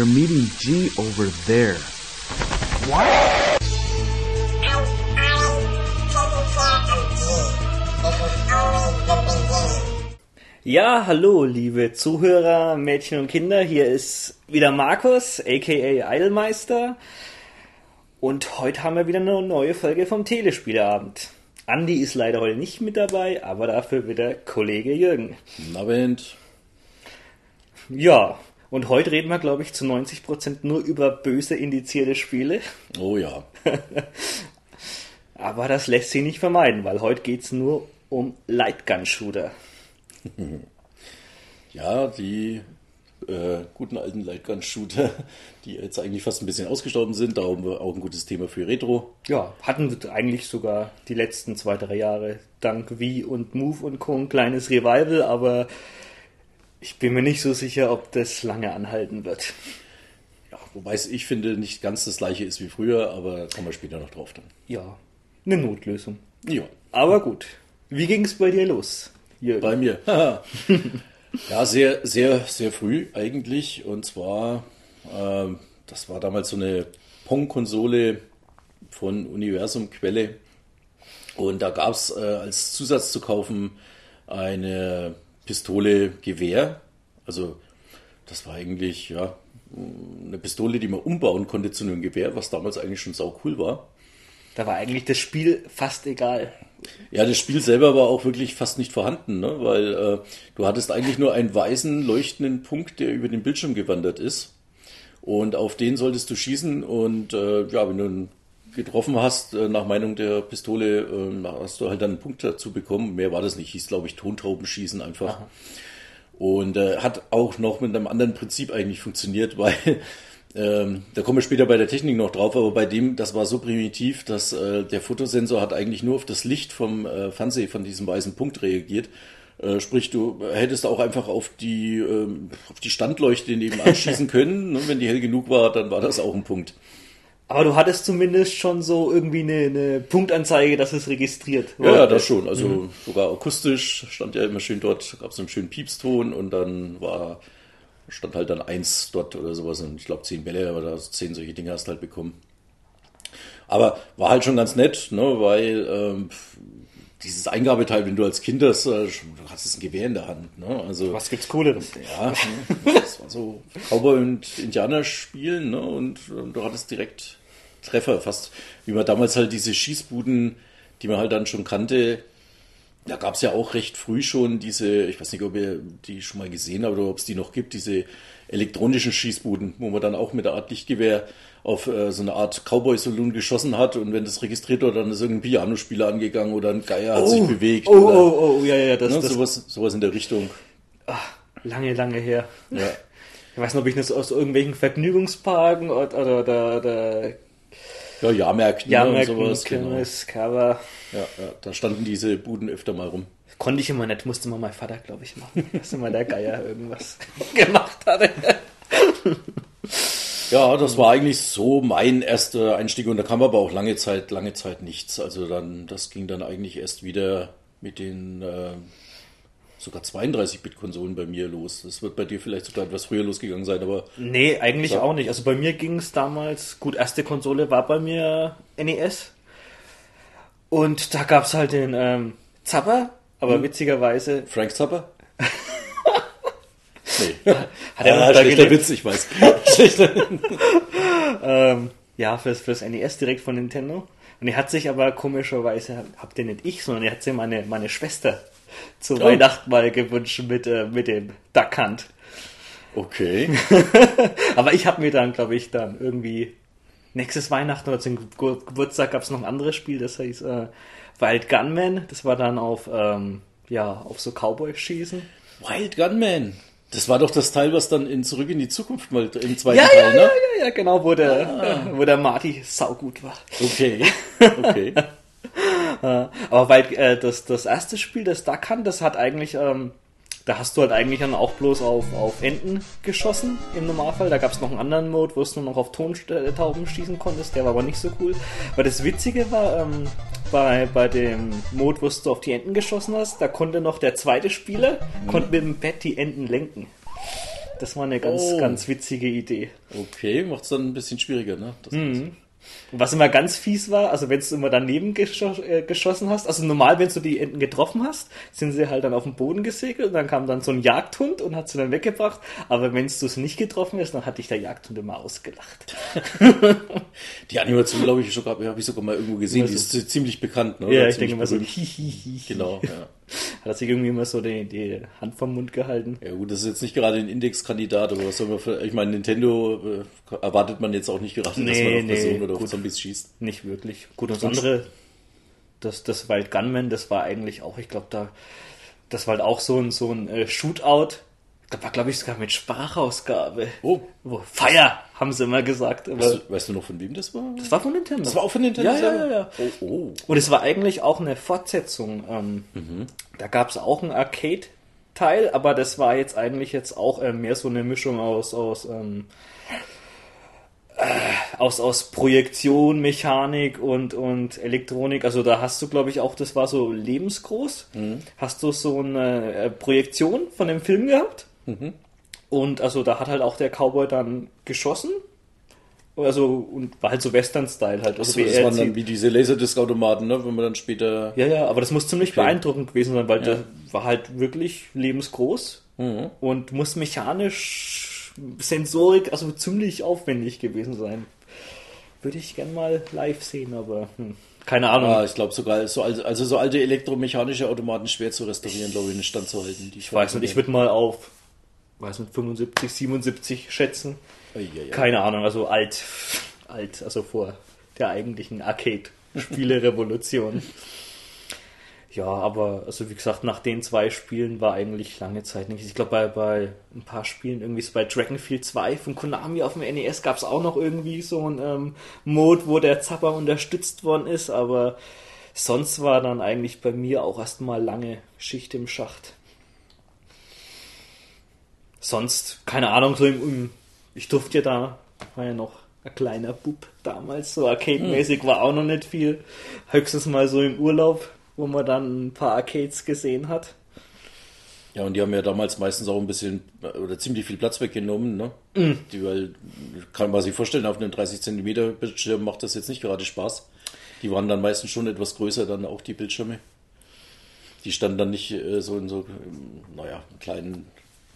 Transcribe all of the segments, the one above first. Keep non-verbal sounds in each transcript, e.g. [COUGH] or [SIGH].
We're meeting G over there. Ja, hallo, liebe Zuhörer, Mädchen und Kinder. Hier ist wieder Markus, aka Idolmeister. Und heute haben wir wieder eine neue Folge vom Telespieleabend. Andi ist leider heute nicht mit dabei, aber dafür wieder Kollege Jürgen. Guten Abend. Ja, und heute reden wir, glaube ich, zu 90% nur über böse indizierte Spiele. Oh ja. [LAUGHS] Aber das lässt sich nicht vermeiden, weil heute geht es nur um Lightgun-Shooter. [LAUGHS] Ja, die äh, guten alten Lightgun-Shooter, [LAUGHS] die jetzt eigentlich fast ein bisschen ausgestorben sind. Da haben wir auch ein gutes Thema für Retro. Ja, hatten wir eigentlich sogar die letzten zwei, drei Jahre dank Wii und Move und Co. ein kleines Revival, aber ich bin mir nicht so sicher, ob das lange anhalten wird. Ja, wobei es, ich finde, nicht ganz das gleiche ist wie früher, aber kommen wir später noch drauf dann. Ja, eine Notlösung. Ja, Aber gut. Wie ging es bei dir los? Jürgen? bei mir. [LAUGHS] ja, sehr, sehr, sehr früh eigentlich. Und zwar, ähm, das war damals so eine Pong-Konsole von Universum Quelle. Und da gab es äh, als Zusatz zu kaufen eine Pistole Gewehr. Also das war eigentlich ja eine Pistole, die man umbauen konnte zu einem Gewehr, was damals eigentlich schon sau cool war. Da war eigentlich das Spiel fast egal. Ja, das Spiel selber war auch wirklich fast nicht vorhanden, ne? weil äh, du hattest eigentlich nur einen weißen, leuchtenden Punkt, der über den Bildschirm gewandert ist. Und auf den solltest du schießen und äh, ja, wenn du ihn getroffen hast, äh, nach Meinung der Pistole, äh, hast du halt dann einen Punkt dazu bekommen. Mehr war das nicht, hieß glaube ich Tontaubenschießen einfach. Und äh, hat auch noch mit einem anderen Prinzip eigentlich funktioniert, [LAUGHS] weil ähm, da kommen wir später bei der Technik noch drauf, aber bei dem, das war so primitiv, dass äh, der Fotosensor hat eigentlich nur auf das Licht vom äh, Fernseher von diesem weißen Punkt reagiert. Äh, sprich, du hättest auch einfach auf die, ähm, auf die Standleuchte nebenan [LAUGHS] schießen können. Ne? Wenn die hell genug war, dann war das auch ein Punkt. Aber du hattest zumindest schon so irgendwie eine, eine Punktanzeige, dass es registriert. Ja, ja, das schon. Also sogar akustisch stand ja immer schön dort, gab es einen schönen Piepston und dann war stand halt dann eins dort oder sowas und ich glaube zehn Bälle, aber da zehn solche Dinge hast du halt bekommen. Aber war halt schon ganz nett, ne, weil ähm, dieses Eingabeteil, wenn du als Kind das, äh, du hattest ein Gewehr in der Hand, ne? Also Was gibt's Cooleres? ja, [LAUGHS] das war so Cowboy und Indianer spielen, ne? Und ähm, du hattest direkt Treffer, fast wie man damals halt diese Schießbuden, die man halt dann schon kannte. Da gab es ja auch recht früh schon diese, ich weiß nicht, ob ihr die schon mal gesehen habt oder ob es die noch gibt, diese elektronischen Schießbuden, wo man dann auch mit der Art Lichtgewehr auf äh, so eine Art Cowboy-Saloon geschossen hat und wenn das registriert wurde, dann ist irgendein Pianospieler angegangen oder ein Geier hat sich bewegt. Oh, oder, oh, oh, ja, ja, das, ne, das sowas, sowas in der Richtung. lange, lange her. Ja. Ich weiß nicht, ob ich das aus irgendwelchen Vergnügungsparken oder, oder, oder, oder Ja, Jahrmärkten ne, Jahrmärkten, und sowas. Genau. Kirmes, Cover. Ja, ja, da standen diese Buden öfter mal rum. Konnte ich immer nicht, musste mal mein Vater, glaube ich, machen. Dass immer der Geier irgendwas [LAUGHS] gemacht hatte. [LAUGHS] Ja, das war eigentlich so mein erster Einstieg und da kam aber auch lange Zeit, lange Zeit nichts. Also dann, das ging dann eigentlich erst wieder mit den äh, sogar 32-Bit-Konsolen bei mir los. Das wird bei dir vielleicht sogar etwas früher losgegangen sein, aber Nee, eigentlich So. auch nicht. Also bei mir ging es damals, gut, erste Konsole war bei mir NES. Und da gab es halt den ähm, Zapper, aber Hm. witzigerweise Frank Zapper? [LAUGHS] nee. hat er ah, schlechter gelebt. Witz, ich weiß. [LAUGHS] Schlechter. [LAUGHS] Ähm, ja, fürs, fürs NES direkt von Nintendo. Und er hat sich aber komischerweise, habt ihr nicht ich, sondern er hat sich meine, meine Schwester zu Oh. Weihnachten mal gewünscht mit, äh, mit dem Duck Hunt. Okay. [LAUGHS] Aber ich habe mir dann, glaube ich, dann irgendwie nächstes Weihnachten oder zum Ge Geburtstag gab es noch ein anderes Spiel, das heißt äh, Wild Gunman. Das war dann auf, ähm, ja, auf so Cowboy-Schießen. Wild Gunman. Das war doch das Teil, was dann in Zurück in die Zukunft mal im zweiten Ja, Teil, ja, ne? ja, ja, ja, genau, wo der, äh, wo der Marty saugut war. Okay. [LAUGHS] Okay. Aber weil äh, das, das erste Spiel, das Duck Hunt, das hat eigentlich, ähm, da hast du halt eigentlich dann auch bloß auf, auf Enten geschossen im Normalfall. Da gab es noch einen anderen Mode, wo du nur noch auf Tontauben schießen konntest, der war aber nicht so cool. Weil das Witzige war, ähm, bei, bei dem Mode, wo du auf die Enten geschossen hast, da konnte noch der zweite Spieler konnte mit dem Pad die Enten lenken. Das war eine ganz, Oh. ganz witzige Idee. Okay, macht es dann ein bisschen schwieriger, ne? Das Und was immer ganz fies war, also wenn du immer daneben gescho äh, geschossen hast, also normal, wenn du die Enten getroffen hast, sind sie halt dann auf den Boden gesegelt und dann kam dann so ein Jagdhund und hat sie dann weggebracht. Aber wenn du es nicht getroffen hast, dann hat dich der Jagdhund immer ausgelacht. [LAUGHS] Die Animation, glaube ich, sogar- habe ich sogar mal irgendwo gesehen. Die Also- ist ziemlich bekannt, ne? Ja, ich denke immer so, berühmt. hihihi. Genau, ja. [LAUGHS] Hat er sich irgendwie immer so die, die Hand vom Mund gehalten. Ja gut, das ist jetzt nicht gerade ein Indexkandidat, aber was soll man für, ich meine, Nintendo äh, erwartet man jetzt auch nicht gerade, dass Nee, man auf nee, Personen oder auf gut. Zombies schießt. Nicht wirklich. Gut, und das andere, das, das Wild Gunman, das war eigentlich auch, ich glaube, da, das war halt auch so ein, so ein äh, Shootout. Das war, glaube ich, sogar mit Sprachausgabe. Oh. Wo, Fire, haben sie immer gesagt. Aber Weißt du, weißt du noch, von wem das war? das war von Nintendo. Das war auch von Nintendo Ja, ja, ja, ja. Oh, oh. Und es war eigentlich auch eine Fortsetzung. Ähm, Da gab es auch ein Arcade-Teil, aber das war jetzt eigentlich jetzt auch äh, mehr so eine Mischung aus, aus, ähm, äh, aus, aus Projektion, Mechanik und, und Elektronik. Also da hast du, glaube ich, auch, das war so lebensgroß. Hast du so eine äh, Projektion von dem Film gehabt? Und also da hat halt auch der Cowboy dann geschossen. Also, und war halt so Western-Style halt. Also So, das waren dann wie diese Laserdisc-Automaten, ne? wenn man dann später... ja, ja, aber das muss ziemlich Okay. beeindruckend gewesen sein, weil der war halt wirklich lebensgroß Mhm. und muss mechanisch, Sensorik, also ziemlich aufwendig gewesen sein. Würde ich gern mal live sehen, aber hm, keine Ahnung. Ah, ich glaube sogar, so, also, also so alte elektromechanische Automaten schwer zu restaurieren, glaube ich, in Stand zu halten. Ich weiß nicht, ich würde mal auf, weiß nicht, 75, 77 schätzen. Keine Ahnung, also alt, alt, also vor der eigentlichen Arcade-Spiele-Revolution. ja, aber, also wie gesagt, nach den zwei Spielen war eigentlich lange Zeit nichts. Ich glaube, bei, bei ein paar Spielen, irgendwie so bei Dragonfield 2 von Konami auf dem NES gab es auch noch irgendwie so ein ähm, Mode, wo der Zapper unterstützt worden ist, aber sonst war dann eigentlich bei mir auch erstmal lange Schicht im Schacht. Sonst, keine Ahnung, so im, im ich durfte ja da, war ja noch ein kleiner Bub damals, so arcade-mäßig war auch noch nicht viel. Höchstens mal so im Urlaub, wo man dann ein paar Arcades gesehen hat. Ja, und die haben ja damals meistens auch ein bisschen oder ziemlich viel Platz weggenommen, ne? Mhm. Die, weil, kann man sich vorstellen, auf einem 30 Zentimeter Bildschirm macht das jetzt nicht gerade Spaß. Die waren dann meistens schon etwas größer, dann auch die Bildschirme. Die standen dann nicht äh, so in so, ähm, naja, kleinen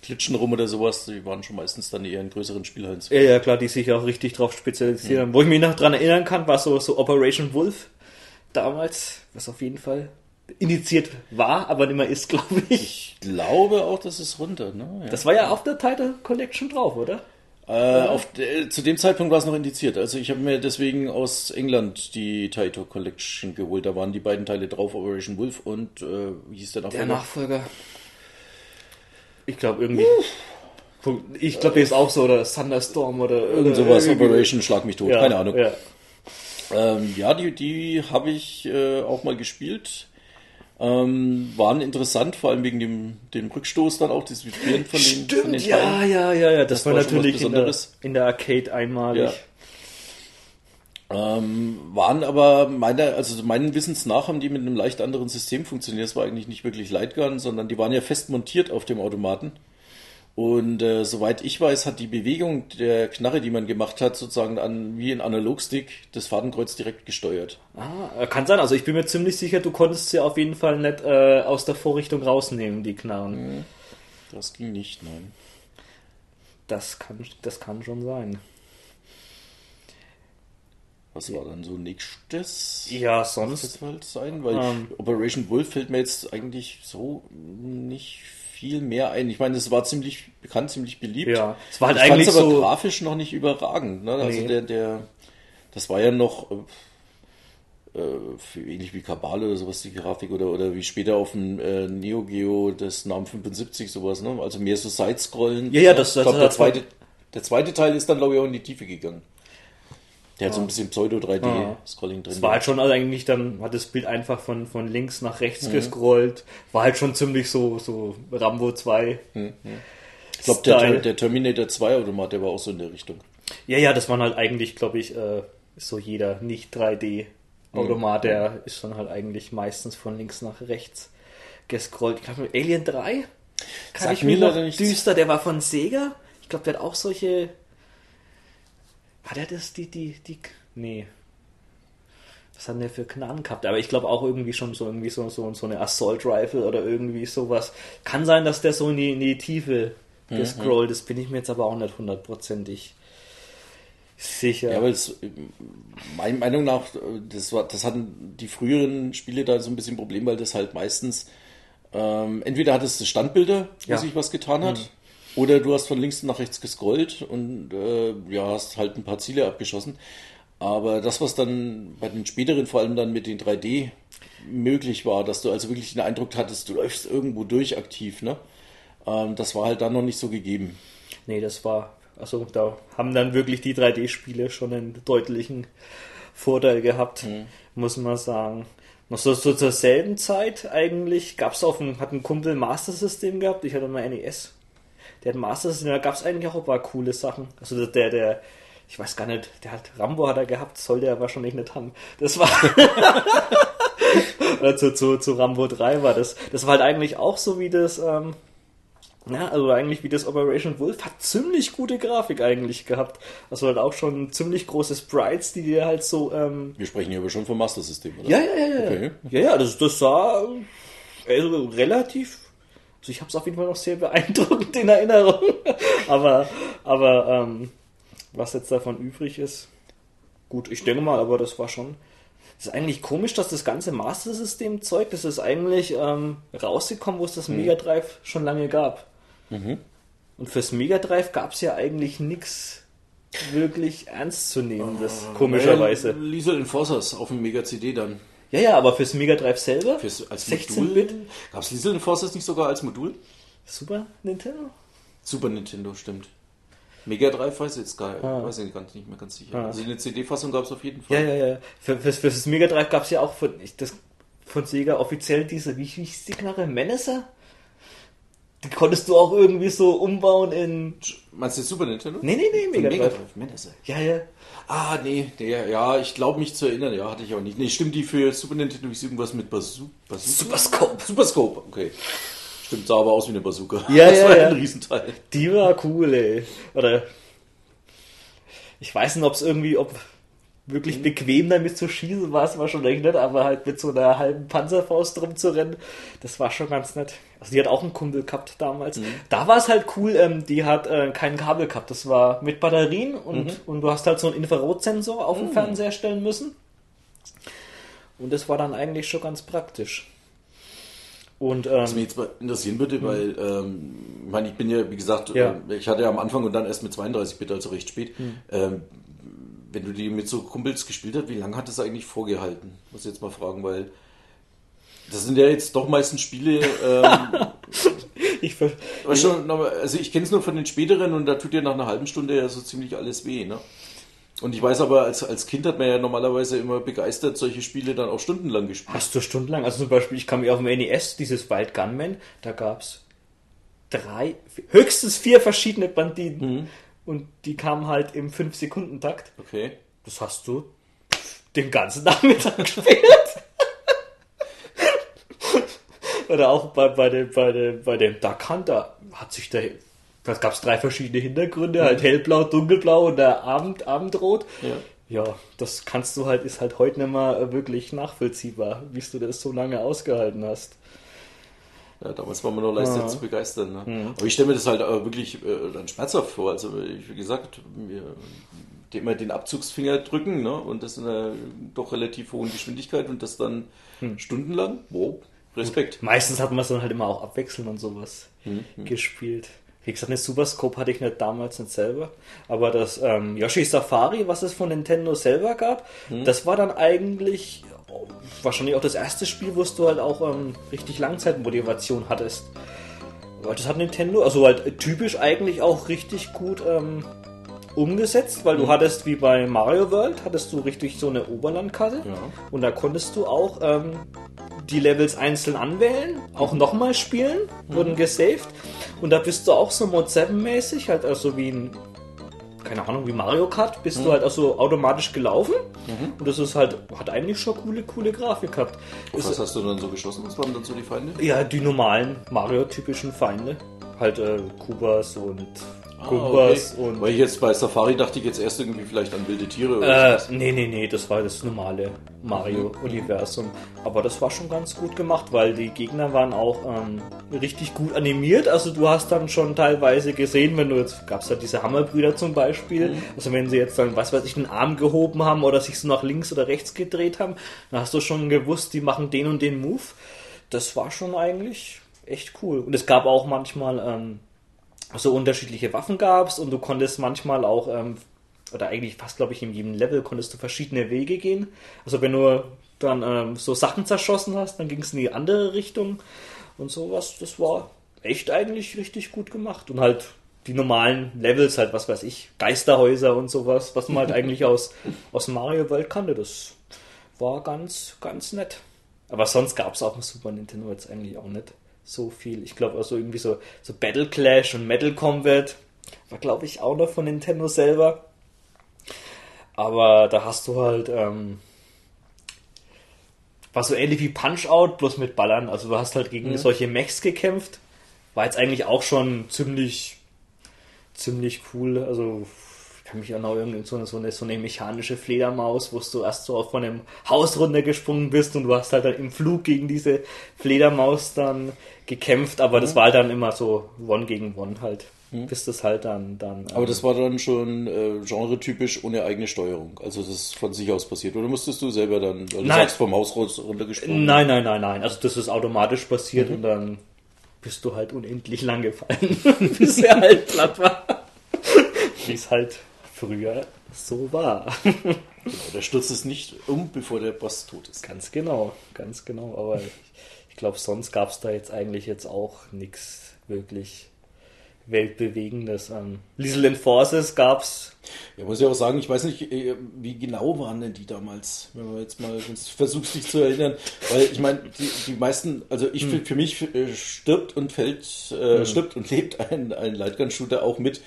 Klitschen rum oder sowas. Die waren schon meistens dann eher in größeren Spielhallen. Ja, ja, klar, die sich auch richtig drauf spezialisiert haben. Wo ich mich noch dran erinnern kann, war so, so Operation Wolf damals, was auf jeden Fall initiiert war, aber nicht mehr ist, [LAUGHS] glaube ich. Ich glaube auch, das ist runter, ne? Ja. Das war ja auf der Title Collection drauf, oder? Äh, auf de, zu dem Zeitpunkt war es noch indiziert. Also ich habe mir deswegen aus England die Taito Collection geholt. Da waren die beiden Teile drauf, Operation Wolf und äh, wie hieß der Der Nachfolger? Ich glaube irgendwie. Ich glaube, der ist auch so, oder Thunderstorm oder Irgend sowas, Operation Schlag mich tot, Ja, keine Ahnung. Ja. Ähm, ja, die, die habe ich äh, auch mal gespielt. Ähm, waren interessant, vor allem wegen dem, dem Rückstoß dann auch, das Vibrieren von den, von den Stimmt, ja, ja, ja, ja. Das, Das war war natürlich in der, in der Arcade einmalig. Ja. Ähm, waren aber meiner, also meinen Wissens nach haben die mit einem leicht anderen System funktioniert. Es war eigentlich nicht wirklich Lightgun, sondern die waren ja fest montiert auf dem Automaten. Und äh, soweit ich weiß, hat die Bewegung der Knarre, die man gemacht hat, sozusagen an wie ein Analogstick das Fadenkreuz direkt gesteuert. Ah, kann sein. Also ich bin mir ziemlich sicher, du konntest sie auf jeden Fall nicht äh, aus der Vorrichtung rausnehmen, die Knarren. Das ging nicht, nein. Das kann, das kann schon sein. Was war dann so nächstes? Ja, Das sonst. halt sein, weil Ähm. Operation Wolf fällt mir jetzt eigentlich so nicht viel mehr ein. Ich meine, es war ziemlich bekannt, ziemlich beliebt. Ja, es war halt ich eigentlich aber so- grafisch noch nicht überragend. Ne? Also Nee. der, der, das war ja noch äh, äh, ähnlich wie Kabale oder sowas die Grafik oder oder wie später auf dem äh, Neo Geo das Namen 75 sowas. Ne? Also mehr so Sidescrollen. Ja, ja, das- ich das glaube, hat- der zweite, der zweite Teil ist dann glaube ich auch in die Tiefe gegangen. Der hat so ein bisschen Pseudo 3D Ah. Scrolling drin. Es war halt schon also eigentlich dann, hat das Bild einfach von, von links nach Mhm. rechts gescrollt. War halt schon ziemlich so, so Rambo 2. Ich glaube, der, der Terminator 2 Automat, der war auch so in der Richtung. Ja, ja, das waren halt eigentlich, glaube ich, äh, so jeder nicht 3D-Automat, der ist dann halt eigentlich meistens von links nach rechts gescrollt. Ich glaube, Alien 3 kann Sagt ich mir noch leider nichts. düster, der war von Sega. Ich glaube, der hat auch solche. Hat er das, die, die, die. Nee. Was hat denn der für Knarren gehabt? Aber ich glaube auch irgendwie schon so irgendwie so, so, so eine Assault Rifle oder irgendwie sowas. Kann sein, dass der so in die, in die Tiefe gescrollt ist, bin ich mir jetzt aber auch nicht hundertprozentig sicher. Ja, weil es meiner Meinung nach, das war, das hatten die früheren Spiele da so ein bisschen Problem, weil das halt meistens ähm, entweder hattest du Standbilder, wo Ja. sich was getan hat, oder du hast von links nach rechts gescrollt und äh, ja, hast halt ein paar Ziele abgeschossen. Aber das, was dann bei den späteren, vor allem dann mit den 3D möglich war, dass du also wirklich den Eindruck hattest, du läufst irgendwo durch aktiv, ne? Ähm, das war halt dann noch nicht so gegeben. Nee, das war. Also da haben dann wirklich die 3D-Spiele schon einen deutlichen Vorteil gehabt, muss man sagen. Noch so, so zur selben Zeit eigentlich gab es auf dem, hat ein Kumpel ein Master System gehabt, ich hatte mal NES. Der hat ein Master System, da gab es eigentlich auch ein paar coole Sachen. Also der, der, ich weiß gar nicht, der hat Rambo hat er gehabt, soll der wahrscheinlich nicht haben. Das war. [LAUGHS] Oder zu, zu, zu Rambo 3 war das. Das war halt eigentlich auch so wie das, ähm, ja, also eigentlich wie das Operation Wolf hat ziemlich gute Grafik eigentlich gehabt. Also halt auch schon ziemlich große Sprites, die dir halt so, ähm, Wir sprechen hier aber schon vom Master System, oder? ja, ja, ja, ja. Okay. Ja, ja, das, das sah also relativ. Also ich habe es auf jeden Fall noch sehr beeindruckend in Erinnerung. [LAUGHS] aber, aber ähm, was jetzt davon übrig ist, gut, ich denke mal, aber das war schon. Es ist eigentlich komisch, dass das ganze Master System Zeug, das ist eigentlich ähm, rausgekommen, wo es das Mega Drive schon lange gab. Und fürs Mega Drive gab es ja eigentlich nichts wirklich ernstzunehmendes, komischerweise. Äh, Liesel Enforcers auf dem Mega CD dann. Ja, ja, aber fürs Mega Drive selber, Fürs, als 16-Bit, Modul. Gab es Liesel Enforcers nicht sogar als Modul? Super Nintendo? Super Nintendo, stimmt. Mega Drive weiß ich jetzt gar Ah. weiß ich nicht mehr ganz sicher. Ah. Also eine CD-Fassung gab es auf jeden Ja, Fall. ja, ja. Für, fürs, fürs das Mega Drive gab es ja auch von, ich, das, von Sega offiziell diese, wie hieß die Knarre? Menacer? Die konntest du auch irgendwie so umbauen in. Meinst du Super Nintendo? Nee, nee, nee, Mega, Mega Drive. Ja, ja. Ah, nee, der, ja, ich glaube mich zu erinnern, ja, hatte ich auch nicht. Nee, stimmt, die für Super Nintendo hieß irgendwas mit Bazoo Bazooka? Super Scope. Super Scope, okay. Stimmt, sah aber aus wie eine Bazooka. Ja, [LAUGHS] das ja, war ja. ein Riesenteil. Die war cool, ey. Oder. Ich weiß nicht, ob es irgendwie, ob wirklich bequem damit zu schießen war es wahrscheinlich nicht, aber halt mit so einer halben Panzerfaust rumzurennen, das war schon ganz nett. Also die hat auch einen Kumpel gehabt damals. Da war es halt cool, ähm, die hat äh, kein Kabel gehabt, das war mit Batterien und, und du hast halt so einen Infrarotsensor auf den Fernseher stellen müssen. Und das war dann eigentlich schon ganz praktisch. Und Was mich ähm, jetzt mal interessieren würde, weil, ähm, ich meine, ich bin ja, wie gesagt, Ja. äh, ich hatte ja am Anfang und dann erst mit 32 Bit, also recht spät. Hm. Ähm, wenn du die mit so Kumpels gespielt hast, wie lange hat das eigentlich vorgehalten? Muss ich jetzt mal fragen, weil das sind ja jetzt doch meistens Spiele, ähm, [LAUGHS] ich, ver- schon, also ich kenne es nur von den späteren und da tut dir nach einer halben Stunde ja so ziemlich alles weh, ne? Und ich weiß aber, als, als Kind hat man ja normalerweise immer begeistert solche Spiele dann auch stundenlang gespielt. Hast du stundenlang, also zum Beispiel, ich kam mir auf dem NES, dieses Wild Gunman, da gab es drei, höchstens vier verschiedene Banditen und die kamen halt im 5-Sekunden-Takt. Okay. Das hast du den ganzen Nachmittag [LAUGHS] gespielt. Oder auch bei, bei, dem, bei, dem, bei dem Duck Hunter hat sich da, da gab es drei verschiedene Hintergründe, halt hellblau, dunkelblau und der Abend, Abendrot. Ja. Ja, das kannst du halt, ist halt heute nicht mehr wirklich nachvollziehbar, wie du das so lange ausgehalten hast. Ja, damals war man noch leichter Ja. zu begeistern. Ne? Mhm. Aber ich stelle mir das halt äh, wirklich äh, dann schmerzhaft vor. Also, ich, wie gesagt, die immer den Abzugsfinger drücken ne? und das in einer doch relativ hohen Geschwindigkeit und das dann Hm. stundenlang. Wow, Respekt. Meistens hat man es dann halt immer auch abwechselnd und sowas gespielt. Wie gesagt, eine Super Scope hatte ich nicht damals nicht selber. Aber das ähm, Yoshi Safari, was es von Nintendo selber gab, das war dann eigentlich wahrscheinlich auch das erste Spiel, wo du halt auch ähm, richtig Langzeitmotivation hattest. Weil das hat Nintendo, also halt typisch eigentlich auch richtig gut ähm, umgesetzt, weil du hattest wie bei Mario World, hattest du richtig so eine Oberlandkarte. Ja. und da konntest du auch ähm, die Levels einzeln anwählen, auch nochmal spielen, wurden gesaved. Und da bist du auch so Mod 7 mäßig, halt also wie ein keine Ahnung, wie Mario Kart, bist du halt auch so automatisch gelaufen und das ist halt, hat eigentlich schon coole, coole Grafik gehabt. Was Ist, hast du dann so geschossen? Was waren dann so die Feinde? ja, die normalen Mario-typischen Feinde, halt äh, Kubas und Gumbas Ah, okay. und Weil ich jetzt bei Safari dachte ich jetzt erst irgendwie vielleicht an wilde Tiere oder Äh, sowas. nee, nee, nee, das war das normale Mario-Universum. Aber das war schon ganz gut gemacht, weil die Gegner waren auch ähm, richtig gut animiert. Also du hast dann schon teilweise gesehen, wenn du jetzt, gab es ja diese Hammerbrüder zum Beispiel, also wenn sie jetzt dann, was weiß ich, einen Arm gehoben haben oder sich so nach links oder rechts gedreht haben, dann hast du schon gewusst, die machen den und den Move. Das war schon eigentlich echt cool. Und es gab auch manchmal ähm, so unterschiedliche Waffen gab's und du konntest manchmal auch, ähm, oder eigentlich fast glaube ich in jedem Level konntest du verschiedene Wege gehen. Also wenn du dann ähm, so Sachen zerschossen hast, dann ging es in die andere Richtung und sowas. Das war echt eigentlich richtig gut gemacht. Und halt die normalen Levels, halt was weiß ich, Geisterhäuser und sowas, was man halt [LAUGHS] eigentlich aus, aus Mario World kannte, das war ganz, ganz nett. Aber sonst gab es auf dem Super Nintendo jetzt eigentlich auch nicht so viel. Ich glaube also irgendwie so, so Battle Clash und Metal Combat war glaube ich auch noch von Nintendo selber. Aber da hast du halt, ähm, war so ähnlich wie Punch-Out, bloß mit Ballern. Also du hast halt gegen solche Mechs gekämpft. War jetzt eigentlich auch schon ziemlich, ziemlich cool. Also ich kann mich auch noch irgendwie so eine, so eine, so eine mechanische Fledermaus, wo du erst so von einem Haus runtergesprungen bist und du hast halt dann im Flug gegen diese Fledermaus dann gekämpft, aber das war dann immer so One gegen One halt. Bis das halt dann, dann Aber ähm, das war dann schon äh, genretypisch ohne eigene Steuerung. Also das ist von sich aus passiert. Oder musstest du selber dann, du Nein. sagst, vom Haus runtergesprungen? Nein, nein, nein, nein. Also das ist automatisch passiert Mhm. und dann bist du halt unendlich lang gefallen, [LAUGHS] [LAUGHS] bis er halt platt war. Wie es halt früher so war. [LAUGHS] Genau, der stürzt es nicht um, bevor der Boss tot ist. ganz genau, ganz genau. Aber ich, ich glaube, sonst gab es da jetzt eigentlich jetzt auch nichts wirklich weltbewegendes. Ähm, Liesel Enforces gab's. Ja, muss ich auch sagen, ich weiß nicht, äh, wie genau waren denn die damals, wenn man jetzt mal versuchst, dich zu erinnern. Weil ich meine, die, die meisten, also ich für, für mich äh, stirbt und fällt, äh, stirbt und lebt ein, ein Lightgun-Shooter auch mit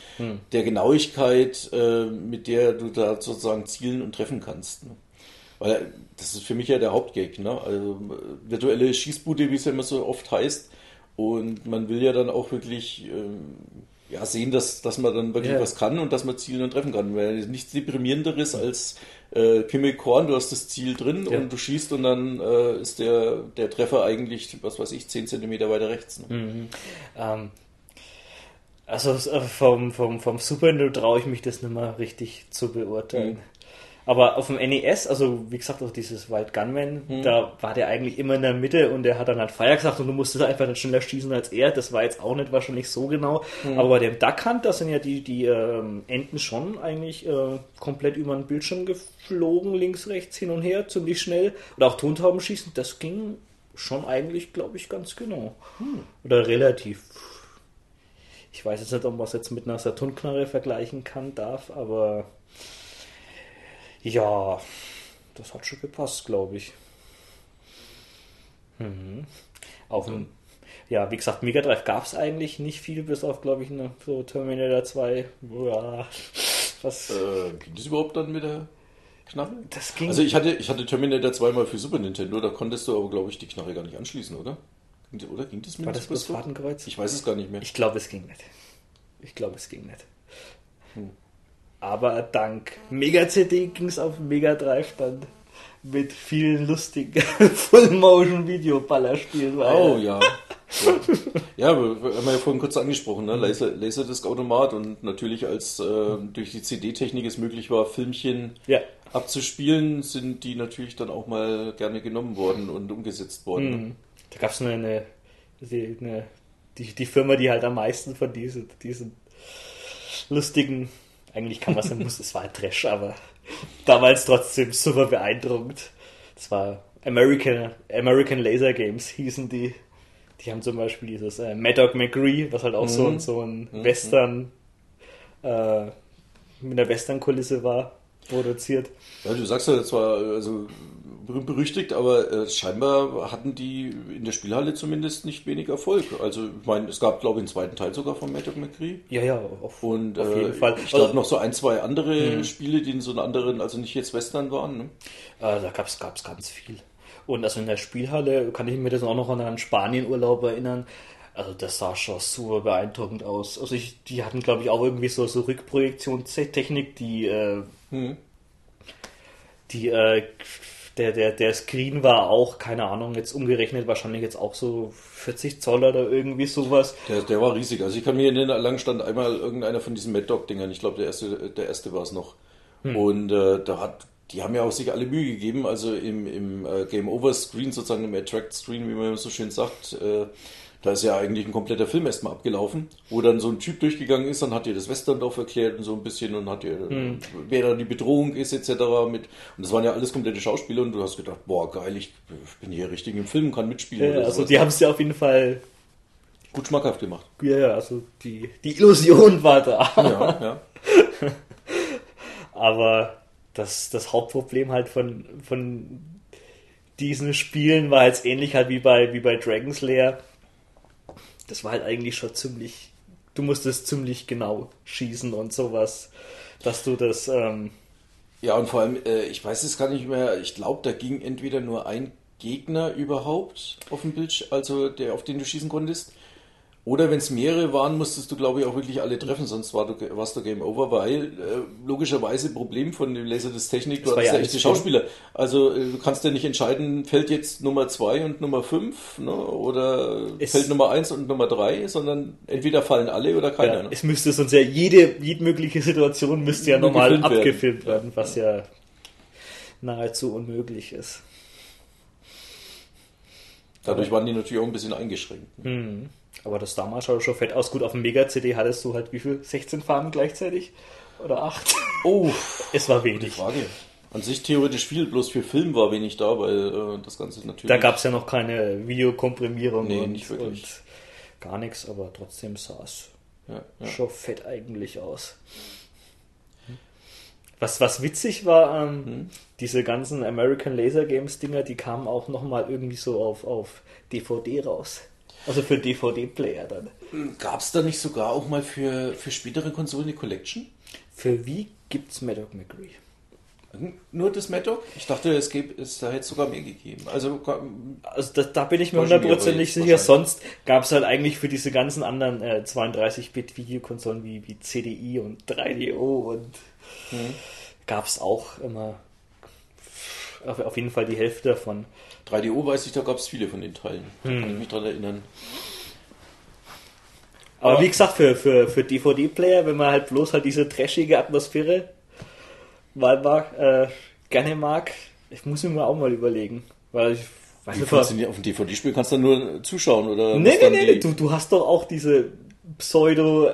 der Genauigkeit, äh, mit der du da sozusagen zielen und treffen kannst. Ne? Weil äh, das ist für mich ja der Hauptgag, ne? Also virtuelle Schießbude, wie es ja immer so oft heißt. Und man will ja dann auch wirklich ähm, ja, sehen, dass, dass man dann wirklich Ja. was kann und dass man zielen und treffen kann. Weil nichts deprimierenderes als äh, Kimmel Korn, du hast das Ziel drin Ja. und du schießt und dann äh, ist der, der Treffer eigentlich, was weiß ich, 10 Zentimeter weiter rechts. Ne? Ähm, also äh, vom, vom, vom Super traue ich mich das nicht mehr richtig zu beurteilen. Mhm. Aber auf dem NES, also wie gesagt, auch dieses Wild Gunman, Mhm. da war der eigentlich immer in der Mitte und der hat dann halt Feuer gesagt und du musstest einfach nicht schneller schießen als er. Das war jetzt auch nicht wahrscheinlich so genau. Mhm. Aber bei dem Duck Hunt, da sind ja die, die ähm, Enten schon eigentlich äh, komplett über den Bildschirm geflogen, links, rechts, hin und her, ziemlich schnell. Oder auch Tontauben schießen, das ging schon eigentlich, glaube ich, ganz genau. Hm. Oder relativ. Ich weiß jetzt nicht, ob man es jetzt mit einer Saturnknarre vergleichen kann, darf, aber ja, das hat schon gepasst, glaube ich. Mhm. Auf dem, ja, wie gesagt, Mega Drive gab es eigentlich nicht viel, bis auf, glaube ich, eine, so Terminator 2. Ja, was, Äh, ging das überhaupt dann mit der Knarre? das ging. Also ich hatte, ich hatte Terminator zweimal für Super Nintendo, da konntest du aber, glaube ich, die Knarre gar nicht anschließen, oder? Oder ging das mit war das Scope? Fadenkreuz? Ich weiß es gar nicht mehr. Ich glaube, es ging nicht. Ich glaube, es ging nicht. Hm. Aber dank Mega CD ging es auf Mega Drive dann mit vielen lustigen [LAUGHS] Full-Motion-Video-Ballerspielen. weil- Oh ja. Ja, haben wir ja vorhin kurz angesprochen, ne? Laser, Laserdisc-Automat und natürlich als äh, durch die CD-Technik es möglich war, Filmchen Ja. abzuspielen, sind die natürlich dann auch mal gerne genommen worden und umgesetzt worden. ne? Mhm. Da gab es eine, eine, die, eine die, die Firma, die halt am meisten von diesen, diesen lustigen, eigentlich kann man sagen, muss, es war ein Trash, aber damals trotzdem super beeindruckend. Das war American, American Laser Games hießen die. Die haben zum Beispiel dieses äh, Mad Dog McCree, was halt auch so, ein- so ein Western äh, mit einer Western-Kulisse war, produziert. Ja, du sagst ja, das war also berühmt berüchtigt, aber äh, scheinbar hatten die in der Spielhalle zumindest nicht wenig Erfolg. Also ich meine, es gab glaube ich einen zweiten Teil sogar von Dog McCree. Ja, ja, auf, Und auf äh, jeden Fall. ich glaube Also- noch so ein, zwei andere Spiele, die in so einen anderen, also nicht jetzt Western waren. Ne? Äh, da gab es ganz viel. Und also in der Spielhalle kann ich mir das auch noch an einen Spanienurlaub erinnern. Also das sah schon super beeindruckend aus. Also ich, die hatten, glaube ich, auch irgendwie so, so Rückprojektionstechnik, die, äh, Hm. die, äh, der, der, der Screen war auch, keine Ahnung, jetzt umgerechnet wahrscheinlich jetzt auch so 40 Zoll oder irgendwie sowas. Der, der war riesig. Also ich kann mir erinnern, lang stand einmal irgendeiner von diesen Mad Dog-Dingern. Ich glaube, der erste, der erste war es noch. Und äh, da hat, die haben ja auch sich alle Mühe gegeben. Also im, im äh, Game Over Screen, sozusagen im Attract Screen, wie man so schön sagt, äh, da ist ja eigentlich ein kompletter Film erstmal abgelaufen, wo dann so ein Typ durchgegangen ist, dann hat ihr das Westerndorf erklärt und so ein bisschen und hat ihr, wer da die Bedrohung ist, etc. Mit, und das waren ja alles komplette Schauspieler und du hast gedacht, boah, geil, ich, bin hier richtig im Film, kann mitspielen. Ja, also die haben es ja auf jeden Fall, gut schmackhaft gemacht. ja, ja, also die, die Illusion war da. Ja, ja. [LAUGHS] Aber das, das Hauptproblem halt von, von diesen Spielen war jetzt ähnlich halt wie bei, wie bei Dragon's Lair. Das war halt eigentlich schon ziemlich, du musstest ziemlich genau schießen und sowas, dass du das, ähm, Ja, und vor allem, äh, ich weiß es gar nicht mehr, ich glaube, da ging entweder nur ein Gegner überhaupt auf dem Bildschirm, also der, auf den du schießen konntest. Oder wenn es mehrere waren, musstest du, glaube ich, auch wirklich alle treffen, sonst war du, warst du Game Over, weil äh, logischerweise Problem von dem Laserdisc Technik, du Das hattest ja ja echte Schauspieler. Also äh, du kannst ja nicht entscheiden, fällt jetzt Nummer 2 und Nummer 5 ne? oder Es- fällt Nummer 1 und Nummer 3, sondern entweder fallen alle oder keiner. ja, ne? es müsste sonst ja jede, jede mögliche Situation müsste ja normal gefilmt werden. abgefilmt werden, was ja nahezu unmöglich ist. Dadurch waren die natürlich auch ein bisschen eingeschränkt. Aber das damals schaut schon fett aus. Gut, auf dem Mega-CD hattest du halt wie viel? 16 Farben gleichzeitig? Oder 8? Oh, [LAUGHS] Es war wenig. Frage. An sich theoretisch viel, bloß für Film war wenig da, weil äh, das Ganze natürlich. Da gab es ja noch keine Videokomprimierung Nee, und, nicht wirklich. und gar nichts, aber trotzdem sah es Ja, ja. schon fett eigentlich aus. Was, was witzig war, ähm, Hm? diese ganzen American Laser Games Dinger, die kamen auch nochmal irgendwie so auf, auf DVD raus. Also für DVD-Player dann. Gab es da nicht sogar auch mal für, für spätere Konsolen eine Collection? Für wie gibt's Maddock McCree? Nur das Maddock? Ich dachte, es, gäbe, es da hätte es sogar mehr gegeben. Also Also da, da bin ich mir hundertprozentig sicher. Sonst gab es halt eigentlich für diese ganzen anderen äh, 32-Bit-Videokonsolen wie, wie CDI und 3DO und Mhm. gab es auch immer auf, auf jeden Fall die Hälfte davon. 3DO weiß ich, da gab es viele von den Teilen. Hm. kann ich mich dran erinnern. Aber, Aber- wie gesagt, für, für, für DVD-Player, wenn man halt bloß halt diese trashige Atmosphäre mal mag, äh, gerne mag, ich muss mir auch mal überlegen. Weil ich weiß nicht, auf dem DVD-Spiel? Kannst du nur zuschauen oder Nee, nee, nee, du, du hast doch auch diese Pseudo,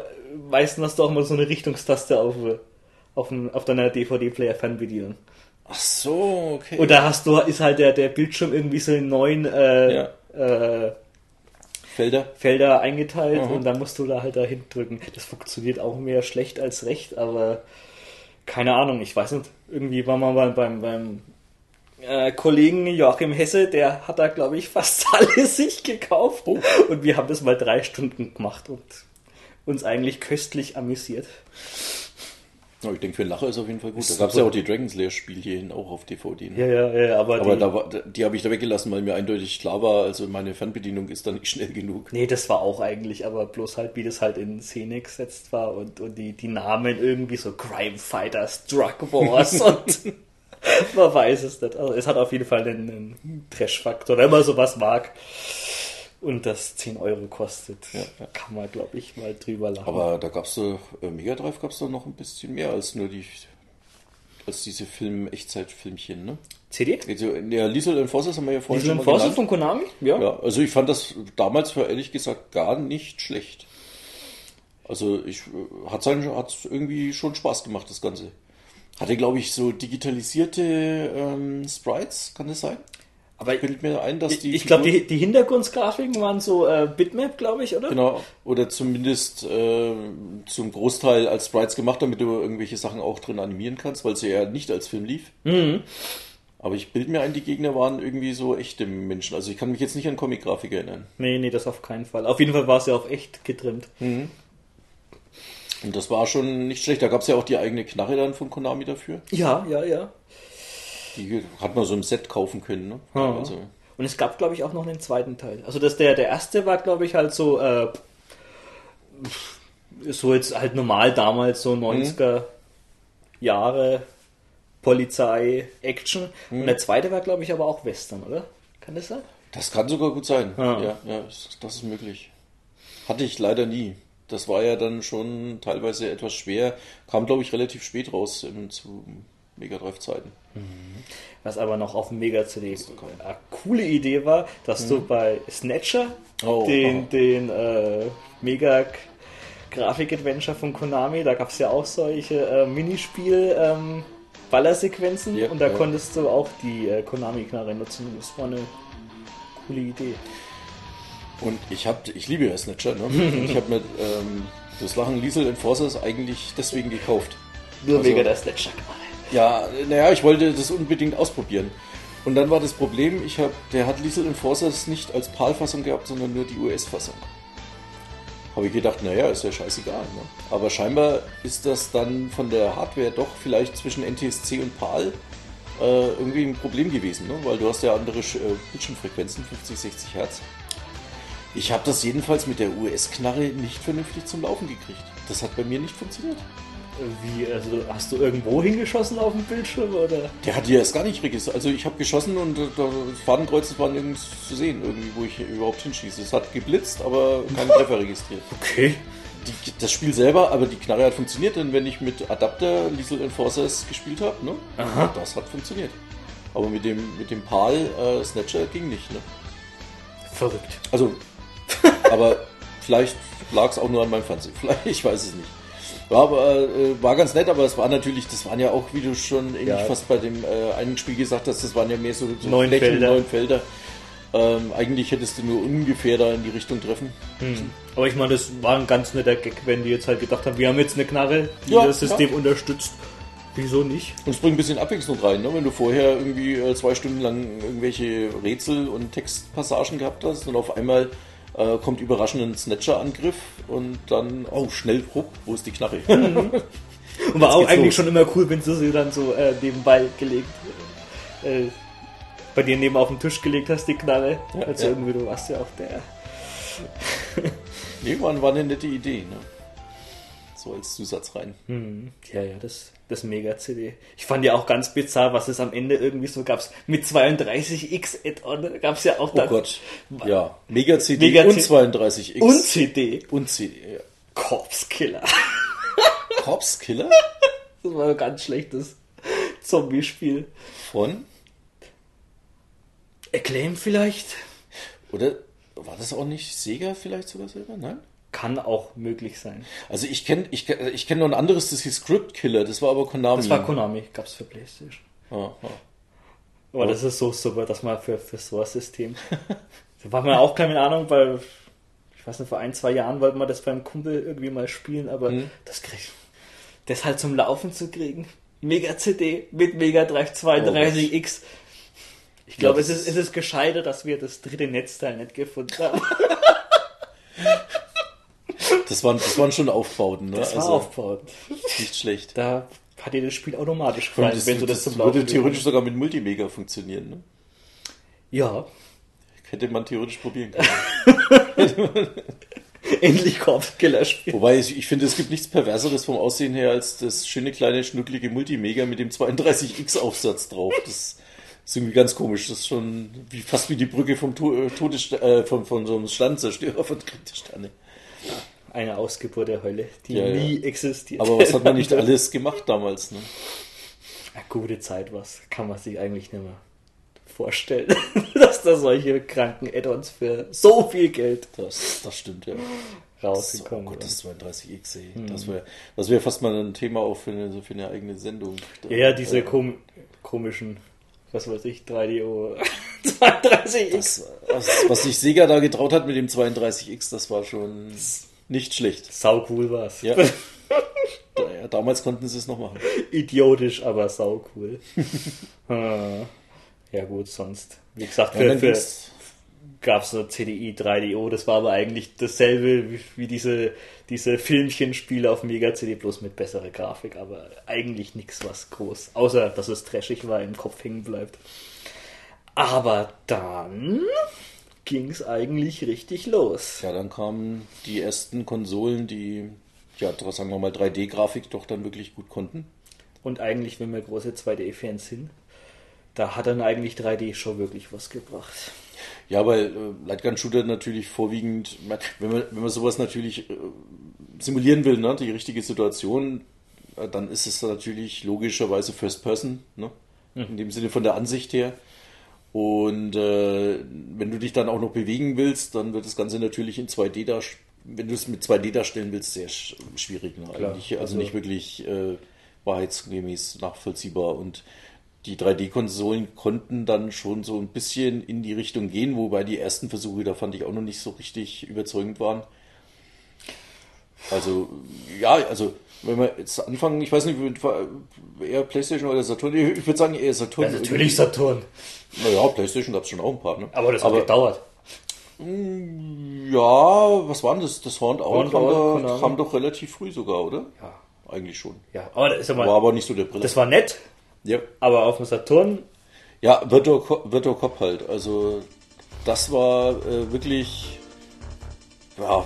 meistens hast du auch mal so eine Richtungstaste auf, auf, auf deiner DVD-Player-Fernbedienung. Ach so, okay. Und da hast du, ist halt der, der Bildschirm irgendwie so in neun äh, Ja. äh, Felder? Felder eingeteilt Mhm. und dann musst du da halt dahin drücken. Das funktioniert auch mehr schlecht als recht, aber keine Ahnung, ich weiß nicht. Irgendwie war man beim, beim, beim äh, Kollegen Joachim Hesse, der hat da, glaube ich, [LAUGHS] fast alles sich gekauft. Oh. Und wir haben das mal drei Stunden gemacht und uns eigentlich köstlich amüsiert. Ich denke, für einen Lacher ist auf jeden Fall gut. Da Ist gab es ja auch die Dragon's Lair Spielchen auch auf DVD. Ne? Ja, ja, ja, aber, Aber die, da war, die habe ich da weggelassen, weil mir eindeutig klar war, also meine Fernbedienung ist da nicht [LAUGHS] schnell genug. Nee, das war auch eigentlich, aber bloß halt, wie das halt in Szene gesetzt war und, und die, die Namen irgendwie so Crime Fighters, Drug Wars [LAUGHS] und [LAUGHS] man weiß es nicht. Also es hat auf jeden Fall einen, einen Trash-Faktor, wenn man sowas mag. Und das 10 Euro kostet, ja. kann man, glaube ich, mal drüber lachen. Aber da gab es so, äh, Mega Drive gab es doch noch ein bisschen mehr als nur die, als diese Film, Echtzeitfilmchen, ne? CD? Also, ja, Liesel Enforcers haben wir ja vorhin Diesel schon genannt. von Konami? Ja. Ja, also ich fand das damals für ehrlich gesagt gar nicht schlecht. Also ich hat hat irgendwie schon Spaß gemacht das Ganze. Hatte glaube ich so digitalisierte ähm, Sprites, kann das sein? Aber Ich bilde mir ein, dass die ich glaube, die, die Hintergrundgrafiken waren so äh, Bitmap, glaube ich, oder? genau oder zumindest äh, zum Großteil als Sprites gemacht, damit du irgendwelche Sachen auch drin animieren kannst, weil sie ja nicht als Film lief. Mhm. Aber ich bilde mir ein, die Gegner waren irgendwie so echte Menschen. Also ich kann mich jetzt nicht an Comic-Grafik erinnern. Nee, nee, das auf keinen Fall. Auf jeden Fall war es ja auch echt getrimmt. Und das war schon nicht schlecht. Da gab es ja auch die eigene Knarre dann von Konami dafür. Ja, ja, ja. Die hat man so im Set kaufen können. Ne? Ja. Also, Und es gab, glaube ich, auch noch einen zweiten Teil. Also das der, der erste war, glaube ich, halt so, äh, so jetzt halt normal damals, so 90er Jahre Polizei, Action. Und der zweite war, glaube ich, aber auch Western, oder? Kann das sein? Das kann sogar gut sein. Ja, ja, das das ist möglich. Hatte ich leider nie. Das war ja dann schon teilweise etwas schwer. Kam, glaube ich, relativ spät raus im, zu Mega Drive Zeiten. Was aber noch auf dem Mega-CD eine coole Idee war, dass du bei Snatcher Oh, den, aha. den äh, Mega Grafik-Adventure von Konami, da gab es ja auch solche äh, Minispiel ähm, Ballersequenzen Ja, und da ja. konntest du auch die äh, Konami-Knarre nutzen. Das war eine coole Idee. Und ich hab, ich liebe ja Snatcher, ne? [LAUGHS] Ich habe mir ähm, das Lachen Liesel Enforcers eigentlich deswegen gekauft. Nur Also- wegen der Snatcher-Knarre. Ja, naja, ich wollte das unbedingt ausprobieren. Und dann war das Problem, ich hab, der hat Liesel Enforcers nicht als PAL-Fassung gehabt, sondern nur die US-Fassung. Habe ich gedacht, naja, ist ja scheißegal. Ne? Aber scheinbar ist das dann von der Hardware doch vielleicht zwischen NTSC und PAL äh, irgendwie ein Problem gewesen, ne? weil du hast ja andere äh, Bildschirmfrequenzen, 50, 60 Hertz. Ich habe das jedenfalls mit der US-Knarre nicht vernünftig zum Laufen gekriegt. Das hat bei mir nicht funktioniert. Wie, also hast du irgendwo hingeschossen auf dem Bildschirm oder? Der hat die erst gar nicht registriert. Also ich habe geschossen und äh, da- das Fadenkreuz war nirgends zu sehen, irgendwie, wo ich überhaupt hinschieße. Es hat geblitzt, aber keinen [LAUGHS] Treffer registriert. Okay. Die, das Spiel selber, aber die Knarre hat funktioniert, denn wenn ich mit Adapter Liesel Enforcers gespielt habe, ne, Aha. das hat funktioniert. Aber mit dem, mit dem PAL äh, Snatcher ging nicht. Ne? Verrückt. Also, [LAUGHS] aber vielleicht lag es auch nur an meinem Fernseher. [LAUGHS] Vielleicht, ich weiß es nicht. War aber äh, war ganz nett, aber es war natürlich, das waren ja auch, wie du schon Ja. fast bei dem äh, einen Spiel gesagt hast, das waren ja mehr so, so Neun Felder. neun Felder. Ähm, eigentlich hättest du nur ungefähr da in die Richtung treffen. Aber ich meine, das war ein ganz netter Gag, wenn die jetzt halt gedacht haben, wir haben jetzt eine Knarre, die Ja, das System ja. unterstützt. Wieso nicht? Und es bringt ein bisschen Abwechslung rein, ne? wenn du vorher irgendwie äh, zwei Stunden lang irgendwelche Rätsel und Textpassagen gehabt hast und auf einmal äh, kommt überraschend ein Snatcher-Angriff und dann, oh, schnell, hopp, wo ist die Knarre? [LAUGHS] [LAUGHS] Und war auch eigentlich los. schon immer cool, wenn du sie dann so äh, nebenbei gelegt, äh, bei dir neben auf den Tisch gelegt hast, die Knarre. Ja, also ja. irgendwie, du warst ja auch der. nee, war, war eine nette Idee. Ne? So als Zusatz rein. Ja, ja, das, das Mega-CD. Ich fand ja auch ganz bizarr, was es am Ende irgendwie so gab. Mit 32X Add-on gab es ja auch Oh dann. Gott. Ja, Mega CD Mega und C- 32X. Und CD. Und CD. Ja. Corpse Killer. Corpse [LAUGHS] Killer Das war ein ganz schlechtes Zombie-Spiel. von, Acclaim vielleicht? oder war das auch nicht Sega vielleicht sogar selber? Nein? Kann auch möglich sein. Also ich kenne ich, ich kenn noch ein anderes, das hieß Script Killer, das war aber Konami. Das war Konami, gab's für Playstation. Ah, ah. Aber das ist so super, dass man für, für so ein System. [LAUGHS] da war man auch keine Ahnung, weil ich weiß nicht, vor ein, zwei Jahren wollten wir das beim Kumpel irgendwie mal spielen, aber Mhm. das krieg das halt zum Laufen zu kriegen. Mega CD mit Mega Drive 32X. Ich glaube, Ja, es, ist, es ist gescheiter, dass wir das dritte Netzteil nicht gefunden haben. [LAUGHS] Das waren, das waren schon Aufbauten, ne? Das war also aufbaut. [LAUGHS] nicht schlecht. Da hat dir das Spiel automatisch gefallen, wenn du das, zum würde Laufen theoretisch sogar mit Multimega funktionieren. Ne? Ja, Hätte man theoretisch probieren [LAUGHS] können. endlich Corpse-Killer-Spiel. Wobei ich, ich finde, es gibt nichts Perverseres vom Aussehen her als das schöne kleine schnucklige Multimega mit dem 32X-Aufsatz drauf. Das ist irgendwie ganz komisch. Das ist schon wie, fast wie die Brücke vom to äh, Todes äh, von, von so einem Sternzerstörer von der Sterne. Eine Ausgeburt der Hölle, die Ja, ja. nie existiert. Aber was hat man nicht [LAUGHS] alles gemacht damals? Ne? Eine gute Zeit, was kann man sich eigentlich nicht mehr vorstellen, [LAUGHS] dass da solche kranken Add-ons für so viel Geld Das, das stimmt, ja. Oh rausgekommen Gott, sind. das 32X, ey. Das wäre das wär fast mal ein Thema auch für eine, für eine eigene Sendung. Ja, ja, diese kom komischen, was weiß ich, 3DO 32X. [LAUGHS] das, was, was sich Sega da getraut hat mit dem 32X, das war schon nicht schlecht. Sau cool war's. Ja. [LAUGHS] Ja, damals konnten sie es noch machen. Idiotisch, aber sau cool. [LAUGHS] Ah. ja gut, sonst. Wie gesagt, Ja, für, dann für, gab es so CDI 3DO, das war aber eigentlich dasselbe wie, wie diese, diese Filmchenspiele auf Mega CD, bloß mit besserer Grafik, aber eigentlich nichts was groß, außer dass es trashig war, im Kopf hängen bleibt. Aber dann ging es eigentlich richtig los. Ja, dann kamen die ersten Konsolen, die, ja, sagen wir mal, 3D-Grafik doch dann wirklich gut konnten. Und eigentlich, wenn wir große 2D-Fans sind, da hat dann eigentlich 3D schon wirklich was gebracht. Ja, weil äh, Lightgun Shooter natürlich vorwiegend, wenn man, wenn man sowas natürlich äh, simulieren will, ne, die richtige Situation, äh, dann ist es natürlich logischerweise First Person, ne? Mhm. in dem Sinne von der Ansicht her. Und äh, wenn du dich dann auch noch bewegen willst, dann wird das Ganze natürlich in 2D darstellen. Wenn du es mit 2D darstellen willst, sehr sch schwierig. Ne? Eigentlich, also, also, nicht wirklich äh, wahrheitsgemäß nachvollziehbar. Und die 3D-Konsolen konnten dann schon so ein bisschen in die Richtung gehen, wobei die ersten Versuche, da fand ich auch noch nicht so richtig überzeugend waren. Also, ja, also, wenn wir jetzt anfangen, ich weiß nicht, eher Playstation oder Saturn, ich würde sagen eher Saturn. Ja, natürlich Saturn. Naja, Playstation gab es schon auch ein paar, ne? Aber das hat Aber, gedauert. Mm, ja, was war denn das? Das Horned Owl kam, da, kam doch relativ früh sogar, oder? Ja. Eigentlich schon. Ja, aber das ist mal, war aber nicht so der Brille. Das war nett. Ja. Aber auf dem Saturn. Ja, Virtual Cop halt. Also, das war äh, wirklich. Ja,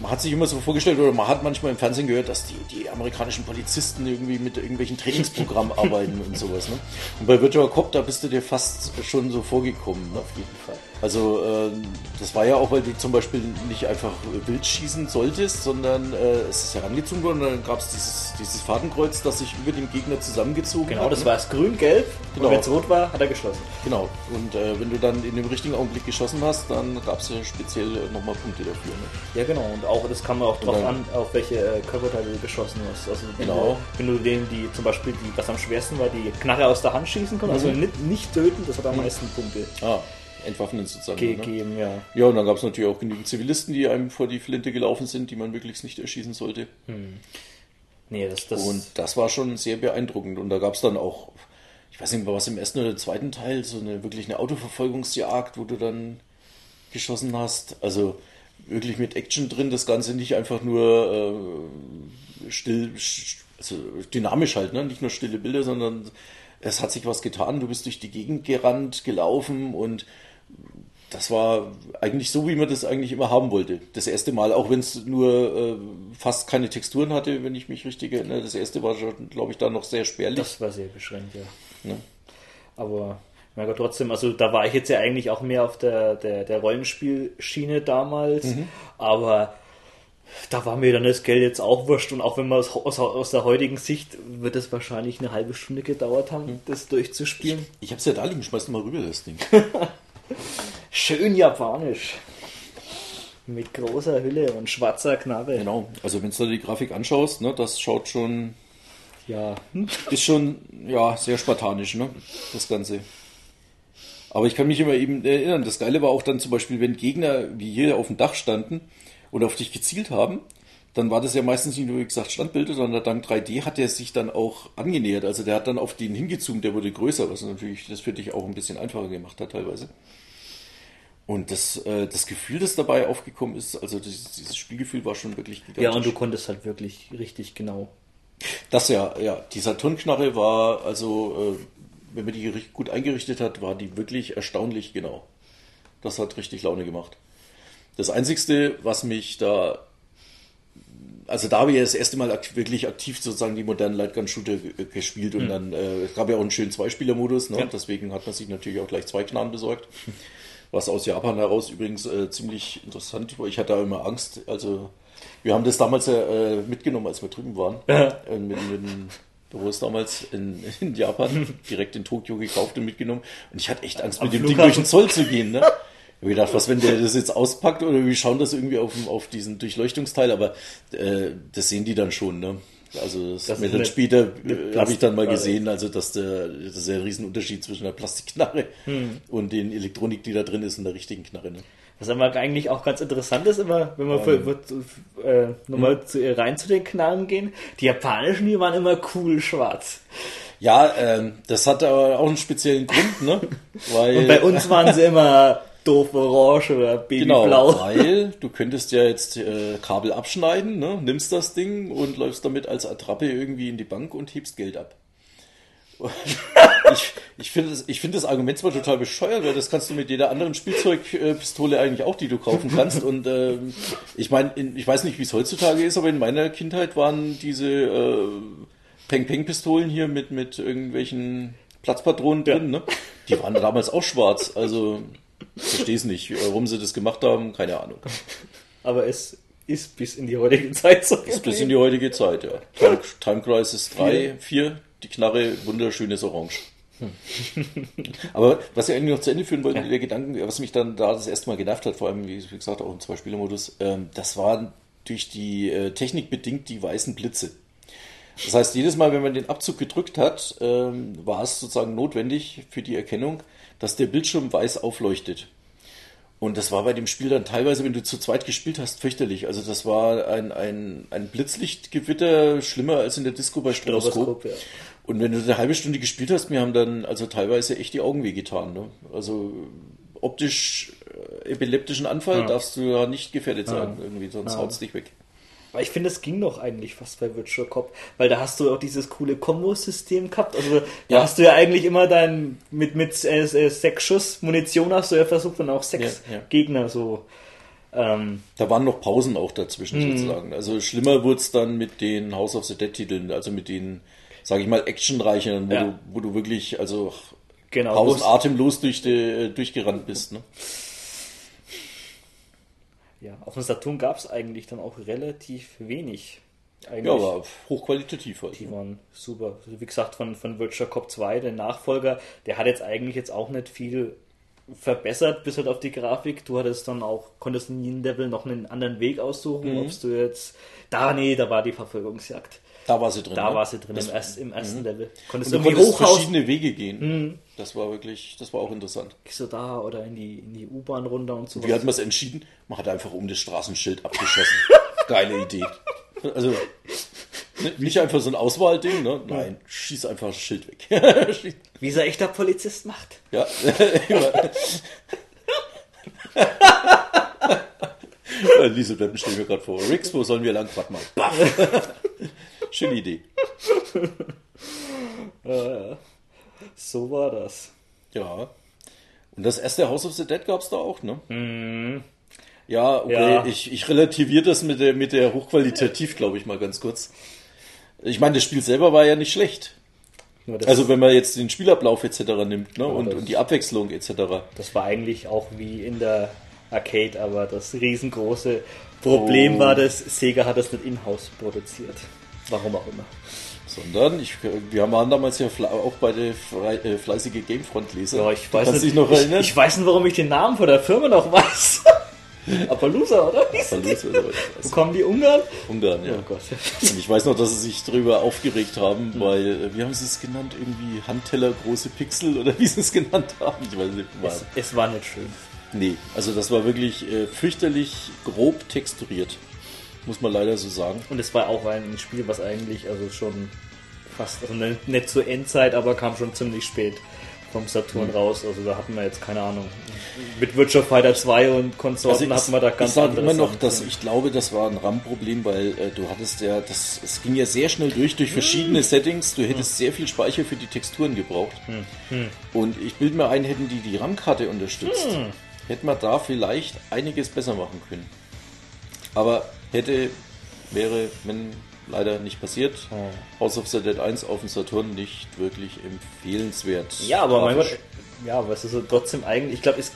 man hat sich immer so vorgestellt, oder man hat manchmal im Fernsehen gehört, dass die, die amerikanischen Polizisten irgendwie mit irgendwelchen Trainingsprogrammen [LAUGHS] arbeiten und sowas. Ne? Und bei Virtual Cop, da bist du dir fast schon so vorgekommen. Ne? Auf jeden Fall. Also äh, das war ja auch, weil du zum Beispiel nicht einfach wild schießen solltest, sondern äh, es ist herangezogen worden und dann gab es dieses, dieses Fadenkreuz, das sich über den Gegner zusammengezogen genau, hat. Genau, das ne? war es grün-gelb genau. und wenn es rot war, hat er geschossen. Genau, und äh, wenn du dann in dem richtigen Augenblick geschossen hast, dann gab es ja speziell nochmal Punkte dafür. Ne? Ja genau, und auch das kam auch drauf an, auf welche äh, Körperteile du geschossen hast. Also wenn genau. Du, wenn du denen, die zum Beispiel, die, was am schwersten war, die Knarre aus der Hand schießen konntest, also mhm. also nicht, nicht töten, das hat am mhm. meisten Punkte. Ah entwaffnen sozusagen. Gegeben, ne? ja. Ja, und dann gab es natürlich auch genügend Zivilisten, die einem vor die Flinte gelaufen sind, die man wirklich nicht erschießen sollte. Hm. Nee, das, das und das war schon sehr beeindruckend. Und da gab es dann auch, ich weiß nicht mehr, was im ersten oder zweiten Teil, so eine wirklich eine Autoverfolgungsjagd, wo du dann geschossen hast. Also wirklich mit Action drin, das Ganze nicht einfach nur äh, still, also dynamisch halt, ne? nicht nur stille Bilder, sondern es hat sich was getan, du bist durch die Gegend gerannt, gelaufen und das war eigentlich so, wie man das eigentlich immer haben wollte. Das erste Mal, auch wenn es nur äh, fast keine Texturen hatte, wenn ich mich richtig erinnere. Das erste war schon, glaube ich, da noch sehr spärlich. Das war sehr beschränkt, ja. ja. Aber ja, trotzdem, also da war ich jetzt ja eigentlich auch mehr auf der, der, der Rollenspielschiene damals. Mhm. Aber da war mir dann das Geld jetzt auch wurscht und auch wenn man aus, aus, aus der heutigen Sicht wird es wahrscheinlich eine halbe Stunde gedauert haben, hm. das durchzuspielen. Ich, ich hab's ja da liegen, schmeiß mal rüber das Ding. [LAUGHS] Schön japanisch. Mit großer Hülle und schwarzer Knarre. Genau, also wenn du dir die Grafik anschaust, ne, das schaut schon. Ja. [LAUGHS] Ist schon ja, sehr spartanisch, ne? Das Ganze. Aber ich kann mich immer eben erinnern, das Geile war auch dann zum Beispiel, wenn Gegner wie hier auf dem Dach standen und auf dich gezielt haben, dann war das ja meistens nicht nur, wie gesagt, Standbilder, sondern dank 3D hat er sich dann auch angenähert. Also der hat dann auf den hingezoomt, der wurde größer, was natürlich das für dich auch ein bisschen einfacher gemacht hat teilweise. Und das, äh, das Gefühl, das dabei aufgekommen ist, also dieses, dieses Spielgefühl war schon wirklich gigantisch. Ja, und du konntest halt wirklich richtig genau. Das ja, ja. Die Saturnknarre war, also, äh, wenn man die gut eingerichtet hat, war die wirklich erstaunlich genau. Das hat richtig Laune gemacht. Das Einzigste, was mich da also da habe ich ja das erste Mal wirklich aktiv sozusagen die modernen Lightgun-Shooter gespielt und mhm. dann äh, es gab ja auch einen schönen Zweispieler-Modus, ne? Ja. deswegen hat man sich natürlich auch gleich zwei Knarren besorgt. [LAUGHS] Was aus Japan heraus übrigens äh, ziemlich interessant war. Ich hatte da immer Angst. Also wir haben das damals ja äh, mitgenommen, als wir drüben waren. Ja. Äh, mit, mit Büros damals in, [LAUGHS] in Japan, [LAUGHS] direkt in Tokio gekauft und mitgenommen. Und ich hatte echt Angst, Am mit dem Flughafen. Ding durch den Zoll zu gehen. Ne? Ich habe gedacht, was, wenn der das jetzt auspackt oder wir schauen das irgendwie auf, auf diesen Durchleuchtungsteil, aber äh, das sehen die dann schon, ne? Also das, das mir dann später äh, habe ich dann mal gesehen, also dass der das ist ja ein Riesenunterschied zwischen der Plastikknarre hm. und den Elektronik, die da drin ist, und der richtigen Knarre. Ne? Was aber eigentlich auch ganz interessant ist, immer, wenn wir ähm, für, äh, nochmal hm. zu, rein zu den Knarren gehen, die japanischen, die waren immer cool schwarz. Ja, ähm, das hat aber auch einen speziellen Grund, ne? Weil, [LAUGHS] und bei uns waren sie immer doof orange oder babyblau. Genau, [LAUGHS] weil du könntest ja jetzt äh, Kabel abschneiden, ne? nimmst das Ding und läufst damit als Attrappe irgendwie in die Bank und hebst Geld ab. ich ich finde das, ich finde das Argument zwar total bescheuert, weil das kannst du mit jeder anderen Spielzeugpistole eigentlich auch, die du kaufen kannst. Und äh, ich meine, ich weiß nicht, wie es heutzutage ist, aber in meiner Kindheit waren diese äh, Peng-Peng-Pistolen hier mit, mit irgendwelchen Platzpatronen drin, ne? Die waren damals auch schwarz. Also verstehe es nicht, warum sie das gemacht haben, keine Ahnung. Aber es ist bis in die heutige Zeit so. Ist bis in die heutige Zeit, ja. Time, Time Crisis 3, 4, die Knarre, wunderschönes Orange. Aber was ich eigentlich noch zu Ende führen wollte, Ja. der Gedanken, was mich dann da das erste Mal genervt hat, vor allem, wie wie gesagt, auch im Zwei-Spieler-Modus, ähm, das waren durch die äh, Technik bedingt die weißen Blitze. Das heißt, jedes Mal, wenn man den Abzug gedrückt hat, ähm, war es sozusagen notwendig für die Erkennung, dass der Bildschirm weiß aufleuchtet. Und das war bei dem Spiel dann teilweise, wenn du zu zweit gespielt hast, fürchterlich. Also das war ein, ein, ein Blitzlichtgewitter, schlimmer als in der Disco bei Stroboskop. Ja. Und wenn du eine halbe Stunde gespielt hast, mir haben dann also teilweise echt die Augen wehgetan. Ne? Also optisch äh, epileptischen Anfall Ja. darfst du ja nicht gefährdet sein, irgendwie, sonst Ja. haut's dich weg. Aber ich finde, es ging doch eigentlich fast bei Virtual Cop, weil da hast du auch dieses coole Kombo-System gehabt. Also da Ja. hast du ja eigentlich immer dein mit mit äh, äh, sechs Schuss Munition hast du ja versucht und auch sechs Ja, ja. Gegner so. Ähm, Da waren noch Pausen auch dazwischen Mhm. sozusagen. Also schlimmer wurde es dann mit den House of the Dead Titeln, also mit den, sage ich mal, actionreicheren, wo, du, wo du wirklich also genau. tausend atemlos durch die, äh, durchgerannt bist. Ne? Ja, auf dem Saturn gab es eigentlich dann auch relativ wenig. Eigentlich. Ja, aber hochqualitativ halt. Die waren super. Also wie gesagt, von, von Virtual Cop 2, der Nachfolger, der hat jetzt eigentlich jetzt auch nicht viel verbessert, bis halt auf die Grafik. Du hattest dann auch, konntest in jedem Level noch einen anderen Weg aussuchen, Mhm. ob du jetzt. Da, nee, da war die Verfolgungsjagd. Da war sie drin. Da ne? war sie drin Das, im, erst, im ersten Level. Konntest und du konntest hochhaus, verschiedene Wege gehen. Mhm. Das war wirklich, das war auch interessant. gehst du da oder in die, in die U-Bahn runter und so. Wie hat man es entschieden? Man hat einfach um das Straßenschild abgeschossen. [LAUGHS] Geile Idee. Also ne, nicht einfach so ein Auswahlding, ne? Nein, schieß einfach das Schild weg. [LAUGHS] Wie es ein echter Polizist macht. ja. [LAUGHS] Lise Beppen steht mir gerade vor. Rix, wo sollen wir lang? Warte mal. Baff. Schöne Idee. [LAUGHS] So war das. Ja. Und das erste House of the Dead gab es da auch, ne? Ja, okay. Ja. ich, ich relativiere das mit der, mit der Hochqualitativ, glaube ich mal ganz kurz. Ich meine, das Spiel selber war ja nicht schlecht. Also wenn man jetzt den Spielablauf etc. nimmt ne? und, das- und die Abwechslung etc. Das war eigentlich auch wie in der Arcade, aber das riesengroße Problem Oh. war, dass Sega hat das nicht in-house produziert. Warum auch immer. Sondern ich, wir waren damals ja auch bei der frei, äh, fleißige Gamefront-Leser. Ja, ich weiß nicht, noch ich? Ich weiß nicht, warum ich den Namen von der Firma noch weiß. [LAUGHS] Appaloosa, oder? Verlust oder was? Wo kommen die Ungarn? Ungarn, ja. Oh Gott. Und ich weiß noch, dass sie sich darüber aufgeregt haben, weil, äh, wie haben sie es genannt? Irgendwie Handteller, große Pixel oder wie sie es genannt haben? Ich weiß nicht. Es, es war nicht schön. nee, also das war wirklich äh, fürchterlich grob texturiert. Muss man leider so sagen. Und es war auch ein Spiel, was eigentlich also schon fast, also nicht, nicht zur Endzeit, aber kam schon ziemlich spät vom Saturn raus. Also da hatten wir jetzt keine Ahnung. Mit Virtua Fighter 2 und Konsorten hatten wir da ganz Also ich sage andere immer noch, Sachen dass ich glaube, das war ein RAM-Problem, weil äh, du hattest ja, das, es ging ja sehr schnell durch, durch verschiedene Settings. Du hättest sehr viel Speicher für die Texturen gebraucht. Und ich bilde mir ein, hätten die die RAM-Karte unterstützt, hätten wir da vielleicht einiges besser machen können. Aber hätte, wäre, wenn leider nicht passiert. House of the Dead 1 auf dem Saturn nicht wirklich empfehlenswert. Ja, aber mein. Gott, ja, aber es ist trotzdem eigentlich, ich glaube, es,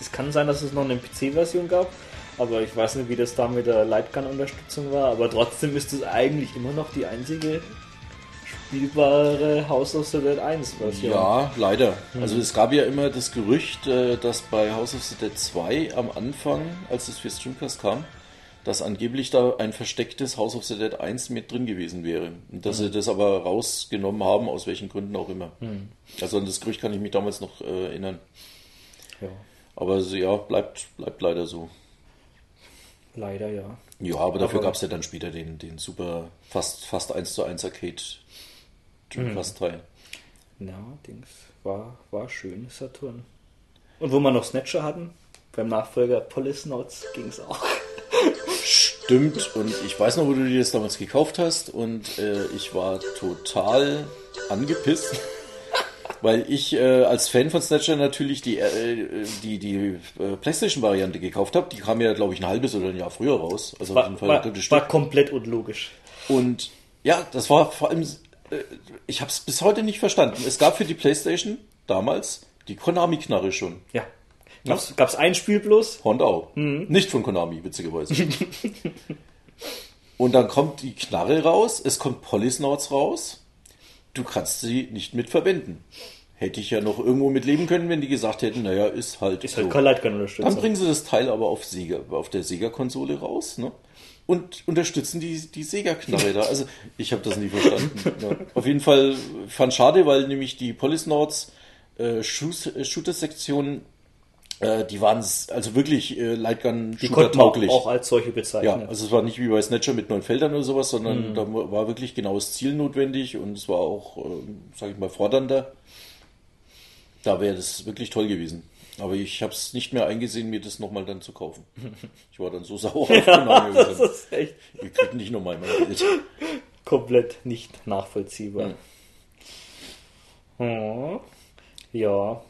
es kann sein, dass es noch eine PC-Version gab, aber ich weiß nicht, wie das da mit der Lightgun-Unterstützung war, aber trotzdem ist es eigentlich immer noch die einzige spielbare House of the Dead 1 Version. Ja, leider. Also es gab ja immer das Gerücht, äh, dass bei House of the Dead 2 am Anfang, als es für Streamcast kam, dass angeblich da ein verstecktes House of the Dead 1 mit drin gewesen wäre. Und dass sie das aber rausgenommen haben, aus welchen Gründen auch immer. Also an das Gerücht kann ich mich damals noch äh, erinnern. ja, Aber so, ja, bleibt, bleibt leider so. leider ja. Ja, aber dafür gab es ja dann später den, den super, fast, fast 1 zu 1 Arcade Dreamcast 3. Ja, Dings, war, war schön, Saturn. Und wo wir noch Snatcher hatten, beim Nachfolger Policenauts ging es auch. [LAUGHS] Stimmt, und ich weiß noch, wo du dir das damals gekauft hast und äh, ich war total angepisst, [LAUGHS] weil ich äh, als Fan von Snatcher natürlich die, äh, die, die äh, PlayStation-Variante gekauft habe. Die kam ja, glaube ich, ein halbes oder ein Jahr früher raus. Also auf War, jeden Fall war, war komplett unlogisch. Und ja, das war vor allem, äh, ich habe es bis heute nicht verstanden. Es gab für die PlayStation damals die Konami-Knarre schon. Ja. Gab's, gab's ein Spiel bloß? Hondau. Mhm. Nicht von Konami, witzigerweise. Und dann kommt die Knarre raus, es kommt Polysnauts raus. Du kannst sie nicht mit verwenden. Hätte ich ja noch irgendwo mit leben können, wenn die gesagt hätten, naja, ist halt Ist so. halt kein Dann bringen sie das Teil aber auf, Sega, auf der Sega-Konsole raus ne? und unterstützen die, die Sega-Knarre da. Also ich habe das nie verstanden. ja. [LAUGHS] Auf jeden Fall fand schade, weil nämlich die Polysnauts äh, Shoot- Shooter-Sektion, die waren also wirklich äh, konnte man tauglich. auch als solche Ja, bezeichnen. also es war nicht wie bei Snatcher mit neun Feldern oder sowas, Mhm. sondern da war wirklich genaues Ziel notwendig und es war auch, ähm, sag ich mal, fordernder. Da wäre das wirklich toll gewesen. Aber ich habe es nicht mehr eingesehen, mir das nochmal dann zu kaufen. [LAUGHS] Ich war dann so sauer [LAUGHS] auf Konami. das ist echt Wir kriegen nicht nochmal mein Geld. [LAUGHS] komplett nicht nachvollziehbar. Hm. Ja,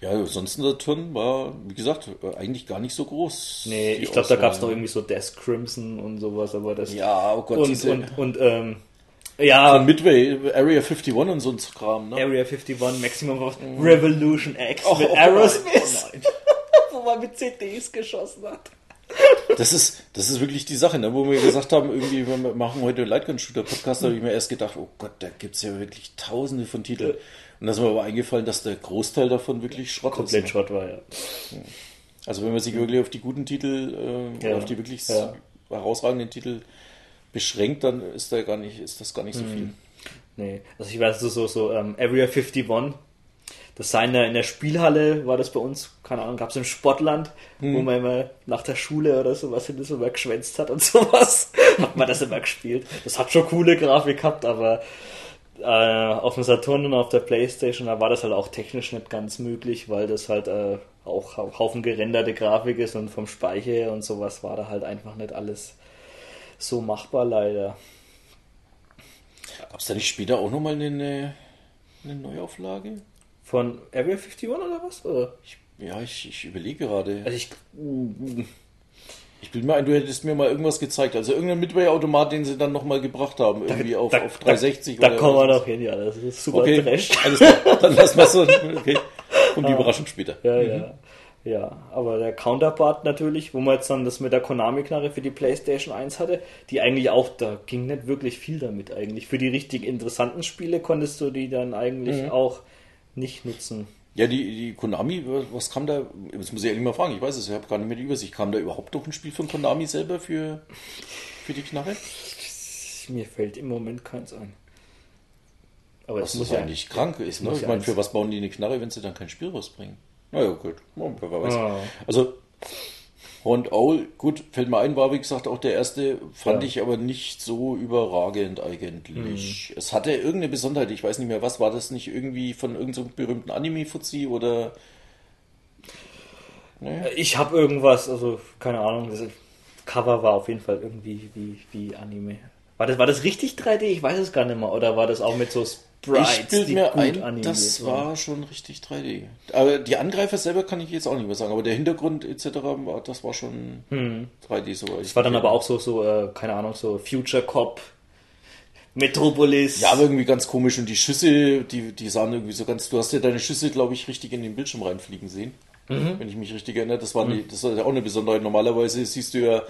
Ja, ansonsten der Turn war, wie gesagt, eigentlich gar nicht so groß. nee, ich glaube, da gab es noch irgendwie so Death Crimson und sowas, aber das. Ja, oh Gott, und, diese und, und, ähm, ja, von Midway, Area 51 und so ein Kram, ne? Area 51, Maximum of Revolution X Oh, mit oh Aerosmith, nein, [LAUGHS] wo man mit CDs geschossen hat. Das ist, das ist wirklich die Sache, ne? wo wir gesagt haben, irgendwie, wir machen heute Lightgun-Shooter-Podcast, da habe ich mir erst gedacht, oh Gott, da gibt es ja wirklich tausende von Titeln. Und da ist mir aber eingefallen, dass der Großteil davon wirklich Schrott Komplett ist. Schrott war, ja. Also wenn man sich wirklich auf die guten Titel, äh, Ja, auf die wirklich ja. herausragenden Titel beschränkt, dann ist da gar nicht, ist das gar nicht Mhm. so viel. Nee, also ich weiß so, so, so ähm, Area 51, das sei in der, in der Spielhalle, war das bei uns, keine Ahnung, gab es im Sportland, wo man immer nach der Schule oder sowas hin das immer geschwänzt hat und [LAUGHS] sowas, hat man das immer gespielt. Das hat schon coole Grafik gehabt, aber äh, auf dem Saturn und auf der Playstation, da war das halt auch technisch nicht ganz möglich, weil das halt äh, auch hau- Haufen gerenderte Grafik ist und vom Speicher und sowas war da halt einfach nicht alles so machbar leider. Gab es da nicht später auch nochmal eine, eine, eine Neuauflage? Von Area 51 oder was? Oder? Ich, ja, ich, ich überlege gerade. Also ich, Ich bin mir ein, du hättest mir mal irgendwas gezeigt. Also irgendein Midway-Automat, den sie dann nochmal gebracht haben. Irgendwie auf, auf 360 Da, da oder kommen wir noch hin, ja. Das ist super Okay, Trash. alles klar. Dann lassen wir es so. Okay. Und die Überraschung später. Ja, ja. Ja, aber der Counterpart natürlich, wo man jetzt dann das mit der Konami-Knarre für die PlayStation 1 hatte, die eigentlich auch, da ging nicht wirklich viel damit eigentlich. Für die richtig interessanten Spiele konntest du die dann eigentlich auch nicht nutzen. Ja, die, die Konami, was kam da? Das muss ich ehrlich mal fragen. Ich weiß es, ich habe gar nicht mehr die Übersicht. Kam da überhaupt noch ein Spiel von Konami selber für, für die Knarre? Mir fällt im Moment keins ein. Aber Was muss das ja eigentlich krank ist. Ne? Ich meine, für was bauen die eine Knarre, wenn sie dann kein Spiel rausbringen? Naja, gut. Ah. Also, Horned Owl, gut, fällt mir ein, war wie gesagt auch der erste, fand Ja. ich aber nicht so überragend eigentlich. Mhm. Es hatte irgendeine Besonderheit, ich weiß nicht mehr was, war das nicht irgendwie von irgendeinem so berühmten Anime-Fuzzi oder. Ne? Ich habe irgendwas, also keine Ahnung, das Cover war auf jeden Fall irgendwie wie, wie Anime. War das, war das richtig 3D? Ich weiß es gar nicht mehr. Oder war das auch mit so Sprites, Ich bilde mir ein, das waren? war schon richtig 3D. Aber die Angreifer selber kann ich jetzt auch nicht mehr sagen. Aber der Hintergrund etc., das war schon 3D sogar. Das Hm. war dann aber auch so, so äh, keine Ahnung, so Future Cop, Metropolis. Ja, aber irgendwie ganz komisch. Und die Schüsse, die, die sahen irgendwie so ganz. Du hast ja deine Schüsse, glaube ich, richtig in den Bildschirm reinfliegen sehen. Wenn ich mich richtig erinnere. Das war, die, das war ja auch eine Besonderheit. Normalerweise siehst du ja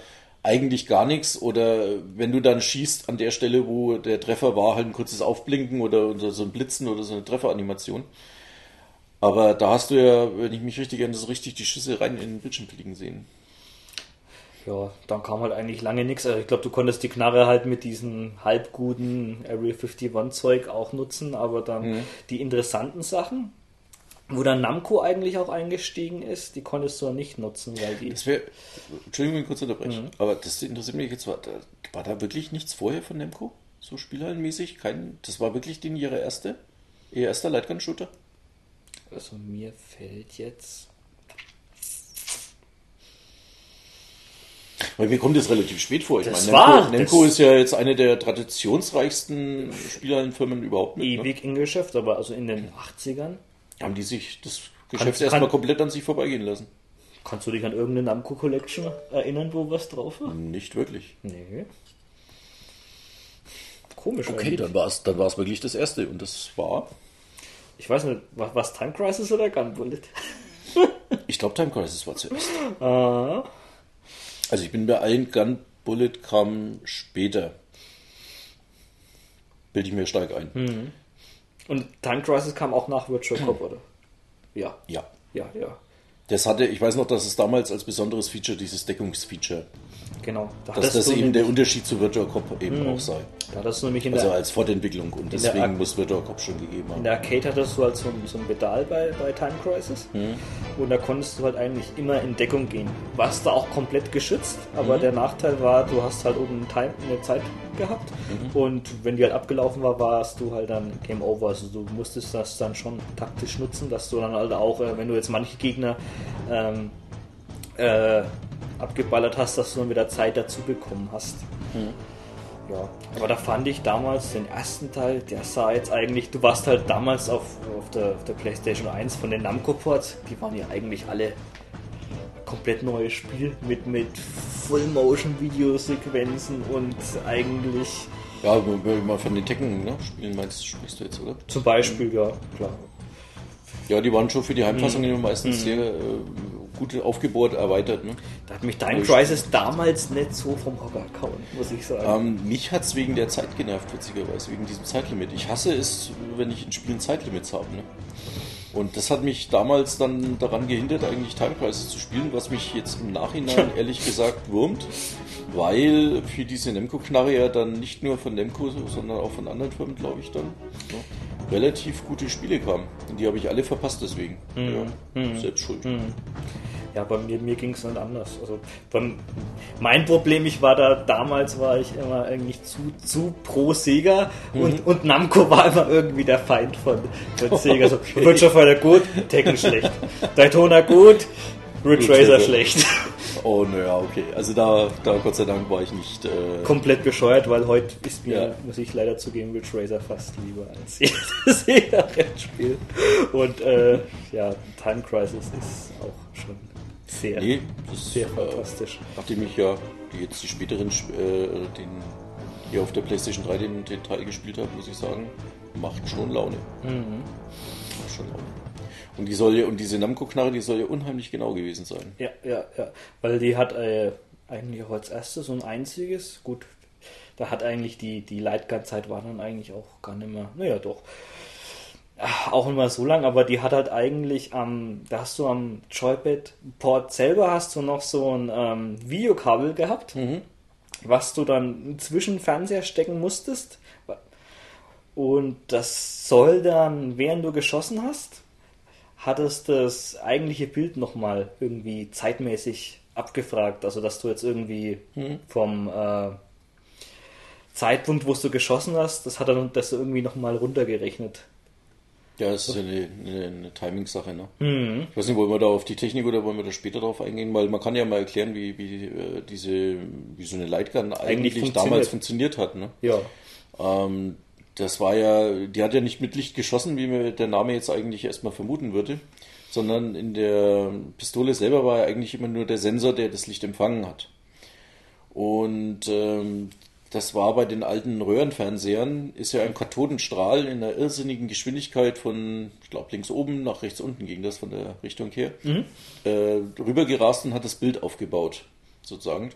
eigentlich gar nichts. Oder wenn du dann schießt an der Stelle, wo der Treffer war, halt ein kurzes Aufblinken oder, so ein Blitzen oder so eine Trefferanimation. Aber da hast du ja, wenn ich mich richtig erinnere, so richtig die Schüsse rein in den Bildschirm fliegen sehen. ja, dann kam halt eigentlich lange nichts. Also ich glaube, du konntest die Knarre halt mit diesem halbguten Area 51 Zeug auch nutzen, aber dann die interessanten Sachen, wo dann Namco eigentlich auch eingestiegen ist, die konntest du nicht nutzen, weil die. Das wäre, Entschuldigung, wenn ich kurz unterbreche, aber das interessiert mich jetzt, war da, war da wirklich nichts vorher von Nemco? So spielhallenmäßig? Kein, das war wirklich den ihre erste? Ihr erster Lightgun-Shooter? Also mir fällt jetzt. Weil mir kommt das relativ spät vor. Ich Das meine, war- Nemco, ist ja jetzt eine der traditionsreichsten Spielhallenfirmen überhaupt mit. Ne? Ewig im Geschäft, aber also in den 80ern. Haben die sich das Kann- Geschäft kann- erstmal komplett an sich vorbeigehen lassen? Kannst du dich an irgendeine Namco Collection erinnern, wo was drauf war? Nicht wirklich. Nee. Komisch. Okay, eigentlich. dann war es dann war's wirklich das erste. Und das war, Ich weiß nicht, was, was Time Crisis oder Gun Bullet? [LAUGHS] ich glaube, Time Crisis war zuerst. Ah, Also ich bin bei allen Gun Bullet kam später. Bilde ich mir stark ein. Und Time Crisis kam auch nach Virtual Cop, oder? Ja, Ja. ja, ja. Das hatte, ich weiß noch, dass es damals als besonderes Feature dieses Deckungsfeature, Genau. Da dass das eben der Unterschied zu Virtual Cop eben auch sei. Da hattest du nämlich in Also der, als Fortentwicklung und deswegen muss Virtual Cop schon gegeben in haben. der Arcade hattest du halt so ein, so ein Pedal bei, bei Time Crisis. Mhm. Und da konntest du halt eigentlich immer in Deckung gehen. Warst da auch komplett geschützt, Mhm. aber der Nachteil war, du hast halt oben Time, eine Zeit gehabt. Mhm. Und wenn die halt abgelaufen war, warst du halt dann Game Over. Also du musstest das dann schon taktisch nutzen, dass du dann halt auch, äh, wenn du jetzt manche Gegner ähm, äh, abgeballert hast, dass du dann wieder Zeit dazu bekommen hast. Ja, aber da fand ich damals den ersten Teil, der sah jetzt eigentlich, du warst halt damals auf, auf, der, auf der PlayStation 1 von den Namco-Ports, die waren ja eigentlich alle komplett neues Spiel mit, mit Full-Motion-Videosequenzen und eigentlich Ja, wenn wir mal von den Tekken ne, spielen meinst, sprichst du jetzt, oder? zum Beispiel, ja, klar. Ja, die waren schon für die Heimfassung immer meistens sehr äh, gut aufgebohrt, erweitert. Ne? Da hat mich Time Crisis damals nicht so vom Hocker gehauen, muss ich sagen. Ähm, mich hat es wegen der Zeit genervt, witzigerweise, wegen diesem Zeitlimit. Ich hasse es, wenn ich in Spielen Zeitlimits habe. Ne? Und das hat mich damals dann daran gehindert, eigentlich Time Crisis zu spielen, was mich jetzt im Nachhinein [LAUGHS] ehrlich gesagt wurmt, weil für diese Nemco-Knarre ja dann nicht nur von Nemco, sondern auch von anderen Firmen, glaube ich, dann ne, relativ gute Spiele kamen. Und die habe ich alle verpasst deswegen. Ja, selbst schuld. Ja, bei mir, mir ging es nicht anders. Also beim, mein Problem, ich war da, damals war ich immer eigentlich zu, zu pro Sega und, und Namco war immer irgendwie der Feind von, von [LAUGHS] Sega. So, Okay. Virtua Fighter gut, Tekken schlecht. Daytona gut, Ridge Racer. schlecht. Oh, naja, okay. Also da, da Gott sei Dank war ich nicht. Äh, Komplett bescheuert, weil heute ist mir, Ja. muss ich leider zugeben, Ridge Racer fast lieber als jedes [LAUGHS] Sega-Rennspiel. Und äh, ja, Time Crisis ist auch schon sehr, nee, das sehr äh, fantastisch. Nachdem ich ja jetzt die späteren, äh, den hier auf der PlayStation 3 den, den Teil gespielt habe, muss ich sagen, macht schon Laune. Macht schon Laune. Und die soll ja, und diese Namco-Knarre, die soll ja unheimlich genau gewesen sein. Ja, ja, ja. Weil die hat äh, eigentlich auch als erstes so ein einziges, gut, da hat eigentlich die, die Lightgun-Zeit war dann eigentlich auch gar nicht mehr, naja doch. Ach, Auch immer so lang, aber die hat halt eigentlich am, da hast du am Joypad-Port selber hast du noch so ein ähm, Videokabel gehabt, was du dann zwischen Fernseher stecken musstest. Und das soll dann, während du geschossen hast, hat es das eigentliche Bild nochmal irgendwie zeitmäßig abgefragt. Also, dass du jetzt irgendwie vom äh, Zeitpunkt, wo du geschossen hast, das hat er das irgendwie nochmal runtergerechnet. Ja, das ist eine, eine, eine Timing-Sache, ne? Ich weiß nicht, wollen wir da auf die Technik oder wollen wir da später drauf eingehen? Weil man kann ja mal erklären, wie, wie äh, diese, wie so eine Lightgun eigentlich, funktioniert. damals funktioniert hat, ne? Ja. Ähm, das war ja, die hat ja nicht mit Licht geschossen, wie mir der Name jetzt eigentlich erstmal vermuten würde, sondern in der Pistole selber war ja eigentlich immer nur der Sensor, der das Licht empfangen hat. Und ähm, das war bei den alten Röhrenfernsehern, ist ja ein Kathodenstrahl in einer irrsinnigen Geschwindigkeit von, ich glaube, links oben nach rechts unten ging das von der Richtung her, äh, rübergerast und hat das Bild aufgebaut, sozusagen.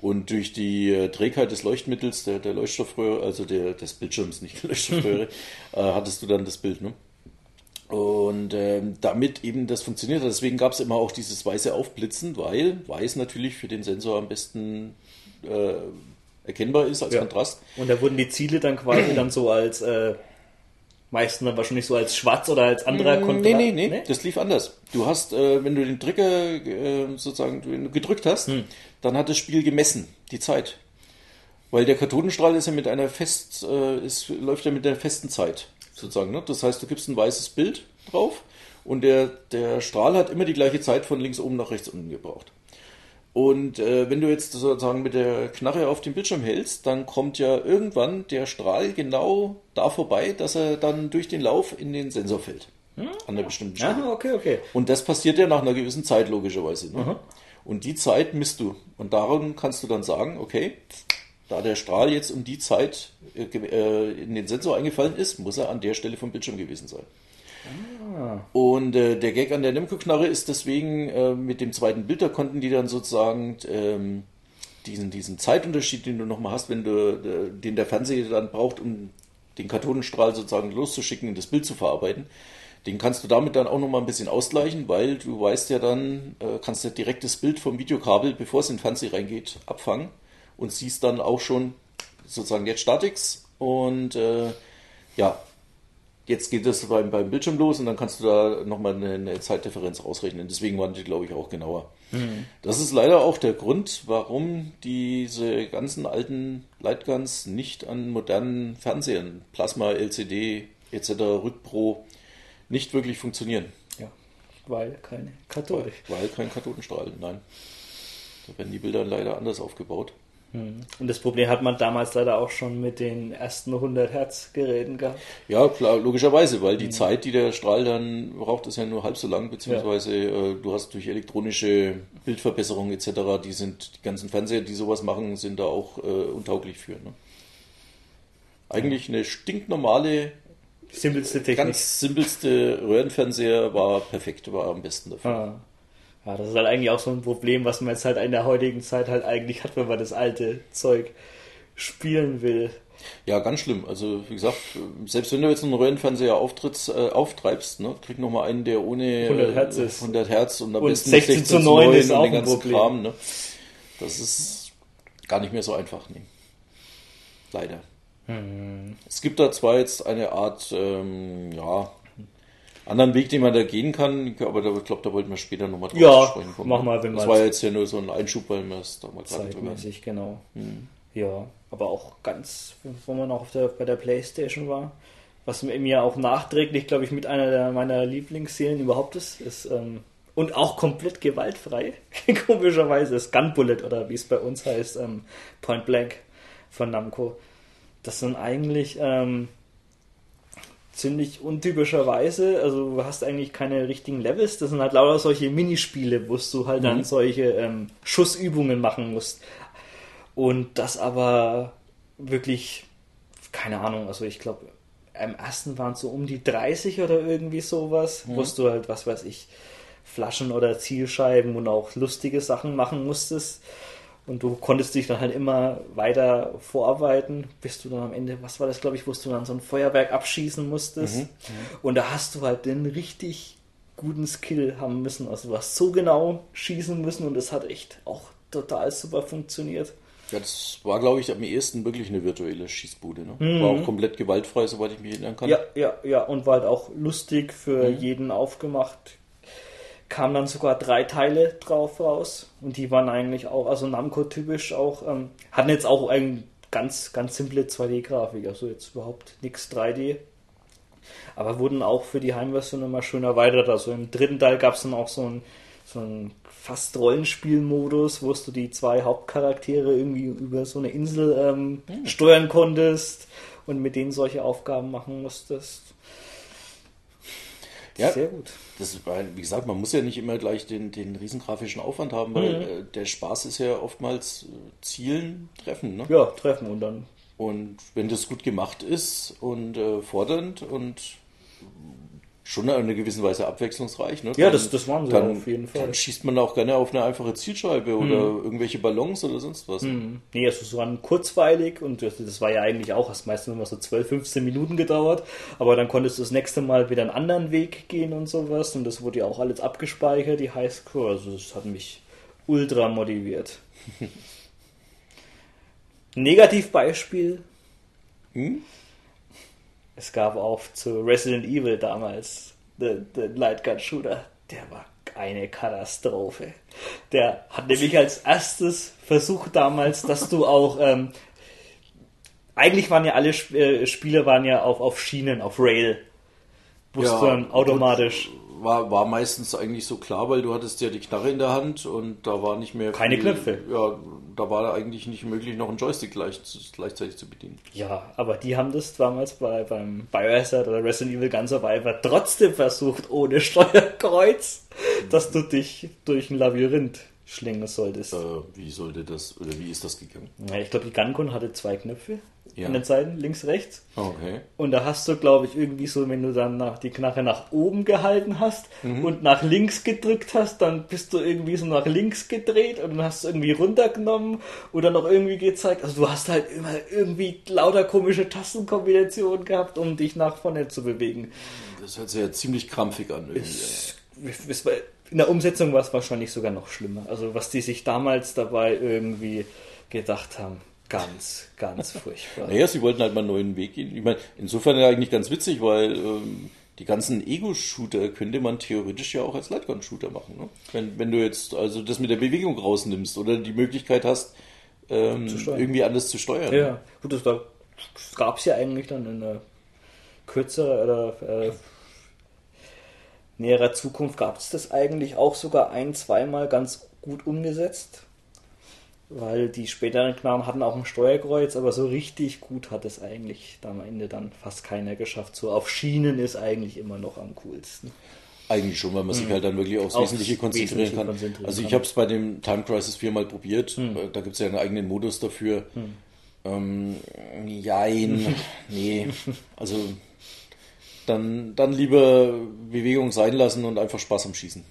Und durch die äh, Trägheit des Leuchtmittels, der, der Leuchtstoffröhre, also der, des Bildschirms, nicht der Leuchtstoffröhre, [LAUGHS] äh, hattest du dann das Bild. Ne? Und ähm, damit eben das funktioniert hat, deswegen gab es immer auch dieses weiße Aufblitzen, weil weiß natürlich für den Sensor am besten äh, erkennbar ist als Ja. Kontrast. Und da wurden die Ziele dann quasi dann so als, äh, meistens dann wahrscheinlich so als schwarz oder als anderer. Mm, Nee, nee, nee, das lief anders. Du hast, äh, wenn du den Trigger äh, sozusagen gedrückt hast, Hm. dann hat das Spiel gemessen, die Zeit. Weil der Kathodenstrahl ist ja mit einer fest, äh, ist, läuft ja mit einer festen Zeit, sozusagen. Ne? Das heißt, du gibst ein weißes Bild drauf und der, der Strahl hat immer die gleiche Zeit von links oben nach rechts unten gebraucht. Und äh, wenn du jetzt sozusagen mit der Knarre auf den Bildschirm hältst, dann kommt ja irgendwann der Strahl genau da vorbei, dass er dann durch den Lauf in den Sensor fällt. Hm? An einer bestimmten Stelle. Ah, okay, okay. Und das passiert ja nach einer gewissen Zeit, logischerweise. Ne? Und die Zeit misst du. Und darum kannst du dann sagen, okay, da der Strahl jetzt um die Zeit äh, äh, in den Sensor eingefallen ist, muss er an der Stelle vom Bildschirm gewesen sein. Ah. Und äh, der Gag an der Nemco-Knarre ist deswegen, äh, mit dem zweiten Bild, da konnten die dann sozusagen ähm, diesen, diesen Zeitunterschied, den du nochmal hast, wenn du, äh, den der Fernseher dann braucht, um den Kathodenstrahl sozusagen loszuschicken und das Bild zu verarbeiten, den kannst du damit dann auch nochmal ein bisschen ausgleichen, weil du weißt ja dann, äh, kannst du direkt das Bild vom Videokabel, bevor es in den Fernseher reingeht, abfangen und siehst dann auch schon sozusagen jetzt Statics und äh, ja, jetzt geht es beim, beim Bildschirm los und dann kannst du da nochmal eine, eine Zeitdifferenz ausrechnen. Deswegen waren die, glaube ich, auch genauer. Mhm. Das ist leider auch der Grund, warum diese ganzen alten Lightguns nicht an modernen Fernsehern, Plasma, LCD etc., Rückpro, nicht wirklich funktionieren. Ja, weil keine Kathode. Weil, weil kein Kathodenstrahl, nein. Da werden die Bilder leider anders aufgebaut. Hm. Und das Problem hat man damals leider auch schon mit den ersten 100 Hertz Geräten gehabt. Ja, klar, logischerweise, weil die mhm. Zeit, die der Strahl dann braucht, ist ja nur halb so lang, beziehungsweise ja. äh, du hast durch elektronische Bildverbesserungen etc., die sind, die ganzen Fernseher, die sowas machen, sind da auch äh, untauglich für. Ne? Eigentlich eine stinknormale, simpelste Technik. ganz simpelste Röhrenfernseher war perfekt, war am besten dafür. Ah. Ja, das ist halt eigentlich auch so ein Problem, was man jetzt halt in der heutigen Zeit halt eigentlich hat, wenn man das alte Zeug spielen will. Ja, ganz schlimm. Also wie gesagt, selbst wenn du jetzt einen Röhrenfernseher auftrittst, äh, auftreibst, ne, krieg noch mal einen, der ohne 100 Hertz ist. 100 Hertz und am und besten 16, 16 zu 9, 9 ist auch den ganzen Problem. Kram. Ne. Das ist gar nicht mehr so einfach. Nee. Leider. Hm. Es gibt da zwar jetzt eine Art, ähm, ja, anderen Weg, den man da gehen kann, aber da, ich glaube, da wollten wir später nochmal drauf ja, sprechen kommen. Mach mal, wenn das war jetzt ja nur so ein Einschub, weil wir es da mal Zeitmäßig, genau. Hm. Ja, aber auch ganz, wo man noch der, bei der Playstation war, was mir auch nachträglich, glaube ich, mit einer der meiner Lieblingsszenen überhaupt ist, ist ähm, und auch komplett gewaltfrei, [LAUGHS] komischerweise, ist Gunbullet oder wie es bei uns heißt, ähm, Point Blank von Namco. Das sind eigentlich ähm, ziemlich untypischerweise. Also du hast eigentlich keine richtigen Levels. Das sind halt lauter solche Minispiele, wo du halt mhm. dann solche ähm, Schussübungen machen musst. Und das aber wirklich, keine Ahnung, also ich glaube, am ersten waren es so um die 30 oder irgendwie sowas, mhm. wo du halt, was weiß ich, Flaschen oder Zielscheiben und auch lustige Sachen machen musstest. Und du konntest dich dann halt immer weiter vorarbeiten, bis du dann am Ende, was war das, glaube ich, wo du dann so ein Feuerwerk abschießen musstest. Mhm. Und da hast du halt den richtig guten Skill haben müssen. Also du hast so genau schießen müssen und es hat echt auch total super funktioniert. Ja, das war, glaube ich, am ehesten wirklich eine virtuelle Schießbude. Ne? Mhm. War auch komplett gewaltfrei, soweit ich mich erinnern kann. Ja, ja, ja. Und war halt auch lustig für mhm. jeden aufgemacht kamen dann sogar drei Teile drauf raus und die waren eigentlich auch, also Namco-typisch auch, ähm, hatten jetzt auch eine ganz, ganz simple 2D-Grafik, also jetzt überhaupt nichts 3D. Aber wurden auch für die Heimversion immer schön erweitert. Also im dritten Teil gab es dann auch so ein, so ein fast Rollenspielmodus, wo du die zwei Hauptcharaktere irgendwie über so eine Insel ähm, mhm. steuern konntest und mit denen solche Aufgaben machen musstest. Ja, Sehr gut. Das ist, wie gesagt, man muss ja nicht immer gleich den, den riesen grafischen Aufwand haben, weil mhm. äh, der Spaß ist ja oftmals äh, Zielen, Treffen. Ne? Ja, Treffen und dann. Und wenn das gut gemacht ist und äh, fordernd und schon in einer gewissen Weise abwechslungsreich. Ne? Ja, das, das waren sie dann, auf jeden Fall. Dann schießt man auch gerne auf eine einfache Zielscheibe mhm. oder irgendwelche Ballons oder sonst was. Mhm. Nee, also es waren kurzweilig und das, das war ja eigentlich auch, das meistens immer so 12, 15 Minuten gedauert, aber dann konntest du das nächste Mal wieder einen anderen Weg gehen und sowas und das wurde ja auch alles abgespeichert, die Highscore, also das hat mich ultra motiviert. [LAUGHS] Negativbeispiel. Hm? Es gab auch zu Resident Evil damals den Light Gun Shooter. Der war eine Katastrophe. Der hat nämlich als erstes versucht damals, dass du auch ähm, eigentlich waren ja alle Sp äh, Spiele waren ja auf, auf Schienen, auf Rail. Wusste ja, dann automatisch. Gut war, war meistens eigentlich so klar, weil du hattest ja die Knarre in der Hand und da war nicht mehr Keine Knöpfe. Ja, da war eigentlich nicht möglich, noch einen Joystick gleich, gleichzeitig zu bedienen. Ja, aber die haben das damals bei, beim Biohazard oder Resident Evil Gun Survivor trotzdem versucht, ohne Steuerkreuz, dass du dich durch ein Labyrinth schlingen solltest. Äh, wie sollte das, oder wie ist das gegangen? Ja, ich glaube, die Gun hatte zwei Knöpfe Ja. an den Seiten, links, rechts. Okay. Und da hast du, glaube ich, irgendwie so, wenn du dann nach, die Knarre nach oben gehalten hast und nach links gedrückt hast, dann bist du irgendwie so nach links gedreht und dann hast du irgendwie runtergenommen oder noch irgendwie gezeigt. Also du hast halt immer irgendwie lauter komische Tastenkombinationen gehabt, um dich nach vorne zu bewegen. Das hört sich ja ziemlich krampfig an. Irgendwie. Es war- In der Umsetzung war es wahrscheinlich sogar noch schlimmer. Also was die sich damals dabei irgendwie gedacht haben. Ganz, ganz [LAUGHS] furchtbar. Naja, sie wollten halt mal einen neuen Weg gehen. Ich meine, insofern ja eigentlich ganz witzig, weil ähm, die ganzen Ego-Shooter könnte man theoretisch ja auch als Lightgun-Shooter machen. Ne? Wenn, wenn du jetzt also das mit der Bewegung rausnimmst oder die Möglichkeit hast, ähm, irgendwie anders zu steuern. Ja, gut, das gab es ja eigentlich dann in der kürzerer oder äh, näherer Zukunft gab es das eigentlich auch sogar ein, zweimal ganz gut umgesetzt. Weil die späteren Knaben hatten auch ein Steuerkreuz, aber so richtig gut hat es eigentlich am Ende dann fast keiner geschafft. So auf Schienen ist eigentlich immer noch am coolsten. Eigentlich schon, weil man sich halt dann wirklich aufs Aufs Wesentliche konzentrieren Wesentliche kann. konzentrieren also ich habe es bei dem Time Crisis viermal probiert. Äh, Da gibt es ja einen eigenen Modus dafür. Ähm, jein, [LAUGHS] nee. Also dann, dann lieber Bewegung sein lassen und einfach Spaß am Schießen.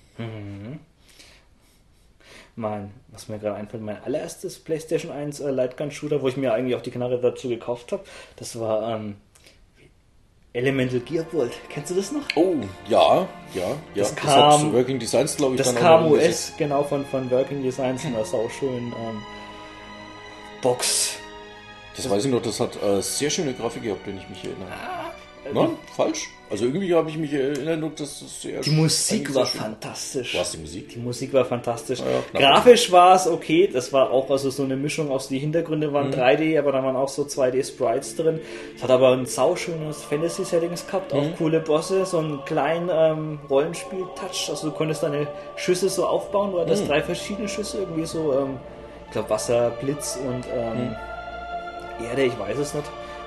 Mein, was mir gerade einfällt, mein allererstes PlayStation 1 äh, Lightgun Shooter, wo ich mir eigentlich auch die Knarre dazu gekauft habe, das war ähm, Elemental Gearbolt. Kennst du das noch? Oh, ja, ja, ja. Das Das, kam- hat Working Designs, glaube ich, Das dann kam US, genau von, von Working Designs und das auch schön ähm, Box. Das weiß ich noch, das hat äh, sehr schöne Grafik gehabt, wenn ich mich erinnere. Äh, Na, falsch? Also irgendwie habe ich mich erinnert, dass das sehr Die Musik war schön- fantastisch. Was, die Musik? Die Musik war fantastisch. Ja. Grafisch war es okay. Das war auch also so eine Mischung aus die Hintergründe Mhm. waren 3D, aber da waren auch so 2D Sprites drin. Es hat aber ein sauschönes Fantasy-Settings gehabt, auch Mhm. coole Bosse, so einen kleinen ähm, Rollenspiel-Touch. Also du konntest deine Schüsse so aufbauen. Du Mhm. hattest drei verschiedene Schüsse, irgendwie so, ähm, ich glaube Wasser, Blitz und ähm, Mhm. Erde, ich weiß es nicht.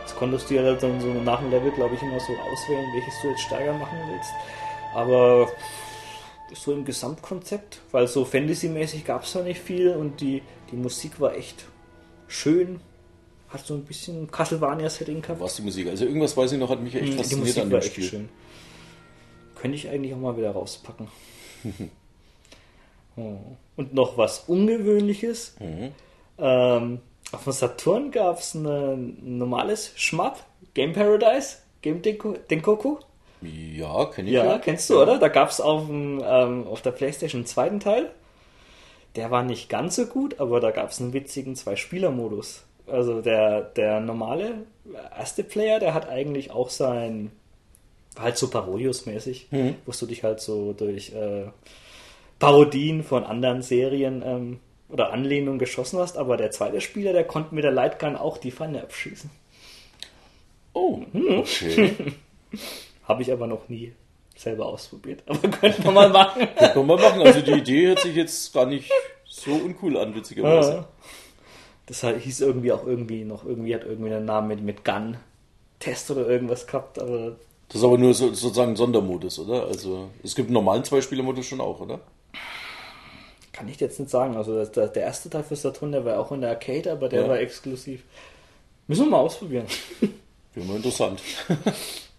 Das konntest du ja dann so nach dem Level, glaube ich, immer so auswählen, welches du jetzt stärker machen willst. Aber so im Gesamtkonzept, weil so Fantasy-mäßig gab es da nicht viel und die, die Musik war echt schön. Hat so ein bisschen Castlevania-Setting gehabt. Was die Musik? Also irgendwas weiß ich noch, hat mich echt die fasziniert Musik an war dem echt Spiel. schön. Könnte ich eigentlich auch mal wieder rauspacken. [LAUGHS] oh. Und noch was Ungewöhnliches. Mhm. Ähm, auf dem Saturn gab es ein normales Schmapp, Game Paradise, Game Denko- Denkoku. Ja, kenne ich Ja, ja. kennst du, oder? Da gab es auf, dem, ähm, auf der Playstation einen zweiten Teil. Der war nicht ganz so gut, aber da gab es einen witzigen Zwei-Spieler-Modus. Also der, der normale erste Player, der hat eigentlich auch sein, halt so Parodius-mäßig, wo du dich halt so durch äh, Parodien von anderen Serien ähm, oder Anlehnungen geschossen hast, aber der zweite Spieler, der konnte mit der Lightgun auch die Pfanne abschießen. Oh, Hm. okay. [LAUGHS] Habe ich aber noch nie selber ausprobiert. Aber [LAUGHS] könnte man mal machen. [LAUGHS] Können wir mal machen. Also die Idee hört sich jetzt gar nicht so uncool an, witzigerweise. Ja. Das hieß irgendwie auch irgendwie noch, irgendwie hat irgendwie einen Namen mit, mit Gun Test oder irgendwas gehabt, aber Das ist aber nur so, sozusagen Sondermodus, oder? Also es gibt einen normalen Zwei-Spieler-Modus schon auch, oder? Kann ich jetzt nicht sagen. Also das, der, der erste Teil für Saturn, der war auch in der Arcade, aber der Ja. war exklusiv. Müssen wir mal ausprobieren. [LAUGHS] Wäre mal interessant.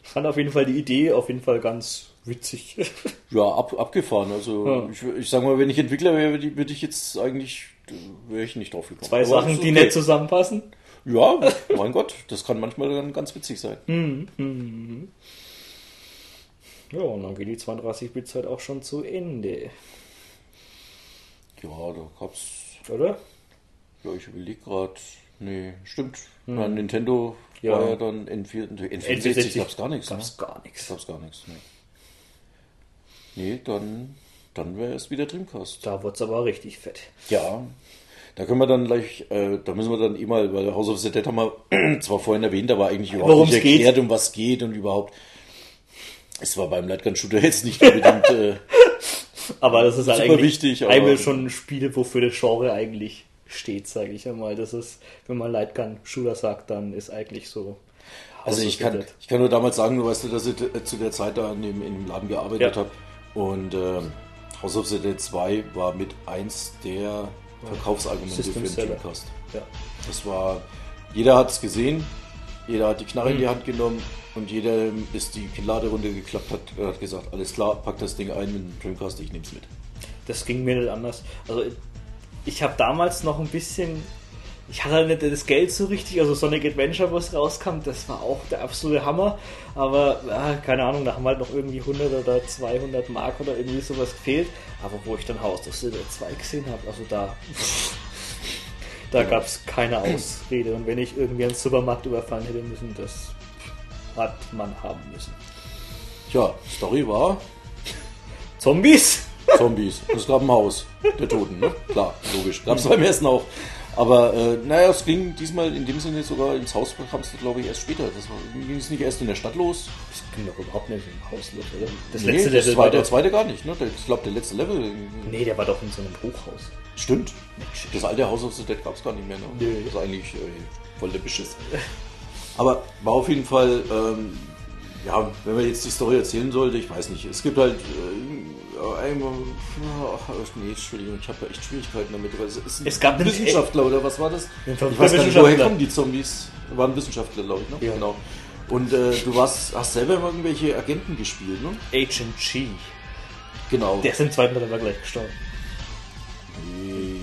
Ich fand auf jeden Fall die Idee auf jeden Fall ganz witzig. [LAUGHS] Ja, ab, abgefahren. Also Ja. ich, ich sag mal, wenn ich Entwickler wäre, würde ich- jetzt eigentlich, wäre ich nicht drauf gekommen. Zwei Aber Sachen, ist die okay. nicht zusammenpassen. Ja, [LAUGHS] mein Gott, das kann manchmal dann ganz witzig sein. Ja, und dann geht die 32-Bit-Zeit auch schon zu Ende, Ja, da gab's, oder? ja, ich überlege gerade, nee, stimmt. Na, Nintendo Hm. Ja. war ja dann N4, N64 gab's gar nichts. Gab's ne? gar nichts. Gab's gar nichts, nee. Nee, dann, dann wäre es wieder Dreamcast. Da wird's aber richtig fett. Ja, da können wir dann gleich, äh, da müssen wir dann eh mal, weil House of the Dead haben wir [CLEARS THROAT] zwar vorhin erwähnt, aber eigentlich überhaupt Worum's nicht geht. erklärt, um was geht und überhaupt. Es war beim Lightgun-Shooter jetzt nicht unbedingt. [LAUGHS] Äh, Aber das ist halt Super eigentlich wichtig, eigentlich schon ein Spiel, wofür das Genre eigentlich steht, sage ich einmal. Das ist, wenn man Lightgun-Shooter sagt, dann ist eigentlich so. Also ich kann, ich kann nur damals sagen, du weißt du, dass ich äh, zu der Zeit da in dem, in dem Laden gearbeitet Ja. habe. Und ähm, House of the Dead 2 war mit eins der Verkaufsargumente System für den. Dreamcast. Ja. Das war, jeder hat es gesehen, jeder hat die Knarre in die Hand genommen und jeder ist die Kinnlade runtergeklappt, hat, hat gesagt, alles klar, pack das Ding ein mit dem Dreamcast, ich nehm's mit. Das ging mir nicht anders. Also ich habe damals noch ein bisschen, ich hatte halt nicht das Geld so richtig, also Sonic Adventure, was rauskam, das war auch der absolute Hammer. Aber ja, keine Ahnung, da haben halt noch irgendwie 100 oder 200 Mark oder irgendwie sowas gefehlt. Aber wo ich dann Haus Dead 2 gesehen habe, also da, da gab es keine Ausrede. Und wenn ich irgendwie einen Supermarkt überfallen hätte müssen, das hat man haben müssen. Tja, Story war Zombies! Zombies. Es gab ein Haus der Toten, ne? Klar, logisch. Gab es beim ersten auch. Aber äh, naja, es ging diesmal in dem Sinne sogar ins Haus, kam es glaube ich erst später. Das war, ging es nicht erst in der Stadt los. Das ging doch überhaupt nicht im Haus los, oder? Das Nee, letzte das Level war der zweite gar nicht. Ne? Ich glaube, der letzte Level. Nee, der war doch in so einem Hochhaus. Stimmt. Das alte House of the Dead gab es gar nicht mehr. Ne? Nö. Das ist eigentlich äh, voll der Beschiss. Aber war auf jeden Fall, ähm, ja, wenn man jetzt die Story erzählen sollte, ich weiß nicht. Es gibt halt äh, einmal, ach, nee, Entschuldigung, ich habe ja echt Schwierigkeiten damit. Weil es, ist ein Es gab einen- Wissenschaftler oder was war das? Ich weiß gar nicht, woher kommen die Zombies? Waren Wissenschaftler, glaube ich, ne? Ja. Genau. Und äh, du warst, hast selber irgendwelche Agenten gespielt, ne? Agent G. Genau. Der ist im zweiten Teil aber gleich gestorben.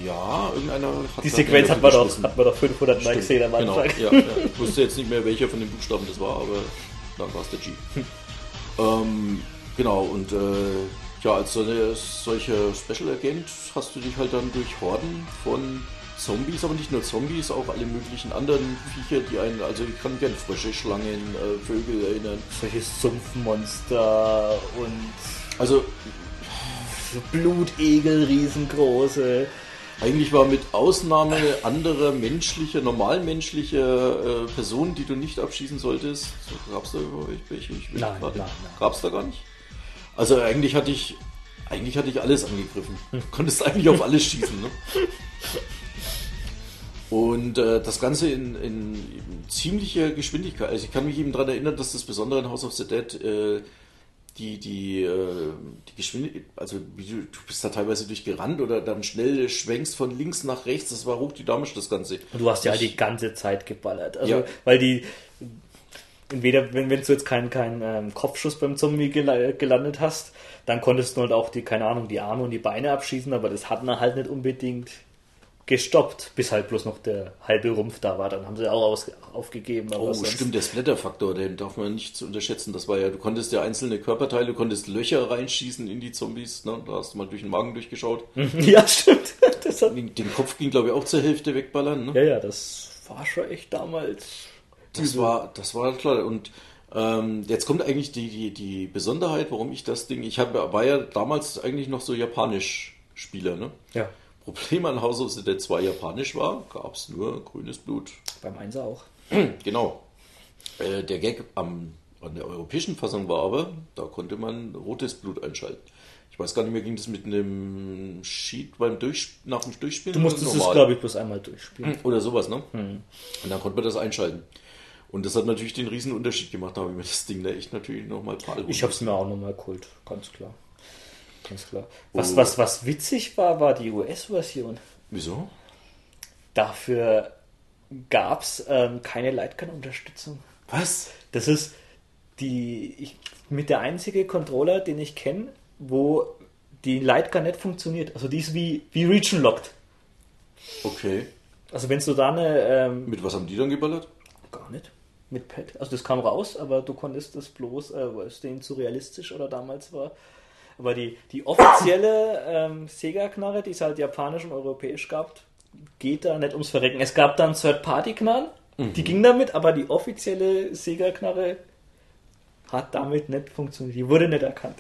Ja, irgendeiner hat Die Sequenz hat man, doch, hat man doch 500 Mal gesehen am genau. Anfang. Ja, ja. Ich wusste jetzt nicht mehr, welcher von den Buchstaben das war, aber dann war es der G. [LAUGHS] ähm, genau, und äh, ja, als so eine, solcher Special Agent hast du dich halt dann durch Horden von Zombies, aber nicht nur Zombies, auch alle möglichen anderen Viecher, die einen, also ich kann an Frösche, Schlangen, äh, Vögel erinnern. Solche Sumpfmonster und Also so Blutegel, riesengroße. Eigentlich war mit Ausnahme anderer menschlicher, normalmenschlicher äh, Personen, die du nicht abschießen solltest, so, gab es da überhaupt welche? Ich will Nein, gerade- nein. Gab's da gar nicht. Also eigentlich hatte ich, eigentlich hatte ich alles angegriffen. Du konntest eigentlich auf alles schießen. Ne? Und äh, das Ganze in, in, in ziemlicher Geschwindigkeit. Also ich kann mich eben daran erinnern, dass das Besondere in House of the Dead äh, die, die, äh, die Geschwindigkeit, also du, du bist da teilweise durchgerannt oder dann schnell schwenkst von links nach rechts, das war hochdynamisch das Ganze. Und du hast ja Ich- die ganze Zeit geballert. Also, Ja. weil die, entweder, wenn, wenn du jetzt keinen keinen ähm, Kopfschuss beim Zombie gel gelandet hast, dann konntest du halt auch die, keine Ahnung, die Arme und die Beine abschießen, aber das hat man halt nicht unbedingt gestoppt, bis halt bloß noch der halbe Rumpf da war. Dann haben sie auch aus, aufgegeben. Oh, stimmt, der Splatter-Faktor, den darf man nicht zu unterschätzen. Das war ja, du konntest ja einzelne Körperteile, du konntest Löcher reinschießen in die Zombies, ne? da hast du mal durch den Magen durchgeschaut. [LAUGHS] Ja, stimmt. [LAUGHS] Das hat, Den, Kopf ging, glaube ich, auch zur Hälfte wegballern. Ne? ja, ja, das war schon echt damals. Das war, das war klar. Und ähm, jetzt kommt eigentlich die, die, die Besonderheit, warum ich das Ding, ich hab, war ja damals eigentlich noch so Japanisch-Spieler. Ne? Ja, Problem an House of the Dead 2 Japanisch war, gab es nur grünes Blut. beim Einser auch. [CLEARS THROAT] Genau. Äh, der Gag am, an der europäischen Fassung war aber, da konnte man rotes Blut einschalten. Ich weiß gar nicht mehr, ging das mit einem Sheet beim Durch, nach dem Durchspielen? Du musstest es, glaube ich, bloß einmal durchspielen. [CLEARS THROAT] Oder sowas, ne? Und dann konnte man das einschalten. Und das hat natürlich den riesen Unterschied gemacht. Da habe ich mir das Ding da echt natürlich nochmal paar Ich habe es mir auch nochmal geholt, ganz klar. Ganz klar. Was, Oh. was, was witzig war, war die US-Version. Wieso? Dafür gab es ähm, keine Lightgun-Unterstützung. Was? Das ist die ich, mit der einzige Controller, den ich kenne, wo die Lightgun nicht funktioniert. Also die ist wie, wie Region Locked. Okay. Also wenn du da eine ähm, Mit was haben die dann geballert? Gar nicht. Mit Pad. Also das kam raus, aber du konntest das bloß, äh, weil es denen zu realistisch oder damals war. Aber die, die offizielle ähm, Sega-Knarre, die es halt japanisch und europäisch gab, geht da nicht ums Verrecken. Es gab dann Third-Party-Knarren, die ging damit, aber die offizielle Sega-Knarre hat damit nicht funktioniert. Die wurde nicht erkannt.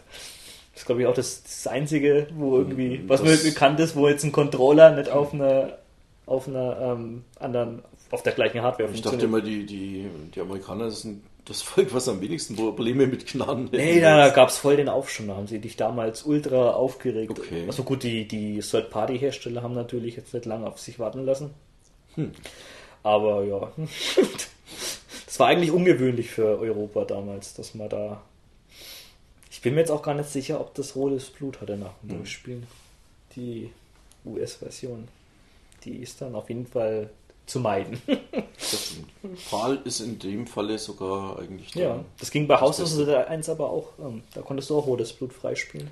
Das ist, glaube ich, auch das, das Einzige, wo irgendwie, was mir bekannt ist, wo jetzt ein Controller nicht auf einer, auf einer ähm, anderen, auf der gleichen Hardware Ich dachte funktioniert. immer, die, die, die Amerikaner sind das Volk, was am wenigsten Probleme mit Gnaden hätte. Nee, da gab es voll den Aufschwung. Da haben sie dich damals ultra aufgeregt. Okay. Also gut, die, die Third-Party-Hersteller haben natürlich jetzt nicht lange auf sich warten lassen. Hm. Aber ja. [LAUGHS] Das war eigentlich ungewöhnlich für Europa damals, dass man da. Ich bin mir jetzt auch gar nicht sicher, ob das rotes Blut hatte nach dem Hm. Durchspielen. Die US-Version. Die ist dann auf jeden Fall zu meiden. [LAUGHS] Das. PAL ist in dem Falle sogar eigentlich ja, das ging bei Dead 1 aber auch. Ähm, da konntest du auch rotes Blut freispielen.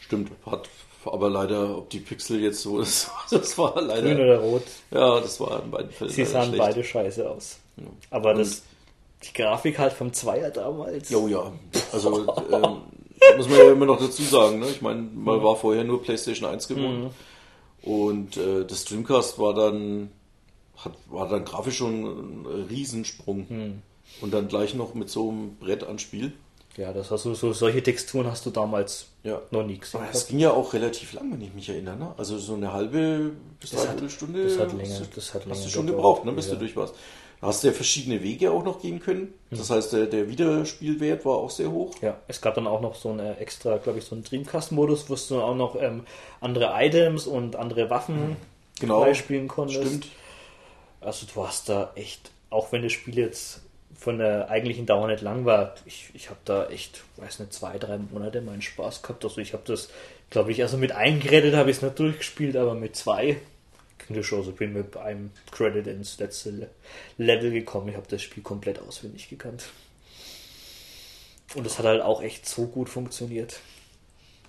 Stimmt, hat aber leider, ob die Pixel jetzt so [LAUGHS] ist, das war leider. Grün oder rot. Ja, das war in beiden Fällen. Sie sahen schlecht. beide scheiße aus. Ja. Aber Und- das, die Grafik halt vom Zweier damals. Jo, ja. Also ähm, muss man ja immer noch dazu sagen. Ne? Ich meine, man war vorher nur PlayStation 1 gewohnt. Und äh, das Dreamcast war dann, hat, war dann grafisch schon ein Riesensprung. Und dann gleich noch mit so einem Brett an Spiel. Ja, das hast du, so, solche Texturen hast du damals Ja. noch nie gesehen. Aber es ging ja auch relativ lang, wenn ich mich erinnere. Ne? Also so eine halbe bis dreiviertel Stunde. das hat hast länger- du- das hat hast länger du schon gebraucht, ne, bis ja. du durch warst. Da hast du ja verschiedene Wege auch noch gehen können. Das heißt, der, der Wiederspielwert war auch sehr hoch. Ja, es gab dann auch noch so eine extra, glaube ich, so einen Dreamcast-Modus, wo du auch noch ähm, andere Items und andere Waffen Genau. freispielen konntest. Stimmt. Also du hast da echt, auch wenn das Spiel jetzt von der eigentlichen Dauer nicht lang war, ich, ich habe da echt, weiß nicht, zwei, drei Monate meinen Spaß gehabt. Also ich habe das, glaube ich, also mit einem Credit habe ich es nicht durchgespielt, aber mit zwei ging das schon. Also bin mit einem Credit ins letzte Le- Level gekommen. Ich habe das Spiel komplett auswendig gekannt. Und es hat halt auch echt so gut funktioniert.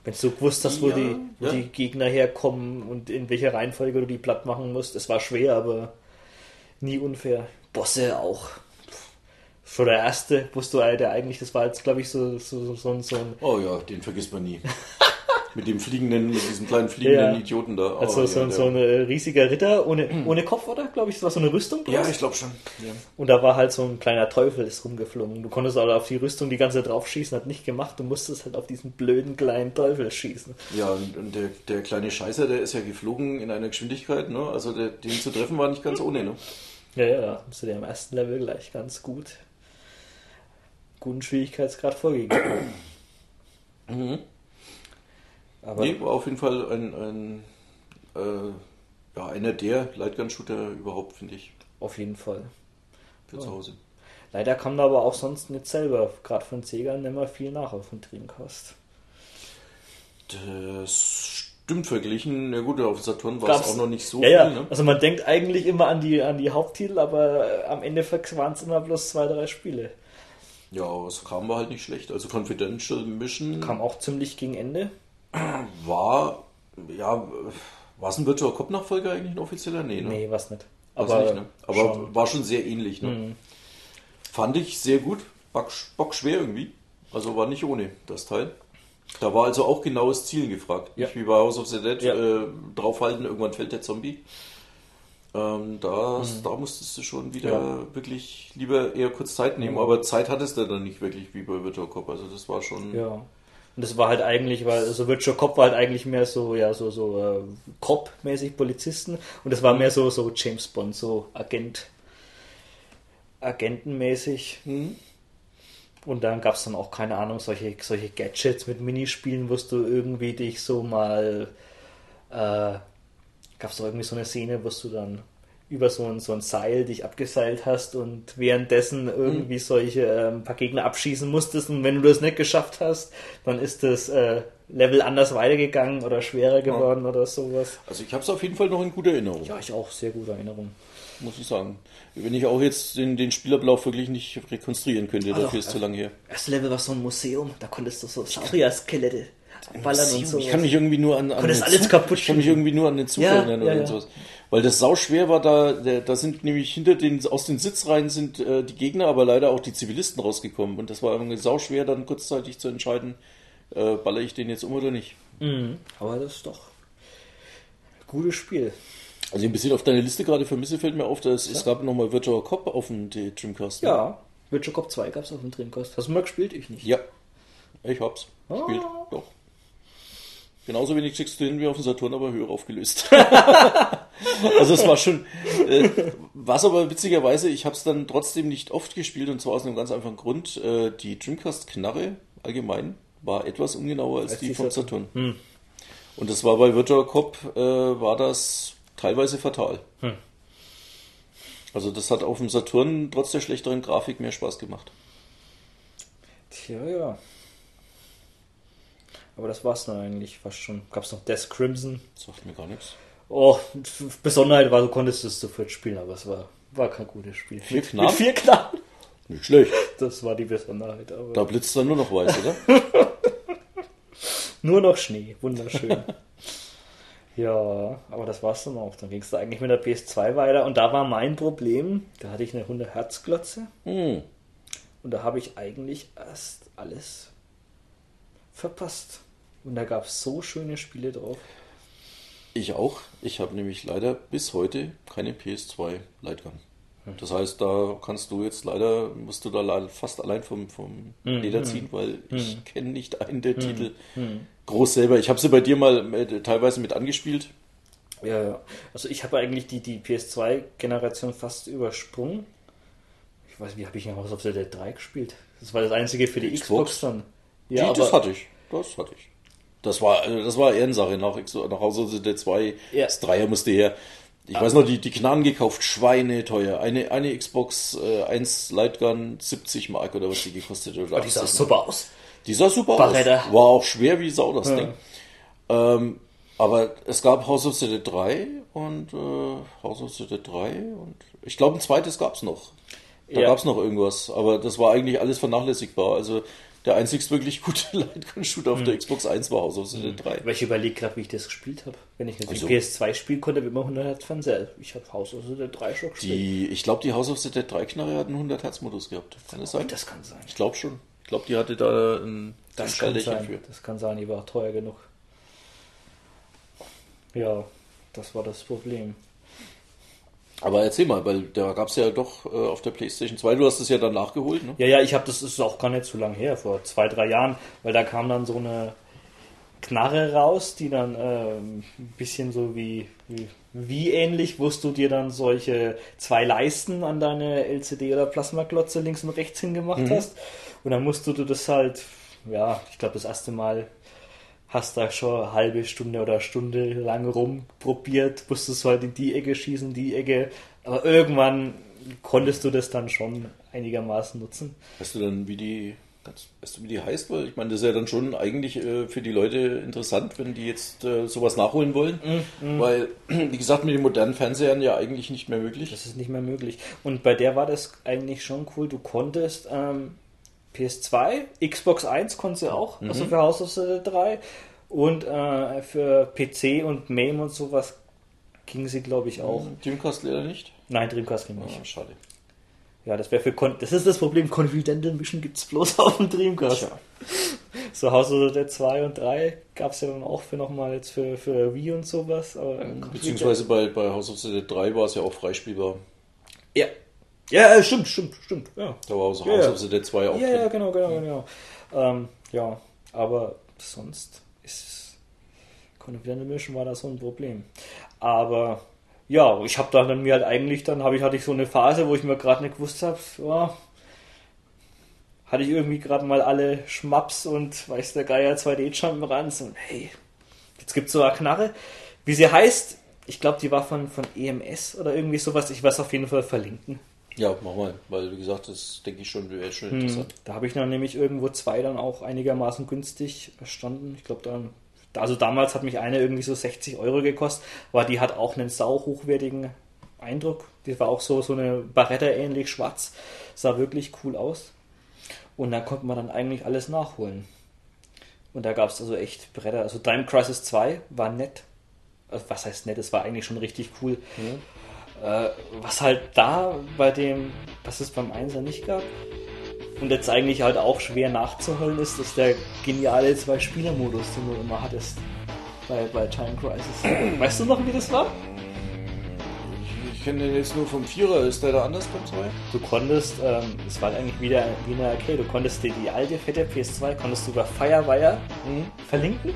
Wenn du gewusst hast, wo, Ja, die, wo ja. die Gegner herkommen und in welcher Reihenfolge du die platt machen musst. Es war schwer, aber nie unfair. Bosse auch. Schon der erste, wusste du, der eigentlich, das war jetzt, glaube ich, so, so, so, ein- so ein Oh ja, den vergisst man nie. [LAUGHS] mit dem fliegenden, mit diesem kleinen fliegenden Ja. Idioten da. Oh, also so, ja, so ein äh, riesiger Ritter ohne, ohne Kopf, oder? Glaube ich, das war so eine Rüstung. bloß. ja, ich glaube schon. Ja. Und da war halt so ein kleiner Teufel ist rumgeflogen. Du konntest aber auf die Rüstung die ganze drauf schießen, hat nicht gemacht. Du musstest halt auf diesen blöden kleinen Teufel schießen. Ja, und, und der, der kleine Scheißer, der ist ja geflogen in einer Geschwindigkeit, ne? Also der, den zu treffen war nicht ganz ohne, ne? Ja, ja, da hast du dir am ersten Level gleich ganz gut guten Schwierigkeitsgrad vorgegeben. Aber Nee, war auf jeden Fall ein, ein äh, ja, einer der Lightgun-Shooter überhaupt, finde ich, auf jeden Fall. für zu Hause. Leider kam da aber auch sonst nicht selber, gerade von Sega, nicht mehr viel nach auf dem Dreamcast. Das stimmt verglichen. Ja gut, auf Saturn war Gab's- es auch noch nicht so ja, ja. viel, ne? Also man denkt eigentlich immer an die, an die Haupttitel, aber äh, am Endeffekt waren es immer bloß zwei, drei Spiele. Ja, aber es kam war halt nicht schlecht. Also Confidential Mission Kam auch ziemlich gegen Ende. [CLEARS THROAT] war, ja, war es ein Virtual Cop Nachfolger eigentlich ein offizieller? Nee, ne? Nee, was nicht. Weiß Aber, nicht, ne? aber schon. Mhm. war schon sehr ähnlich. Ne? Fand ich sehr gut. Bock, bockschwer irgendwie. Also war nicht ohne das Teil. Da war also auch genaues Zielen gefragt. Ja. Nicht wie bei House of the Dead Ja. äh, draufhalten, irgendwann fällt der Zombie. Ähm, da, Mhm. da musstest du schon wieder Ja. wirklich lieber eher kurz Zeit nehmen. Ja. Aber Zeit hattest du dann nicht wirklich wie bei Virtual Cop. Also das war schon. Ja. Und das war halt eigentlich, weil so Virtual Cop war halt eigentlich mehr so, ja, so, so äh, Cop-mäßig Polizisten und das war mehr so, so James Bond, so Agent, Agentenmäßig. Mhm. Und dann gab es dann auch, keine Ahnung, solche, solche Gadgets mit Minispielen, wo du irgendwie dich so mal, äh, gab es doch irgendwie so eine Szene, wo du dann über so ein, so ein Seil dich abgeseilt hast und währenddessen irgendwie solche ähm, paar Gegner abschießen musstest und wenn du das nicht geschafft hast, dann ist das äh, Level anders weitergegangen oder schwerer geworden oder sowas. Also ich habe es auf jeden Fall noch in guter Erinnerung. Ja, ich auch, sehr gute Erinnerung. muss ich sagen. Wenn ich auch jetzt den, den Spielablauf wirklich nicht rekonstruieren könnte, Also, dafür ist zu lange her. Das Level war so ein Museum, da konntest du so Saurier-Skelette ballern und so. Ich kann mich irgendwie nur an, an alles kaputt ich kann mich irgendwie nur an den Zug Ja, erinnern ja, oder ja. sowas. Weil das sauschwer war, da, da, da sind nämlich hinter den, aus den Sitzreihen sind äh, die Gegner, aber leider auch die Zivilisten rausgekommen. Und das war irgendwie sauschwer, dann kurzzeitig zu entscheiden, äh, baller ich den jetzt um oder nicht. Mhm, aber das ist doch ein gutes Spiel. Also ein bisschen auf deine Liste gerade vermisse, fällt mir auf, dass es gab nochmal Virtual Cop auf dem Dreamcast. ne? Ja, Virtual Cop 2 gab es auf dem Dreamcast. Hast du mal gespielt? Ich nicht. Ja. Ich hab's. Ah. Spielt. Doch. Genauso wenig hin wie auf dem Saturn, aber höher aufgelöst. [LAUGHS] also es war schon, äh, was aber witzigerweise, ich habe es dann trotzdem nicht oft gespielt und zwar aus einem ganz einfachen Grund. Äh, die Dreamcast-Knarre allgemein war etwas ungenauer als, Als die die vom Saturn. Saturn. Und das war bei Virtual Cop, äh, war das teilweise fatal. Also das hat auf dem Saturn trotz der schlechteren Grafik mehr Spaß gemacht. Tja, ja. Aber das war's dann eigentlich fast schon. Gab's noch Death Crimson. Das sagt mir gar nichts. Oh, Besonderheit war, du konntest es zu viert spielen, aber es war, war kein gutes Spiel. Vier mit, mit vier Knaben. Nicht schlecht. Das war die Besonderheit. Da blitzt dann nur noch weiß, oder? [LAUGHS] Nur noch Schnee, wunderschön. [LAUGHS] ja, aber das war's dann auch. Dann ging es da eigentlich mit der PS2 weiter und da war mein Problem, da hatte ich eine 100 Hertz Glotze Hm. und da habe ich eigentlich erst alles verpasst. Und da gab es so schöne Spiele drauf. Ich auch. Ich habe nämlich leider bis heute keine PS2 Lightgun. Das heißt, da kannst du jetzt leider, musst du da fast allein vom, vom Leder ziehen, weil ich kenne nicht einen der Titel groß selber. Ich habe sie bei dir mal äh, teilweise mit angespielt. Ja. Also ich habe eigentlich die, die PS2-Generation fast übersprungen. Ich weiß, wie habe ich in House of the Dead 3 gespielt? Das war das einzige für die Xbox, Xbox? dann. Ja, das hatte ich. Das hatte ich. Das war, äh, das war Ehrensache nach, X- nach of the Dead 2. Ja. Das Dreier musste her. Ich weiß noch, die, die Knarren gekauft, Schweine teuer. Eine, eine Xbox äh, 1 Lightgun 70 Mark oder was die gekostet hat. Oder Oh, die sah 80 super aus. Die sah super Barretta. aus. War auch schwer wie Sau, das Ja. Ding. Ähm, aber es gab House of the Dead 3 und äh, House of the Dead 3 und ich glaube ein zweites gab es noch. Da Ja. gab es noch irgendwas, aber das war eigentlich alles vernachlässigbar. Also der einzigst wirklich gute [LAUGHS] Lightgun-Shooter auf Hm. der Xbox 1 war House of the Dead 3. Weil ich überlege gerade, wie ich das gespielt habe. Wenn ich natürlich Also- PS2 spielen konnte, mit immer 100 Hertz Fernseher. Ich habe Haus of the Dead 3 schon gespielt. Die, ich glaube, die House of the Dead 3 Knarre hat einen 100 Hertz Modus gehabt. Kann das sein? das kann sein. Ich glaube schon. Ich glaube, die hatte da ein, Das kann sein. für. Das kann sein, die war teuer genug. Ja, das war das Problem. Aber erzähl mal, weil da gab es ja doch äh, auf der PlayStation 2, du hast es ja dann nachgeholt, ne? Ja, ja, ich habe das ist auch gar nicht so lange her, vor zwei, drei Jahren, weil da kam dann so eine Knarre raus, die dann ähm, ein bisschen so wie, wie, wie ähnlich, wo du dir dann solche zwei Leisten an deine LCD oder Plasmaklotze links und rechts hingemacht hast. Und dann musst du das halt, ja, ich glaube das erste Mal hast da schon eine halbe Stunde oder Stunde lang rumprobiert, musstest halt in die Ecke schießen, die Ecke. Aber irgendwann konntest du das dann schon einigermaßen nutzen. Weißt du dann, wie die, weißt du, wie die heißt? Weil ich meine, das ist ja dann schon eigentlich äh, für die Leute interessant, wenn die jetzt äh, sowas nachholen wollen. Weil, [CLEARS THROAT] wie gesagt, mit den modernen Fernsehern ja eigentlich nicht mehr möglich. Das ist nicht mehr möglich. Und bei der war das eigentlich schon cool. Du konntest ähm, PS2, Xbox 1 konntest du auch, also für House of the Dead 3. Und äh, für PC und MAME und sowas ging sie, glaube ich, auch. Dreamcast leider nicht. Nein, Dreamcast ging nicht. Ah, schade. Ja, das wäre für Kon das ist das Problem, Confidential Mission gibt es bloß auf dem Dreamcast. Tja. So House of the Dead 2 und 3 gab es ja dann auch für nochmal jetzt für, für Wii und sowas. Aber Beziehungsweise bei, bei House of the Dead 3 war es ja auch freispielbar. Ja. Ja, äh, stimmt, stimmt, stimmt. Ja. Da war also Ja, House of the Dead 2 auch Ja, ja, genau, genau, genau. Ähm, ja, aber sonst ist Confidential Mission war da so ein Problem. Aber ja, ich habe dann mir halt eigentlich, dann habe ich, hatte ich so eine Phase, wo ich mir gerade nicht gewusst habe, ja, hatte ich irgendwie gerade mal alle Schmaps und weiß der Geier 2D-Jump'n'Runs und hey, jetzt gibt's so eine Knarre. Wie sie heißt, ich glaube, die war von, von EMS oder irgendwie sowas. Ich werde es auf jeden Fall verlinken. Ja, mach mal. Weil, wie gesagt, das denke ich schon, wäre schon interessant. Da habe ich dann nämlich irgendwo zwei dann auch einigermaßen günstig erstanden. Ich glaube dann, also damals hat mich eine irgendwie so 60 Euro gekostet, aber die hat auch einen sau hochwertigen Eindruck. Die war auch so, so eine Barretta ähnlich schwarz. Sah wirklich cool aus. Und da konnte man dann eigentlich alles nachholen. Und da gab es also echt Bretter. Also Time Crisis 2 war nett. Also was heißt nett? Es war eigentlich schon richtig cool. Äh, was halt da bei dem, was es beim Einser nicht gab, und jetzt eigentlich halt auch schwer nachzuholen ist, ist der geniale Zwei-Spieler-Modus, den du immer hattest bei, bei Time Crisis. [CLEARS THROAT] Weißt du noch, wie das war? Ich kenne den jetzt nur vom Vierer. Ist der da anders beim 2? Du konntest, ähm, es war eigentlich wieder wie eine Arcade, du konntest dir die alte fette PS2 konntest du über Firewire verlinken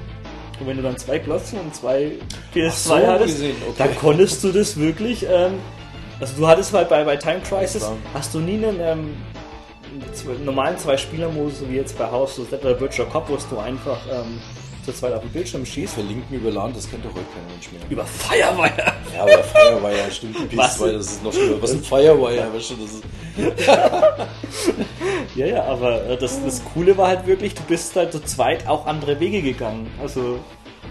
Und wenn du dann zwei Glotzen und zwei PS2 so, hattest, okay. dann konntest du das wirklich. Ähm, also du hattest halt bei, bei Time Crisis, hast du nie einen ähm, zwei, normalen Zwei-Spieler-Modus, so wie jetzt bei House of the Dead oder Virtual Cop, wo du einfach ähm, zu zweit auf dem Bildschirm schießt. Verlinken über LAN, das kennt doch heute kein Mensch mehr. Über Firewire. Ja, aber Firewire, stimmt, die Was? PS2, das ist noch schlimmer. Was ist ein Firewire? Weißt du, das ist, [LAUGHS] Ja, ja, aber äh, das, das Coole war halt wirklich, du bist halt zu zweit auch andere Wege gegangen. Also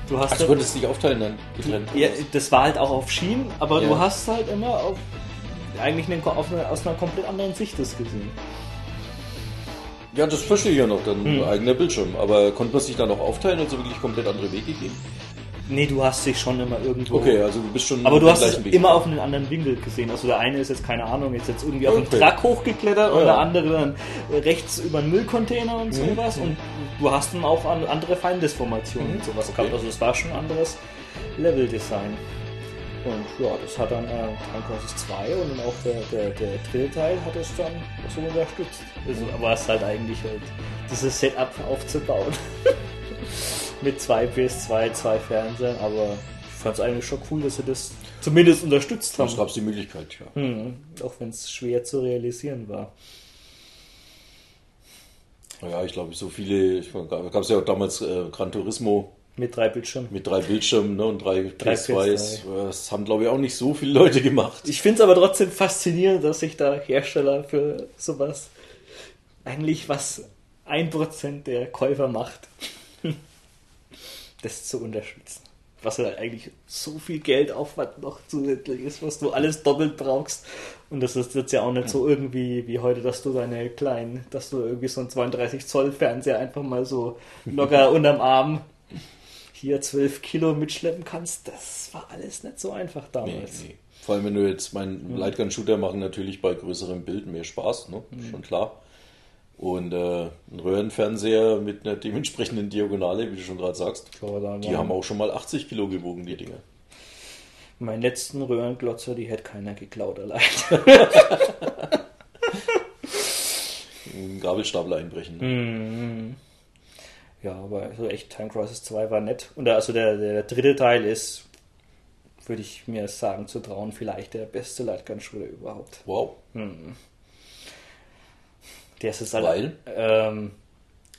du hast Ach, du halt- konntest dich aufteilen dann, getrennt. Ja, das war halt auch auf Schienen, aber Ja. du hast halt immer auf eigentlich einen, auf eine, aus einer komplett anderen Sicht das gesehen. Ja, das verstehe ich ja noch, dann Hm. eigener Bildschirm. Aber konnte man sich dann auch aufteilen, also wirklich komplett andere Wege gehen? Nee, du hast dich schon immer irgendwo. Okay, also du bist schon Aber du hast es Weg immer auf einen anderen Winkel gesehen. Also der eine ist jetzt, keine Ahnung, jetzt, jetzt irgendwie auf Okay. Truck hochgeklettert und Ja. der andere dann rechts über einen Müllcontainer und Mhm. sowas. Und du hast dann auch an- andere Feindesformationen und sowas Okay. gehabt. Also es war schon ein anderes Leveldesign. Und ja, das hat dann äh, Time Crisis 2 und dann auch der, der, der dritte Teil hat es dann so unterstützt. Also war es halt eigentlich halt dieses Setup aufzubauen. [LAUGHS] Mit zwei PS2, zwei Fernsehern, aber ich fand es eigentlich schon cool, dass sie das zumindest unterstützt Das haben. gab es die Möglichkeit, ja. Mhm. Auch wenn es schwer zu realisieren war. Ja, ich glaube, so viele, gab es ja auch damals äh, Gran Turismo Mit drei Bildschirmen. mit drei Bildschirmen ne, und drei, Drei PS2s. Das haben, glaube ich, auch nicht so viele Leute gemacht. Ich finde es aber trotzdem faszinierend, dass sich da Hersteller für sowas eigentlich was 1% der Käufer macht, das zu unterstützen. Was halt eigentlich so viel Geldaufwand noch zusätzlich ist, was du alles doppelt brauchst. Und das ist jetzt ja auch nicht so irgendwie wie heute, dass du deine kleinen, dass du irgendwie so einen 32 Zoll Fernseher einfach mal so locker [LAUGHS] unterm Arm hier 12 Kilo mitschleppen kannst. Das war alles nicht so einfach Nee, damals. nee. Vor allem, wenn du jetzt meinen Mhm. Lightgun-Shooter machen natürlich bei größerem Bild mehr Spaß, ne? Mhm. schon klar. Und äh, ein Röhrenfernseher mit einer dementsprechenden Diagonale, wie du schon gerade sagst, da die haben auch schon mal 80 Kilo gewogen, die Dinger. Meinen letzten Röhrenglotzer, die hätte keiner geklaut allein. [LAUGHS] Einen Gabelstapler einbrechen. Mhm. Ja, aber also echt Time Crisis 2 war nett. Und der- also der, der dritte Teil ist, würde ich mir sagen, zu trauen, vielleicht der beste Lightgun-Shooter überhaupt. Wow. Der ist halt, Weil? ähm,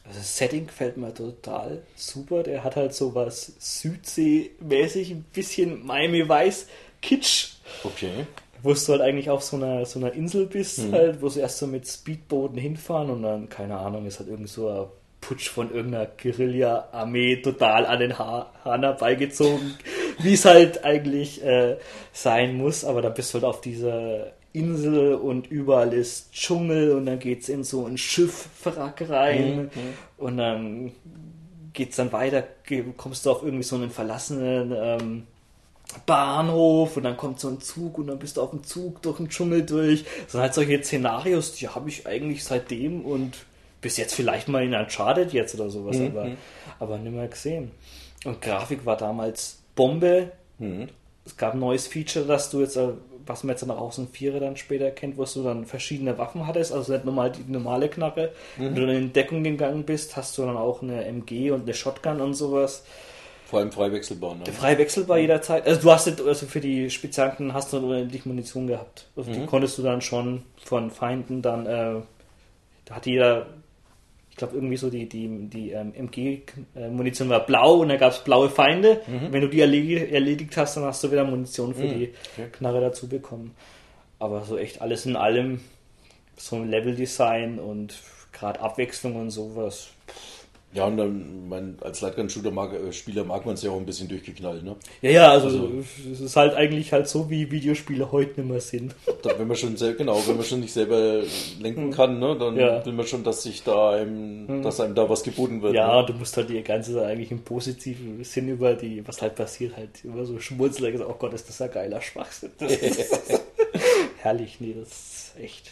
also das Setting gefällt mir total super. Der hat halt so was Südsee-mäßig, ein bisschen Miami Weiß Kitsch. Okay. wo du halt eigentlich auf so einer, so einer Insel bist, halt, wo sie erst so mit Speedbooten hinfahren und dann, keine Ahnung, ist halt irgend so ein Putsch von irgendeiner Guerilla-Armee total an den ha Hahn herbeigezogen, wie es halt eigentlich äh, sein muss, aber dann bist du halt auf dieser Insel und überall ist Dschungel und dann geht's in so ein Schiffwrack rein. Und dann geht's dann weiter, kommst du auf irgendwie so einen verlassenen ähm, Bahnhof und dann kommt so ein Zug und dann bist du auf dem Zug durch den Dschungel durch. Das sind halt solche Szenarios, die habe ich eigentlich seitdem und bis jetzt vielleicht mal in Uncharted jetzt oder sowas, aber, aber nimmer gesehen. Und Grafik war damals Bombe. Es gab ein neues Feature, dass du jetzt, äh, was man jetzt aus dem Vierer dann später kennt, wo du dann verschiedene Waffen hattest, also nicht normal die normale Knarre. Wenn du dann in Deckung gegangen bist, hast du dann auch eine MG und eine Shotgun und sowas. Vor allem frei wechselbar. Ne? Frei wechselbar jederzeit. Also du hast jetzt, also für die Spezialken hast du dann unendlich Munition gehabt. Also die konntest du dann schon von Feinden dann, äh, da hat jeder, glaube irgendwie so die, die, die ähm, MG-Munition war blau und da gab es blaue Feinde. Wenn du die erledigt, erledigt hast, dann hast du wieder Munition für die Knarre dazu bekommen. Aber so echt alles in allem, so ein Level-Design und gerade Abwechslung und sowas. Ja, und dann, mein, als Lightgun-Shooter mag, äh, Spieler mag man es ja auch ein bisschen durchgeknallt, ne? Ja, ja, also, Also- es ist halt eigentlich halt so, wie Videospiele heute nicht mehr sind. Da, wenn man schon sel- genau, wenn man schon nicht selber lenken kann, ne, dann Hm. Ja. will man schon, dass sich da einem, dass einem da was geboten wird. Ja, Ne? du musst halt die ganze Zeit eigentlich im positiven Sinn über die, was halt passiert, halt immer so schmunzeln. gesagt, Oh Gott, ist das ein geiler Schwachsinn. Das [LAUGHS] ist [LAUGHS] herrlich, nee, das ist echt,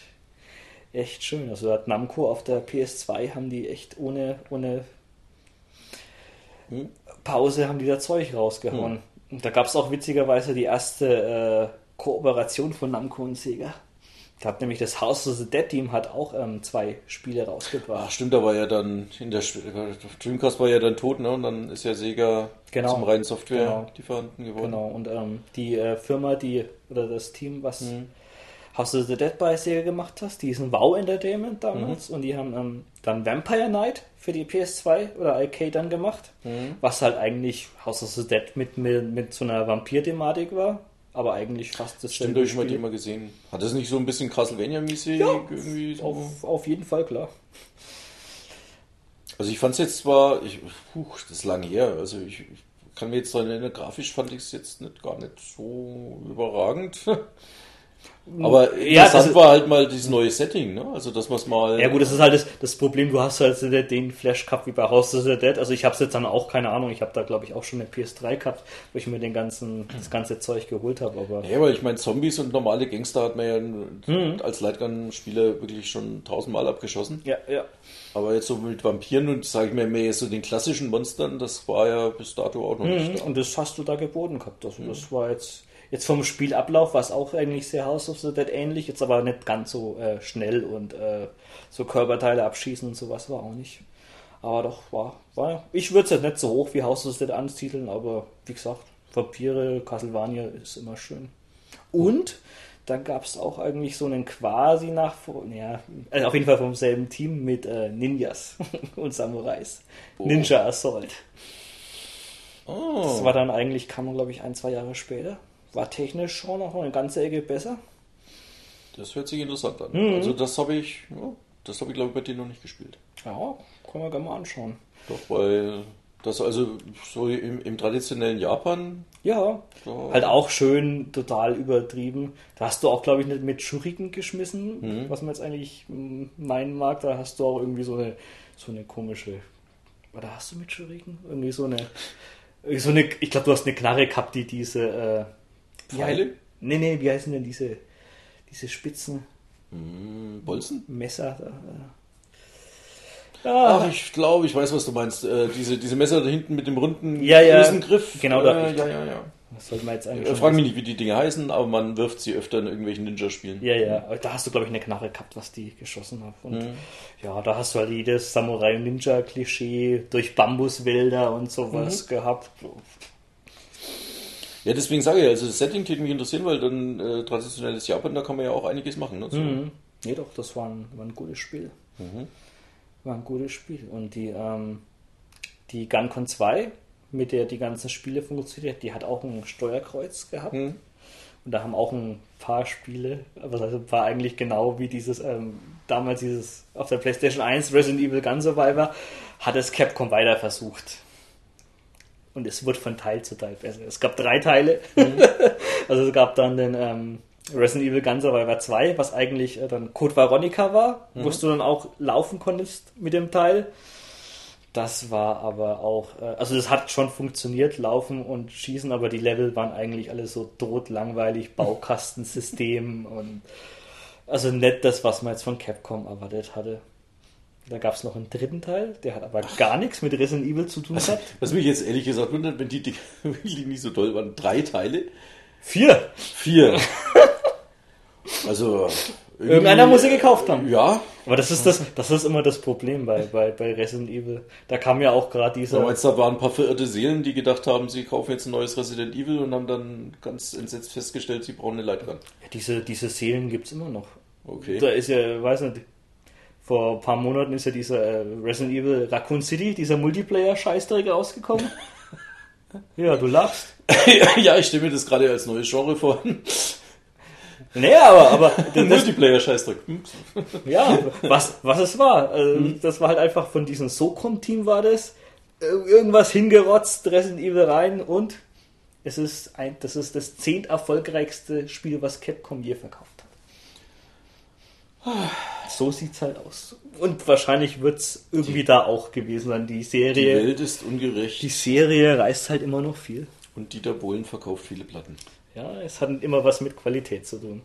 echt schön. Also hat Namco auf der PS2 haben die echt ohne, ohne Hm. Pause haben die da Zeug rausgehauen. Und da gab es auch witzigerweise die erste äh, Kooperation von Namco und Sega. Da hat nämlich das House of the Dead Team hat auch ähm, zwei Spiele rausgebracht. Ach, stimmt, da war ja dann in der Dreamcast war ja dann tot, ne? Und dann ist ja Sega Genau. zum reinen Genau. Software-Lieferanten geworden. Genau, und ähm, die äh, Firma, die, oder das Team, was Mhm. House of the Dead bei Sega gemacht hast, die ist ein Wow Entertainment damals und die haben ähm, dann Vampire Night für die PS2 oder Arcade dann gemacht, Mhm. was halt eigentlich House of the Dead mit, mit, mit so einer Vampir-Thematik war, aber eigentlich fast das Stimmt, habe ich mal die mal gesehen. Hat das nicht so ein bisschen Castlevania-mäßig Ja, irgendwie? So? Auf, auf jeden Fall, klar. Also ich fand es jetzt zwar, ich, puh, das ist lange her, also ich, ich kann mir jetzt daran erinnern, grafisch fand ich es jetzt nicht, gar nicht so überragend. [LAUGHS] Aber Ja, das interessant ist- war halt mal dieses neue Setting, ne? Also dass man es mal... Ja gut, das ist halt das, das Problem, du hast halt den Flash Cup wie bei House of the Dead. Also ich habe es jetzt dann auch, keine Ahnung, ich habe da glaube ich auch schon eine PS3 gehabt, wo ich mir den ganzen, das ganze Zeug geholt habe, aber... Ja, weil ich meine, Zombies und normale Gangster hat man ja Mhm. als Lightgun-Spieler wirklich schon tausendmal abgeschossen. Ja, ja. Aber jetzt so mit Vampiren und, sage ich mir, mehr so den klassischen Monstern, das war ja bis dato auch noch nicht Mhm, da. und das hast du da geboten gehabt. Also das war jetzt, jetzt vom Spielablauf war es auch eigentlich sehr House of the Dead ähnlich, jetzt aber nicht ganz so äh, schnell und äh, so Körperteile abschießen und sowas war auch nicht. Aber doch, war, war ich würde es jetzt nicht so hoch wie House of the Dead ansiedeln, aber wie gesagt, Vampire, Castlevania ist immer schön. Und dann gab es auch eigentlich so einen quasi Nachfolger, ja, also auf jeden Fall vom selben Team mit äh, Ninjas [LAUGHS] und Samurais. Ninja Assault. Das Oh, war dann eigentlich, kam glaube ich ein, zwei Jahre später. War technisch schon noch eine ganze Ecke besser. das hört sich interessant an. Mhm. Also das habe ich, ja, das habe ich glaube ich bei dir noch nicht gespielt. Ja, können wir gerne mal anschauen. Doch, weil das also so im, im traditionellen Japan, Ja, da, halt auch schön, total übertrieben. Da hast du auch, glaube ich, nicht mit Schuriken geschmissen, was man jetzt eigentlich mm, meinen mag. Da hast du auch irgendwie so eine, so eine komische. Oder hast du mit Schuriken? Irgendwie so eine. So eine ich glaube, du hast eine Knarre gehabt, die diese. Äh, Pfeile? hei- Nee, nee, wie heißen denn diese, diese spitzen Hm, Bolzen? Messer? Da, äh. Ah, Ach, ich glaube, ich weiß, was du meinst. Äh, diese, diese Messer da hinten mit dem runden Ja, ja. Rosengriff. Genau, da- äh, ja, ja, ja. das sollte man jetzt eigentlich. Äh, schon frag mich nicht, wie die Dinge heißen, aber man wirft sie öfter in irgendwelchen Ninja-Spielen. Ja, ja, aber da hast du, glaube ich, eine Knarre gehabt, was die geschossen hat. Und Mhm. ja, da hast du halt jedes Samurai-Ninja-Klischee durch Bambuswälder und sowas Mhm. gehabt. Ja, deswegen sage ich, also das Setting würde mich interessieren, weil dann äh, traditionelles Japan, da kann man ja auch einiges machen. Ne? So. Mhm. Nee, doch, das war ein, war ein gutes Spiel. Mhm. War ein gutes Spiel. Und die, ähm, die GunCon 2, mit der die ganzen Spiele funktioniert, die hat auch ein Steuerkreuz gehabt. Mhm. Und da haben auch ein paar Spiele, aber das war eigentlich genau wie dieses, ähm, damals dieses auf der PlayStation 1 Resident Evil Gun Survivor, hat es Capcom weiter versucht. Und es wird von Teil zu Teil besser. Es gab drei Teile. [LAUGHS] also es gab dann den ähm, Resident Evil Gun Survivor 2, was eigentlich äh, dann Code Veronica war, wo du dann auch laufen konntest mit dem Teil. Das war aber auch, äh, also das hat schon funktioniert, Laufen und Schießen, aber die Level waren eigentlich alle so tot, langweilig, [LAUGHS] Baukastensystem und also nicht das, was man jetzt von Capcom erwartet hatte. Da gab es noch einen dritten Teil, der hat aber gar nichts mit Resident Evil zu tun gehabt. Was mich jetzt ehrlich gesagt wundert, wenn die Dinge [LAUGHS] wirklich nicht so toll waren. Drei Teile? Vier! Vier. [LAUGHS] also. Irgendeiner muss sie gekauft haben. Ja, Aber das ist das, das ist immer das Problem bei, bei, bei Resident Evil. Da kam ja auch gerade dieser. du, da waren ein paar verirrte Seelen, die gedacht haben, sie kaufen jetzt ein neues Resident Evil und haben dann ganz entsetzt festgestellt, sie brauchen eine Lightgun. Diese, diese Seelen gibt's immer noch. Okay. Da ist ja, weiß nicht, vor ein paar Monaten ist ja dieser äh, Resident Evil Raccoon City, dieser Multiplayer-Scheißdreck rausgekommen. [LAUGHS] ja, du lachst. [LAUGHS] ja, ich stelle mir das gerade als neues Genre vor. [LAUGHS] Nee, aber, aber Multiplayer-Scheißdreck. Ja, was, was es war. Also, Das war halt einfach von diesem SOCOM-Team war das. Irgendwas hingerotzt, Resident Evil rein und es ist ein, das ist das zehnt erfolgreichste Spiel, was Capcom je verkauft. So sieht's halt aus. Und wahrscheinlich wird's irgendwie da auch gewesen sein. Die Die Serie, Welt ist ungerecht die Serie reißt halt immer noch viel. und Dieter Bohlen verkauft viele Platten. Ja, es hat immer was mit Qualität zu tun.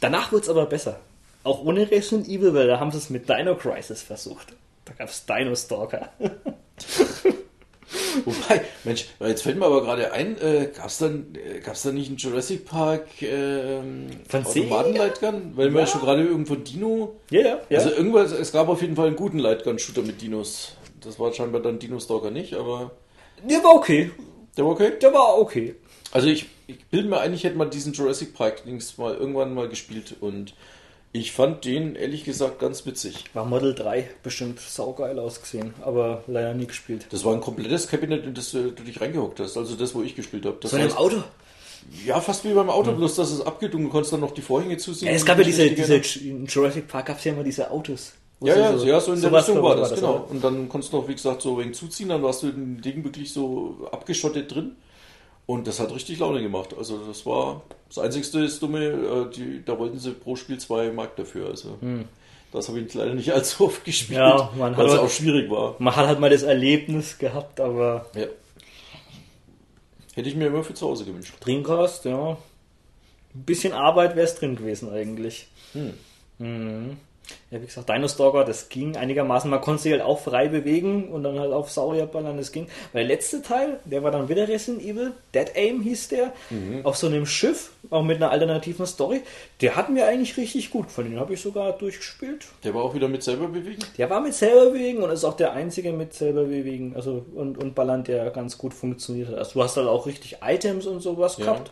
Danach wird's aber besser. Auch ohne Resident Evil, weil da haben sie es mit Dino Crisis versucht. Da gab's Dino Stalker. [LAUGHS] [LAUGHS] Wobei, Mensch, jetzt fällt mir aber gerade ein, äh, dann, äh, gab's da nicht einen Jurassic Park ähm? Automaten-Lightgun? Weil wir Ja. schon gerade irgendwo Dino. Ja, ja, ja. Also irgendwas, es gab auf jeden Fall einen guten Lightgun-Shooter mit Dinos. Das war scheinbar dann Dino Stalker nicht, aber der war okay. der war okay. Der war okay. Also ich, ich bilde mir ein, ich hätte mal diesen Jurassic Park-Dings mal irgendwann mal gespielt und ich fand den ehrlich gesagt ganz witzig. War Model 3 bestimmt saugeil ausgesehen, aber leider nie gespielt. Das war ein komplettes Kabinett, in das äh, du dich reingehockt hast. Also das, wo ich gespielt habe. Das So heißt- Auto? Ja, fast wie beim Auto, bloß dass es und du konntest dann noch die Vorhänge zusehen. Ja, es gab ja diese, diese in Jurassic Park gab es ja immer diese Autos. Ja, ja, so, ja, so in der Richtung war ich, das, genau. oder? Und dann konntest du noch, wie gesagt, so wegen zuziehen, dann warst du in dem Ding wirklich so abgeschottet drin. Und das hat richtig Laune gemacht. Also das war das einzigste ist dumme, äh, die, da wollten sie pro Spiel zwei Mark dafür. Also das habe ich leider nicht [LAUGHS] allzu oft gespielt, Hm. Ja, weil es auch schwierig war. Man hat halt mal das Erlebnis gehabt, aber Ja. Hätte ich mir immer für zu Hause gewünscht. Dreamcast, ja. Ein bisschen Arbeit wäre es drin gewesen eigentlich. Hm. Mhm. Ja, wie gesagt, Dino Stalker, das ging einigermaßen. Man konnte sich halt auch frei bewegen und dann halt auf Saurier ballern, das ging. Weil der letzte Teil, der war dann wieder Resident Evil, Dead Aim hieß der, auf so einem Schiff, auch mit einer alternativen Story. Der hat mir eigentlich richtig gut gefallen. Den habe ich sogar durchgespielt. Der war auch wieder mit selber bewegen. Der war mit selber bewegen und ist auch der einzige mit selber bewegen, also und, und ballern, der ganz gut funktioniert hat. Also du hast halt auch richtig Items und sowas Ja. gehabt.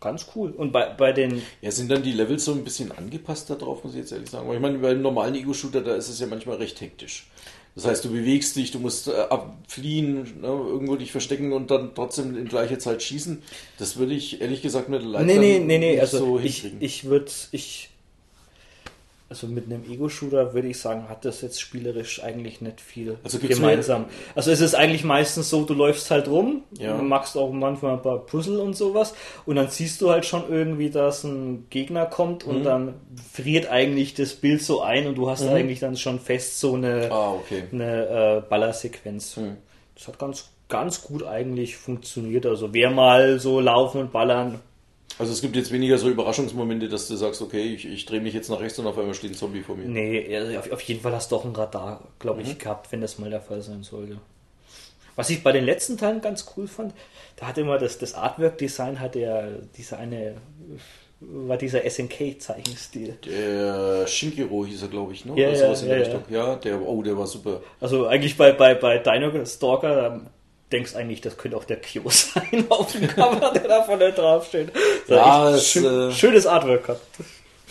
Ganz cool. Und bei, bei den Ja, sind dann die Levels so ein bisschen angepasst darauf, muss ich jetzt ehrlich sagen. Weil ich meine, beim normalen Ego-Shooter, da ist es ja manchmal recht hektisch. Das heißt, du bewegst dich, du musst äh, abfliehen, ne, irgendwo dich verstecken und dann trotzdem in gleicher Zeit schießen. Das würde ich ehrlich gesagt mit der Leiter Nee, nee, nee, nee, nicht also so ich, hinkriegen. ich würde, ich, also mit einem Ego-Shooter würde ich sagen, hat das jetzt spielerisch eigentlich nicht viel Also gemeinsam. Also es ist eigentlich meistens so, du läufst halt rum, Ja. machst auch manchmal ein paar Puzzle und sowas und dann siehst du halt schon irgendwie, dass ein Gegner kommt Mhm. und dann friert eigentlich das Bild so ein und du hast eigentlich dann schon fest so eine, Ah, okay. eine äh, Ballersequenz. Hm. Das hat ganz, ganz gut eigentlich funktioniert. Also wer mal so laufen und ballern, Also es gibt jetzt weniger so Überraschungsmomente, dass du sagst, okay, ich, ich drehe mich jetzt nach rechts und auf einmal steht ein Zombie vor mir. Nee, also auf, auf jeden Fall hast du auch ein Radar, glaube Mhm. ich, gehabt, wenn das mal der Fall sein sollte. Was ich bei den letzten Teilen ganz cool fand, da hat immer das, das Artwork-Design, hat der, diese eine, war dieser SNK-Zeichenstil. Der Shinkiro hieß er, glaube ich, ne? Ja, Oder ja, sowas in der ja, Richtung. Ja, der, oh, der war super. Also eigentlich bei, bei, bei Dino Stalker, da denkst du eigentlich, das könnte auch der Kyo [LAUGHS] sein auf dem Cover, der da vorne draufsteht. Das Ja, es, schön, äh, schönes Artwork gehabt.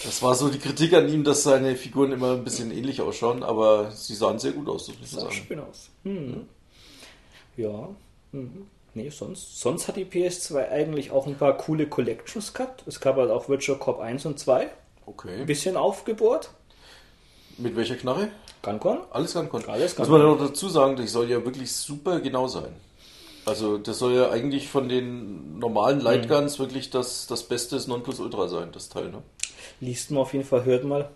Das war so die Kritik an ihm, dass seine Figuren immer ein bisschen ähnlich ausschauen, aber sie sahen sehr gut aus, das muss Sah man sagen. schön aus. Hm. Ja. Mhm. Nee, sonst, sonst hat die PS2 eigentlich auch ein paar coole Collections gehabt. Es gab halt auch Virtual Cop 1 und 2. Ein Okay. bisschen aufgebohrt. Mit welcher Knarre? Guncon? Alles ganz konnte. Alles Muss Gun man noch dazu sagen, das soll ja wirklich super genau sein. Also das soll ja eigentlich von den normalen Lightguns wirklich das, das Beste Nonplusultra sein, das Teil. Ne? Liest man auf jeden Fall, hört mal.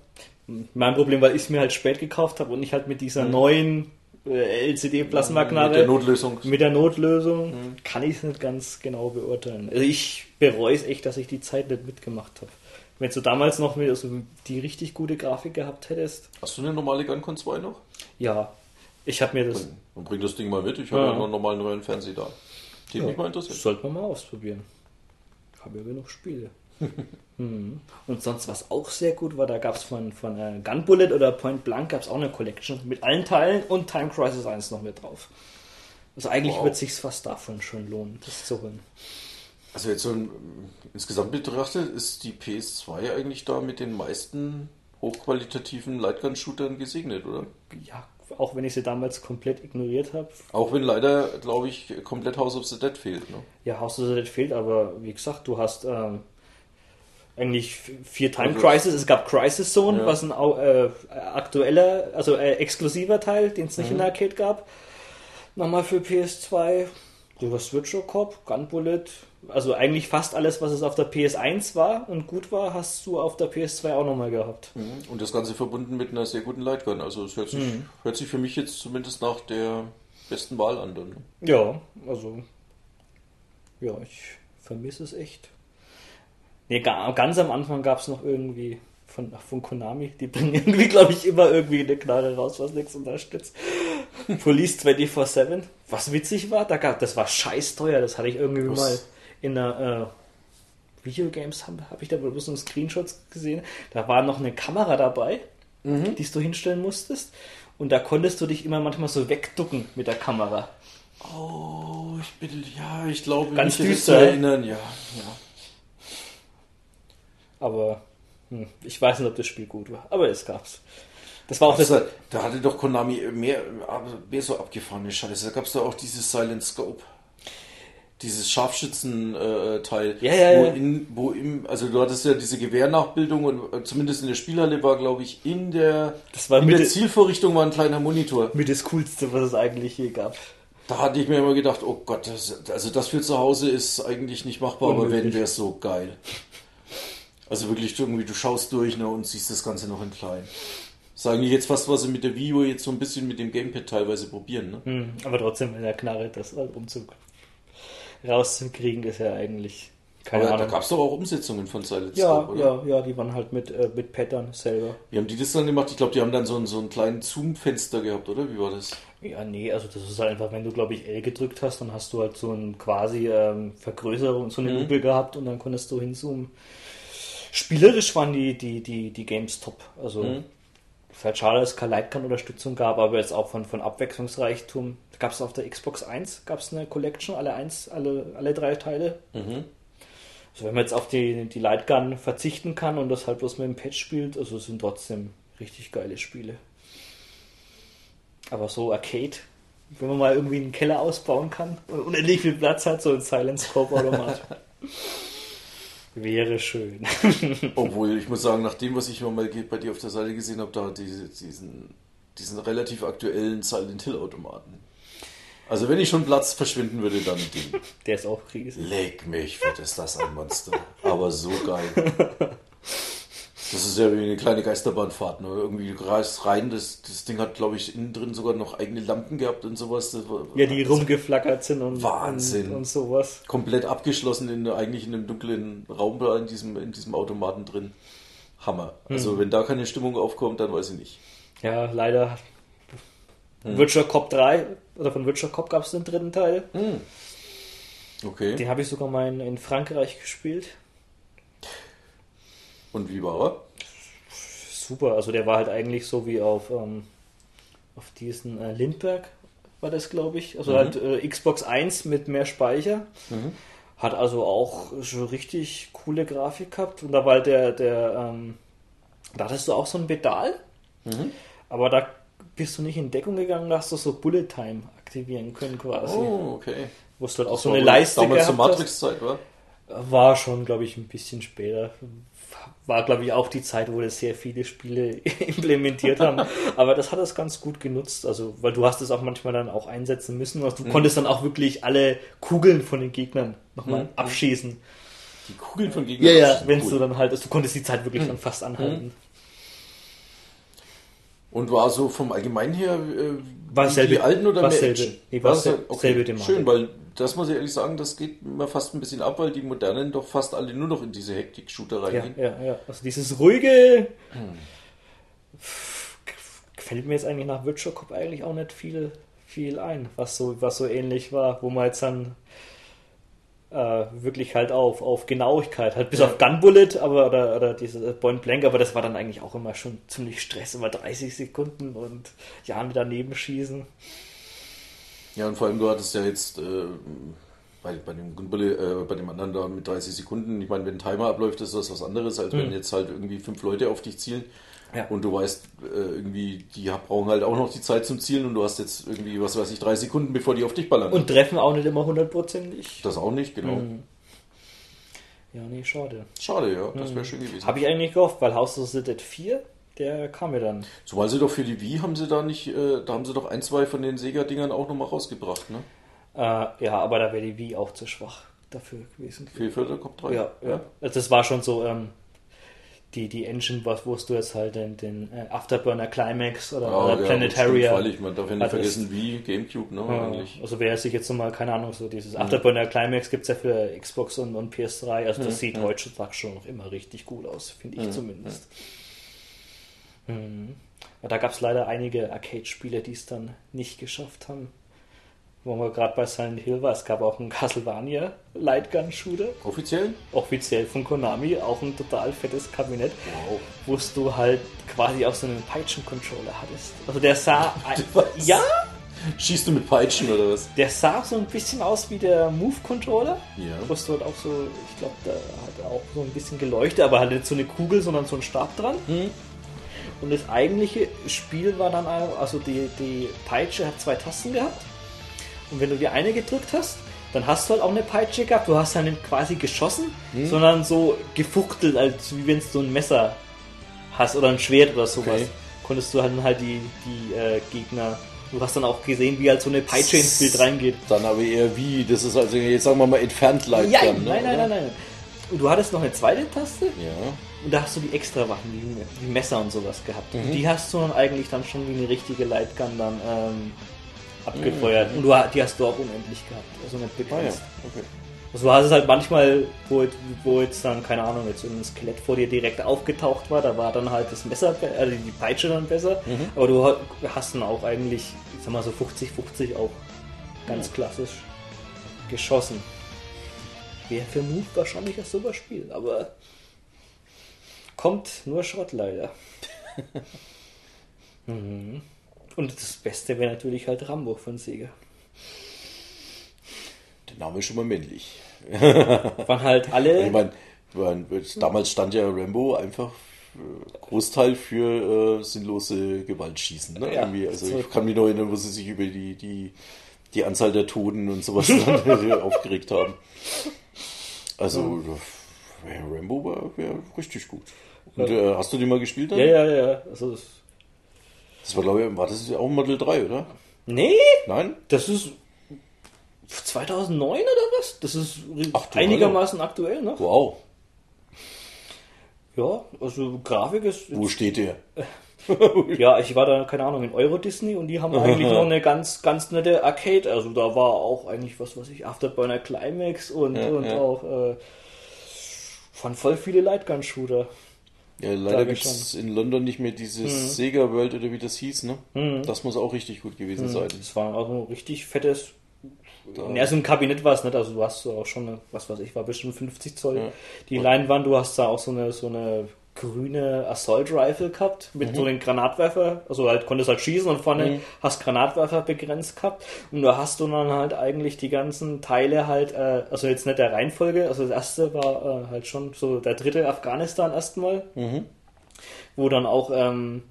Mein Problem, weil ich es mir halt spät gekauft habe und ich halt mit dieser neuen äh, LCD-Plasmaknarre Mit der Notlösung. mit der Notlösung kann ich es nicht ganz genau beurteilen. Also ich bereue es echt, dass ich die Zeit nicht mitgemacht habe. Wenn du damals noch mit, also die richtig gute Grafik gehabt hättest, Hast du eine normale Guncon 2 noch? ja, ich habe mir das, Dann bring das Ding mal mit. Ich habe Ja. ja noch einen normalen neuen Fernseher da. Den mich mal interessiert. sollte man mal ausprobieren. Habe ja genug Spiele. [LAUGHS] hm. Und sonst, was auch sehr gut war, da gab es von, von äh, Gunbullet oder Point Blank gab es auch eine Collection mit allen Teilen und Time Crisis 1 noch mit drauf. Also eigentlich Wow. wird sich fast davon schon lohnen, das zu holen. Also jetzt so ein, insgesamt betrachtet ist die PS2 eigentlich da mit den meisten hochqualitativen Lightgun-Shootern gesegnet, oder? Ja, auch wenn ich sie damals komplett ignoriert habe. Auch wenn leider, glaube ich, komplett House of the Dead fehlt. Ne? Ja, House of the Dead fehlt, aber wie gesagt, du hast ähm, eigentlich vier Time Also- Crisis. Es gab Crisis Zone, Ja. was ein äh, aktueller, also äh, exklusiver Teil, den es nicht in Mhm. der Arcade gab. Nochmal für PS2. Du hast Virtual Cop, Gunbullet. Also eigentlich fast alles, was es auf der PS1 war und gut war, hast du auf der PS2 auch nochmal gehabt. Und das Ganze verbunden mit einer sehr guten Lightgun. Also es hört sich, Mhm. hört sich für mich jetzt zumindest nach der besten Wahl an. Dann? Ja, also. Ja, ich vermisse es echt. Nee, ga, ganz am Anfang gab es noch irgendwie von, von Konami, die bringen [LAUGHS] irgendwie, glaube ich, immer irgendwie eine Knarre raus, was nichts unterstützt. [LAUGHS] Police 24-7. Was witzig war, da gab, das war scheiß teuer, das hatte ich irgendwie Was? mal in einer äh, Videogames, habe hab ich da bloß so Screenshots gesehen. Da war noch eine Kamera dabei, Mhm. die du hinstellen musstest. Und da konntest du dich immer manchmal so wegducken mit der Kamera. Oh, ich bitte, ja, ich glaube, Ganz mich das düster, zu ja? erinnern, ja. ja. Aber hm, ich weiß nicht, ob das Spiel gut war. Aber es gab's. Das war auch das. Das, da hatte doch Konami mehr, mehr so abgefahrene Scheiße. Da gab es da auch dieses Silent Scope. Dieses Scharfschützen-Teil. Ja, ja, wo, ja. in, wo im, also du hattest ja diese Gewehrnachbildung und äh, zumindest in der Spielhalle war, glaube ich, in der, in der Zielvorrichtung war ein kleiner Monitor. mit das Coolste, was es eigentlich je gab. Da hatte ich mir immer gedacht, oh Gott, das, also das für zu Hause ist eigentlich nicht machbar, aber Unmöglich. wenn, wäre es so geil. Also wirklich irgendwie, du schaust durch ne, und siehst das Ganze noch in klein. Das ist eigentlich jetzt fast, was sie mit der U jetzt so ein bisschen mit dem Gamepad teilweise probieren. Ne? Hm, aber trotzdem in der Knarre das Umzug rauszukriegen, ist ja eigentlich keine aber da Ahnung. gab es doch auch Umsetzungen von Silent ja, Scope, oder? ja, ja, die waren halt mit, äh, mit Pattern selber. Wie haben die das dann gemacht? Ich glaube, die haben dann so ein, so ein kleines Zoom-Fenster gehabt, oder? Wie war das? Ja, nee, also das ist halt einfach, wenn du, glaube ich, L gedrückt hast, dann hast du halt so ein quasi ähm, Vergrößerung, so eine Mhm. Lupe gehabt und dann konntest du hinzoomen. Spielerisch waren die, die, die, die Games top. Also Mhm. vielleicht schade, dass es keine Lightgun-Unterstützung gab, aber jetzt auch von, von Abwechslungsreichtum. Da gab es auf der Xbox 1 gab es eine Collection, alle eins, alle, alle drei Teile. Mhm. Also wenn man jetzt auf die, die Lightgun verzichten kann und das halt bloß mit dem Patch spielt, also es sind trotzdem richtig geile Spiele. Aber so Arcade, wenn man mal irgendwie einen Keller ausbauen kann und unendlich viel Platz hat, so ein Silent Scope Automat. [LAUGHS] Wäre schön. [LAUGHS] Obwohl, ich muss sagen, nach dem, was ich mal bei dir auf der Seite gesehen habe, da diese, diesen, diesen relativ aktuellen Silent Hill Automaten. Also wenn ich schon Platz verschwinden würde, dann den. [LAUGHS] Der ist auch riesig. Leck mich, wird ist das ein Monster. Aber so geil. [LAUGHS] Das ist ja wie eine kleine Geisterbahnfahrt. Ne? Irgendwie reist rein, das, das Ding hat, glaube ich, innen drin sogar noch eigene Lampen gehabt und sowas. War, Ja, die rumgeflackert sind und, Wahnsinn. und, und sowas. komplett abgeschlossen in eigentlich in einem dunklen Raum da in diesem, in diesem Automaten drin. Hammer. Also wenn da keine Stimmung aufkommt, dann weiß ich nicht. Ja, leider. Virtual Cop 3, oder von Virtual Cop gab es den dritten Teil. Okay. Den habe ich sogar mal in, in Frankreich gespielt. Und wie war er? Super, also der war halt eigentlich so wie auf, ähm, auf diesen äh, Lindbergh war das, glaube ich. Also halt äh, Xbox 1 mit mehr Speicher. Hat also auch schon richtig coole Grafik gehabt. Und da war halt der, der ähm, da hattest du auch so ein Pedal, aber da bist du nicht in Deckung gegangen, da hast du so Bullet Time aktivieren können quasi. Oh, okay. Wo du halt auch Das so eine Leiste Damals zur gehabt. Matrix-Zeit, war? War schon, glaube ich, ein bisschen später. War, glaube ich, auch die Zeit, wo das sehr viele Spiele [LAUGHS] implementiert haben. Aber das hat es ganz gut genutzt. Also, weil du hast es auch manchmal dann auch einsetzen müssen. Also, du konntest dann auch wirklich alle Kugeln von den Gegnern nochmal Mhm. abschießen. Die Kugeln von Gegnern. Ja, ja, das wenn cool. du dann halt, also, du konntest die Zeit wirklich dann fast anhalten. Und war so vom Allgemeinen her äh, War wie selbe- die alten oder war mehr selbe- nee, war War's sel- okay. selbe Thematik. Schön, weil das muss ich ehrlich sagen, das geht mir fast ein bisschen ab, weil die modernen doch fast alle nur noch in diese Hektik-Shooter Ja, reingehen. ja, ja. Also, dieses ruhige. Gefällt mir jetzt eigentlich nach Virtual Cop eigentlich auch nicht viel, viel ein, was so, was so ähnlich war, wo man jetzt dann äh, wirklich halt auf, auf Genauigkeit, halt bis Ja. auf Gunbullet, aber oder, oder diese Point Blank, aber das war dann eigentlich auch immer schon ziemlich Stress, immer 30 Sekunden und ja, mit daneben schießen. Ja, und vor allem, du hattest ja jetzt äh, bei, bei, dem Gunbulle, äh, bei dem anderen da mit 30 Sekunden, ich meine, wenn ein Timer abläuft, ist das was anderes, als wenn jetzt halt irgendwie fünf Leute auf dich zielen. Ja. Und du weißt, äh, irgendwie, die brauchen halt auch noch die Zeit zum Zielen und du hast jetzt irgendwie, was weiß ich, drei Sekunden, bevor die auf dich ballern. Und treffen auch nicht immer hundertprozentig. das auch nicht, genau. Ja, nee, schade. Schade, ja, das wäre schön gewesen. Habe ich eigentlich gehofft, weil House of the Dead 4, der kam mir dann. Zumal sie doch für die Wii haben sie da nicht, äh, da haben sie doch ein, zwei von den Sega-Dingern auch nochmal rausgebracht, ne? Äh, ja, aber da wäre die Wii auch zu schwach dafür gewesen. Für Förderkopf 3. Ja, ja. Also das war schon so ähm, die, die Engine, was wo du jetzt halt den, den äh, Afterburner Climax oder, Ja, oder ja, Planetaria. Ich, man darf ja nicht es- vergessen, Wii, Gamecube, ne, Ja, eigentlich. also wer sich jetzt nochmal, keine Ahnung, so dieses Afterburner Climax gibt es ja für Xbox und, und PS3, also das sieht heutzutage schon noch immer richtig gut aus, finde ich zumindest. Ja, da gab es leider einige Arcade-Spiele, die es dann nicht geschafft haben. Wo wir gerade bei Silent Hill war, es gab auch einen Castlevania Lightgun-Shooter, Offiziell? offiziell von Konami, auch ein total fettes Kabinett, Wow. wo du halt quasi auch so einen Peitschen-Controller hattest. Also der sah, [LAUGHS] Was? ja, Schießt du mit Peitschen oder was? der sah so ein bisschen aus wie der Move-Controller. Ja. Wo du halt auch so, ich glaube, da hat er auch so ein bisschen geleuchtet, aber halt nicht so eine Kugel, sondern so ein Stab dran. Und das eigentliche Spiel war dann, auch- also die, die Peitsche hat zwei Tasten gehabt. Und wenn du die eine gedrückt hast, dann hast du halt auch eine Peitsche gehabt. Du hast dann nicht quasi geschossen, sondern so gefuchtelt, als wie wenn du so ein Messer hast oder ein Schwert oder sowas. Okay. Konntest du halt, halt die, die äh, Gegner. Du hast dann auch gesehen, wie halt so eine Peitsche ins Bild reingeht. Dann aber eher wie, das ist also jetzt sagen wir mal entfernt Lightgun, Ja, ne, nein, nein, nein, nein. Und du hattest noch eine zweite Taste Ja. und da hast du die extra Waffen, die, die Messer und sowas gehabt. Mhm. Und die hast du dann eigentlich dann schon wie eine richtige Lightgun dann ähm, abgefeuert. Und du, die hast du auch unendlich gehabt, also nicht Mhm. Ah ja, begrenzt. okay. Also du hast es halt manchmal, wo, wo jetzt dann, keine Ahnung, jetzt irgendein Skelett vor dir direkt aufgetaucht war, da war dann halt das Messer, also die Peitsche dann besser. Mhm. Aber du ha- hast dann auch eigentlich, ich sag mal so 50-50 auch ganz klassisch geschossen. Wäre für Move wahrscheinlich ein super Spiel, aber kommt nur Schrott leider. [LAUGHS] mhm. Und das Beste wäre natürlich halt Rambo von Sega. Der Name ist schon mal männlich. [LAUGHS] Waren halt alle. Ich meine, damals stand ja Rambo einfach äh, Großteil für äh, sinnlose Gewaltschießen. Ne? Ja, also so. ich kann mich noch erinnern, wo sie sich über die, die, die Anzahl der Toten und sowas [LAUGHS] dann aufgeregt haben. Also äh, Rambo war wär richtig gut. Und äh, hast du die mal gespielt dann? ja, ja, ja. Also das, Das war glaube ich, war das auch Model 3, oder? nee, Nein? das ist 2009 oder was? Das ist Ach einigermaßen aktuell noch. Wow. Ja, also Grafik ist. Wo steht der? [LAUGHS] Ja, ich war da, keine Ahnung, in Euro Disney und die haben eigentlich noch [LAUGHS] eine ganz, ganz nette Arcade. Also da war auch eigentlich was, was ich Afterburner Climax und, Ja, und ja. auch äh, von voll viele Lightgun-Shooter. Ja, leider Da gibt es in London nicht mehr dieses Sega World oder wie das hieß, ne? Das muss auch richtig gut gewesen sein. Das war auch ein richtig fettes. Ja, so ein Kabinett war es nicht, also du hast auch schon, eine, was weiß ich, war bestimmt 50 Zoll. Ja. Die Leinwand, du hast da auch so eine, so eine grüne Assault Rifle gehabt mit so einem Granatwerfer, also halt konntest halt schießen und vorne hast Granatwerfer begrenzt gehabt. Und da hast du dann halt eigentlich die ganzen Teile halt, äh, also jetzt nicht der Reihenfolge, also das erste war äh, halt schon so der dritte Afghanistan erstmal, wo dann auch ähm,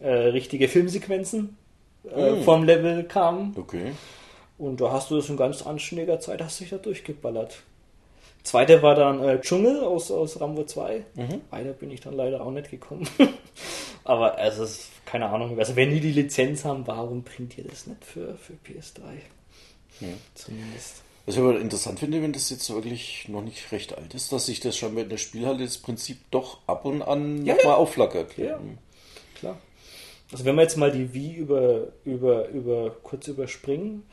äh, richtige Filmsequenzen äh, vom Level kamen. Okay. Und da hast du das in ganz anständiger Zeit, hast dich da durchgeballert. Zweite war dann äh, Dschungel aus, aus Rambo 2. Weiter bin ich dann leider auch nicht gekommen. [LAUGHS] Aber also, es ist keine Ahnung. Also wenn die die Lizenz haben, warum bringt ihr das nicht für, für PS3? Zumindest. Was ich aber interessant finde, wenn das jetzt wirklich noch nicht recht alt ist, dass sich das schon mit der Spielhalle das Prinzip doch ab und an Ja, nochmal ja. aufflackert. Ja. Klar. Also wenn wir jetzt mal die Wii über, über, über kurz überspringen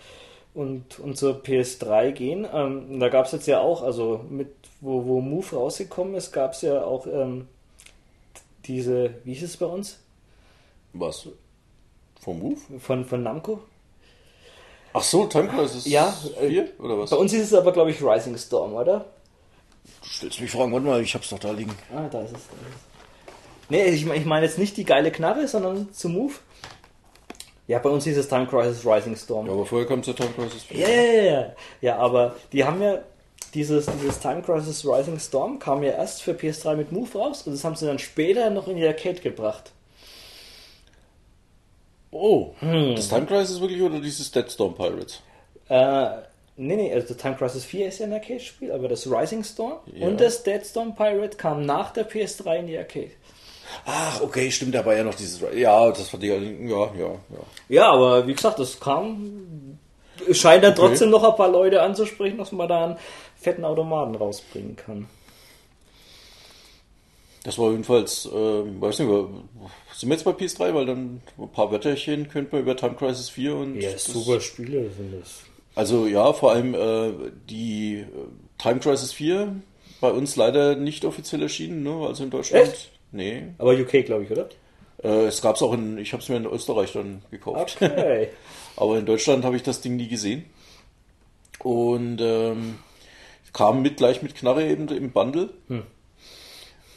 und, und zur PS3 gehen, ähm, da gab es jetzt ja auch, also mit wo, wo Move rausgekommen ist, gab es ja auch ähm, diese, wie hieß es bei uns? Was? Vom Move? Von, von Namco? Ach so, Time Crisis Ja, äh, 4 oder was? Bei uns ist es aber, glaube ich, Rising Storm, oder? Du stellst mich Fragen, warte mal, ich hab's doch da liegen. Ah, da ist es. Da ist es. Nee, ich, ich meine jetzt nicht die geile Knarre, sondern zu Move. Ja, bei uns hieß es Time Crisis Rising Storm. Ja, aber vorher kam zur Time Crisis 4. Ja, ja, ja, ja. Ja, aber die haben ja dieses, dieses Time Crisis Rising Storm kam ja erst für PS3 mit Move raus und das haben sie dann später noch in die Arcade gebracht. Oh, Hm. das Time Crisis wirklich oder dieses Dead Storm Pirates? Äh, nee, nee, also Time Crisis 4 ist ja ein Arcade-Spiel, aber das Rising Storm Ja. und das Dead Storm Pirate kam nach der PS3 in die Arcade. Ach, okay, stimmt, da war ja noch dieses. Ja, das fand ich. Ja, ja, ja. Ja, aber wie gesagt, das kam. Scheint dann trotzdem noch ein paar Leute anzusprechen, dass man da einen fetten Automaten rausbringen kann. Das war jedenfalls, ähm, weiß nicht, sind wir jetzt bei PS3, weil dann ein paar Wörterchen könnte man über Time Crisis 4 und. das- Spiele sind das. Also ja, vor allem äh, die äh, Time Crisis 4 bei uns leider nicht offiziell erschienen, ne? Also in Deutschland. Echt? Nee. Aber UK, glaube ich, oder? Äh, es gab es auch in, ich habe es mir in Österreich dann gekauft. Okay. [LAUGHS] Aber in Deutschland habe ich das Ding nie gesehen. Und ähm, kam mit gleich mit Knarre eben im Bundle.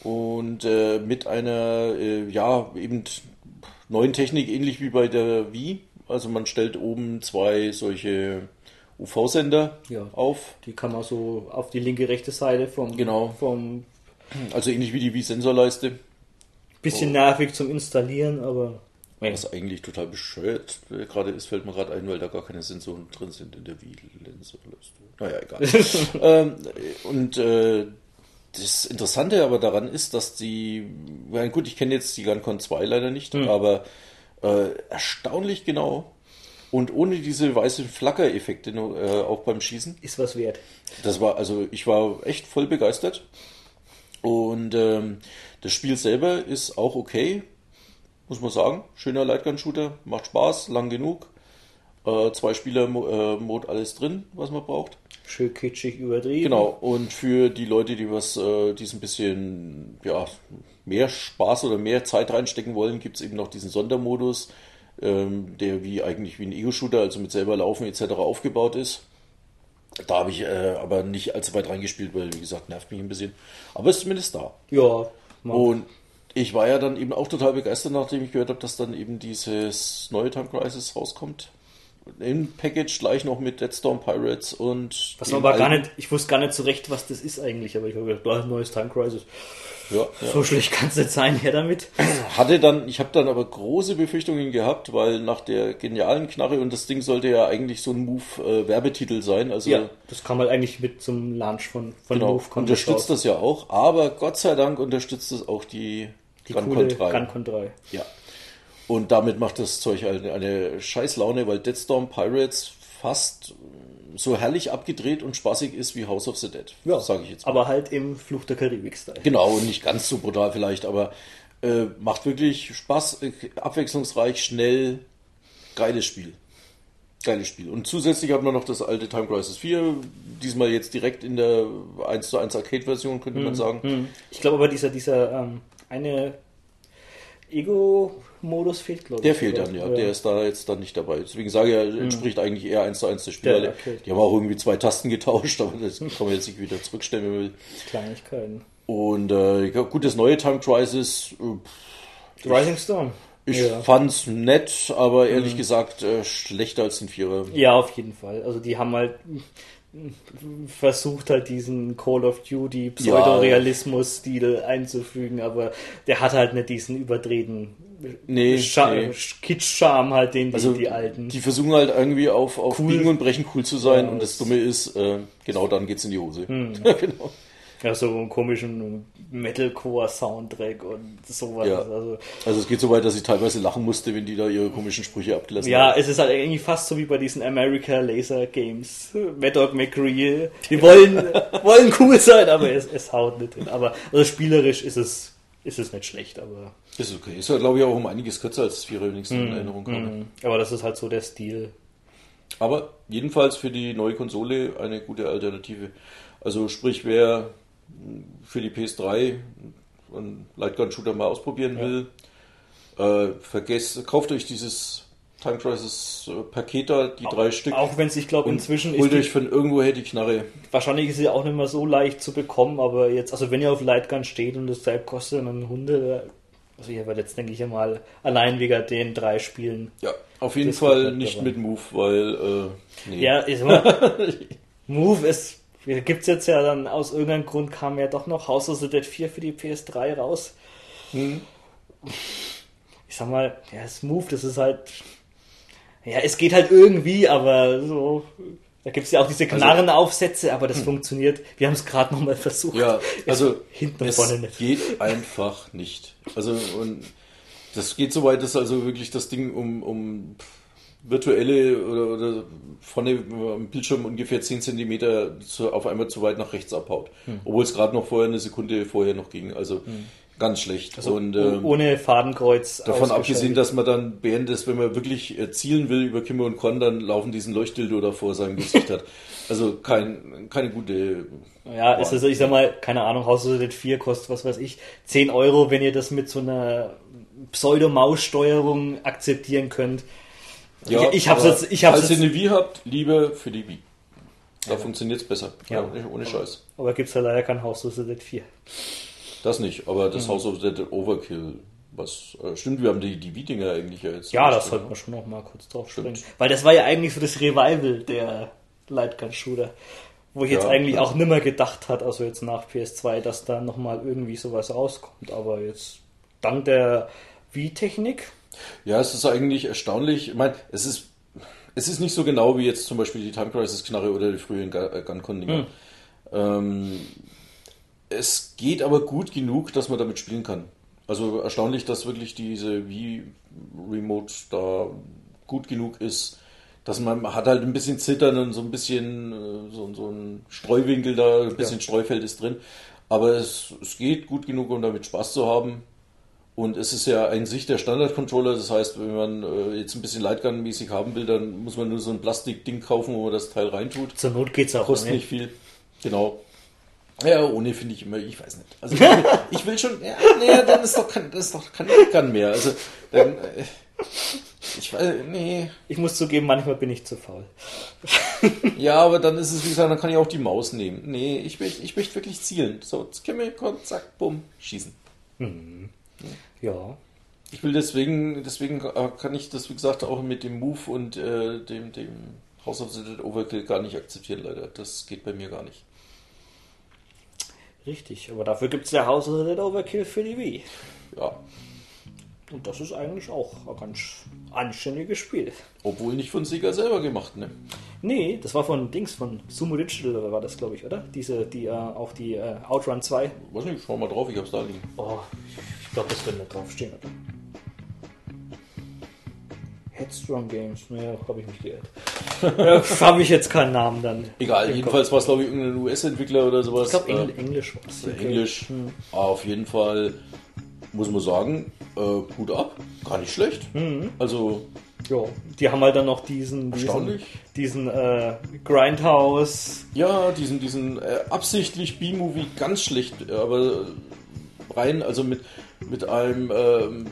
Und äh, mit einer, äh, ja, eben neuen Technik, ähnlich wie bei der Wii. Also man stellt oben zwei solche UV-Sender Ja. auf. Die kann man so auf die linke, rechte Seite vom, Genau. vom Also ähnlich wie die Wii-Sensorleiste. bisschen nervig zum Installieren, aber Was eigentlich total bescheuert gerade ist, fällt mir gerade ein, weil da gar keine Sensoren drin sind in der Wii-Sensorleiste. Naja, egal. [LAUGHS] ähm, und äh, das Interessante aber daran ist, dass die, ja gut, ich kenne jetzt die GunCon 2 leider nicht, aber äh, erstaunlich genau und ohne diese weißen Flackereffekte äh, auch beim Schießen. ist was wert. Das war, also ich war echt voll begeistert. Und ähm, das Spiel selber ist auch okay, muss man sagen. Schöner Lightgun-Shooter, macht Spaß, lang genug. Äh, zwei Spieler-Mode, alles drin, was man braucht. Schön kitschig übertrieben. Genau, und für die Leute, die was, äh, die ein bisschen, ja, mehr Spaß oder mehr Zeit reinstecken wollen, gibt es eben noch diesen Sondermodus, ähm, der wie eigentlich wie ein Ego-Shooter, also mit selber laufen etc. aufgebaut ist. Da habe ich äh, aber nicht allzu weit reingespielt, weil, wie gesagt, nervt mich ein bisschen. Aber ist zumindest da. Ja, man, Und ich war ja dann eben auch total begeistert, nachdem ich gehört habe, dass dann eben dieses neue Time Crisis rauskommt. Im Package gleich noch mit Deadstorm Pirates und. was man aber gar nicht, ich wusste gar nicht so recht, was das ist eigentlich, aber ich habe gedacht, da ist ein neues Time Crisis. Ja, ja. So schlecht kann es nicht sein, her damit. Hatte dann, ich habe dann aber große Befürchtungen gehabt, weil nach der genialen Knarre und das Ding sollte ja eigentlich so ein Move-Werbetitel sein. Also Ja, das kam halt eigentlich mit zum Launch von, von genau, MoveCon unterstützt das ja auch, aber Gott sei Dank unterstützt es auch die, die GunCon coole 3. GunCon 3. Ja. Und damit macht das Zeug eine, eine scheiß Laune, weil Deadstorm Pirates fast so herrlich abgedreht und spaßig ist wie House of the Dead, sage ich jetzt mal. Aber halt im Fluch der Karibik-Style. Genau, und nicht ganz so brutal vielleicht, aber äh, macht wirklich Spaß, äh, abwechslungsreich, schnell, geiles Spiel. Geiles Spiel. Und zusätzlich hat man noch das alte Time Crisis 4, diesmal jetzt direkt in der 1 zu 1 Arcade-Version, könnte man sagen. Ich glaube aber, dieser, dieser ähm, eine Ego-Modus fehlt, glaube ich. Der fehlt dann, ja. Der ist da jetzt dann nicht dabei. Deswegen sage ich, er entspricht eigentlich eher 1 zu 1 der Spiel. Der weil Arcade. Die haben auch irgendwie zwei Tasten getauscht, [LAUGHS] aber das kann man jetzt nicht wieder zurückstellen, wenn man will. Kleinigkeiten. Und äh, ja, gut, das neue Time Crisis, äh, Rising Storm. ich ja. fand's nett, aber ehrlich gesagt äh, schlechter als den Vierer. ja, auf jeden Fall. Also die haben halt versucht halt diesen Call of Duty Pseudorealismus-Stil einzufügen, aber der hat halt nicht diesen überdrehten Nee, Scha nee. Kitsch-Charme halt, den die, Also die alten. die versuchen halt irgendwie auf, auf Cool. Biegen und Brechen cool zu sein Ja, und das Dumme ist, äh, genau dann geht's in die Hose. [LAUGHS] genau. ja, so einen komischen Metalcore-Soundtrack und sowas. Ja. Also, Also es geht so weit, dass ich teilweise lachen musste, wenn die da ihre komischen Sprüche abgelassen ja, haben. es ist halt irgendwie fast so wie bei diesen America Laser Games. Mad Dog McCree. Die wollen, wollen cool sein, aber es, es haut nicht hin. Aber also spielerisch ist es, ist es nicht schlecht, aber, Ist okay. Ist ja, glaube ich, auch um einiges kürzer als ich es Mhm. in Erinnerung habe. aber das ist halt so der Stil. Aber jedenfalls für die neue Konsole eine gute Alternative. Also sprich, wer für die PS3 einen Lightgun-Shooter mal ausprobieren will, äh, vergesst, kauft euch dieses Time Crisis äh, Paket da, die drei Stück. Auch wenn es, ich glaube, inzwischen ist Holt euch von irgendwoher die Knarre. wahrscheinlich ist sie auch nicht mehr so leicht zu bekommen, aber jetzt, also wenn ihr auf Lightgun steht und das selbst kostet einen Hunde, also ich werde jetzt denke ich mal allein wegen den drei Spielen. Ja, auf jeden Fall nicht dabei. mit Move, weil äh, nee. Ja, ist immer. [LAUGHS] Move ist. Gibt's jetzt ja dann aus irgendeinem Grund kam ja doch noch House of the Dead 4 für die PS3 raus. Hm. Ich sag mal, ja, Move, das ist halt. Ja, es geht halt irgendwie, aber so. Da gibt's ja auch diese Knarrenaufsätze, aber das funktioniert. Wir haben es gerade nochmal versucht. Ja, [LAUGHS] Es- also hinten und es vorne nicht. geht einfach nicht. Also und das geht so weit, dass also wirklich das Ding um, um virtuelle oder, oder vorne am Bildschirm ungefähr 10 cm zu, auf einmal zu weit nach rechts abhaut. Hm. Obwohl es gerade noch vorher eine Sekunde vorher noch ging. Also ganz schlecht. Also und ähm, ohne Fadenkreuz. Davon abgesehen, dass man dann während des, wenn man wirklich äh, zielen will über Kimmer und Con, dann laufen diesen Leuchtdildo da vor seinem Gesicht hat. [LAUGHS] Also kein, keine gute. Ja, es ist, ich sag mal, keine Ahnung, House of the Dead 4 kostet, was weiß ich, 10 Euro, wenn ihr das mit so einer Pseudo-Maus-Steuerung akzeptieren könnt. Ja, ich, ich hab's jetzt, ich hab's Falls ihr jetzt, eine Wii habt, Liebe für die Wii. Da funktioniert's besser. Ja. Ja. Ohne Scheiß. aber gibt's ja leider kein House of the Dead 4. Das nicht, aber Mhm. das House of the Dead Overkill, was äh, stimmt, wir haben die, die Wii-Dinger eigentlich ja jetzt. Ja, das sollten wir schon noch mal kurz drauf Stimmt. springen. Weil das war ja eigentlich so das Revival der Lightgun-Shooter. Wo ich jetzt Ja, eigentlich ja. auch nimmer gedacht hat, also jetzt nach PS2, dass da nochmal irgendwie sowas rauskommt. Aber jetzt dank der Wii-Technik, Ja, es ist eigentlich erstaunlich. Ich meine, es ist, es ist nicht so genau wie jetzt zum Beispiel die Time Crisis Knarre oder die frühen äh, Gun-Con-Dinger. Hm. Ähm, es geht aber gut genug, dass man damit spielen kann. Also erstaunlich, dass wirklich diese Wii Remote da gut genug ist, dass man, man hat halt ein bisschen Zittern und so ein bisschen äh, so, so ein Streuwinkel da, ein bisschen Streufeld ist drin. Aber es, es geht gut genug, um damit Spaß zu haben. Und es ist ja ein sich der Standard-Controller, das heißt, wenn man äh, jetzt ein bisschen Lightgun-mäßig haben will, dann muss man nur so ein Plastikding kaufen, wo man das Teil reintut. zur Not geht's auch Kostet nicht viel. Genau. Ja, ohne finde ich immer, ich weiß nicht. Also ich will, ich will schon, ja, nee, dann ist doch kein, das ist doch kein Lightgun mehr. Also dann, äh, ich weiß, nee. Ich muss zugeben, manchmal bin ich zu faul. Ja, aber dann ist es, wie gesagt, dann kann ich auch die Maus nehmen. Nee, ich möchte, ich möchte wirklich zielen. So, Skimmel, komm, zack, bumm, schießen. Ja. Ich will deswegen, deswegen äh, kann ich das, wie gesagt, auch mit dem Move und äh, dem, dem House of the Dead Overkill gar nicht akzeptieren, leider. Das geht bei mir gar nicht. Richtig, aber dafür gibt's ja House of the Dead Overkill für die Wii. Ja. Und das ist eigentlich auch ein ganz anständiges Spiel. Obwohl nicht von Sega selber gemacht, ne? Nee, das war von Dings, von Sumo Digital war das, glaube ich, oder? Diese, die, äh, auch die äh, Outrun 2. Weiß nicht, schau mal drauf, ich hab's da liegen. Oh, ich glaube, das wird nicht draufstehen, oder? Headstrong Games, naja, habe ich mich geirrt. [LAUGHS] ja, habe ich jetzt keinen Namen dann. Egal, jedenfalls war es, glaube ich, irgendein US-Entwickler oder sowas. Ich glaube, Äh, Engl Englisch war es. Okay. Englisch. Auf jeden Fall muss man sagen, äh, Hut ab, gar nicht schlecht. Mhm. Also, Ja, die haben halt dann noch diesen, diesen, Erstaunlich. diesen äh, Grindhouse. ja, diesen, diesen äh, absichtlich B-Movie ganz schlecht, äh, aber rein, also mit, mit einem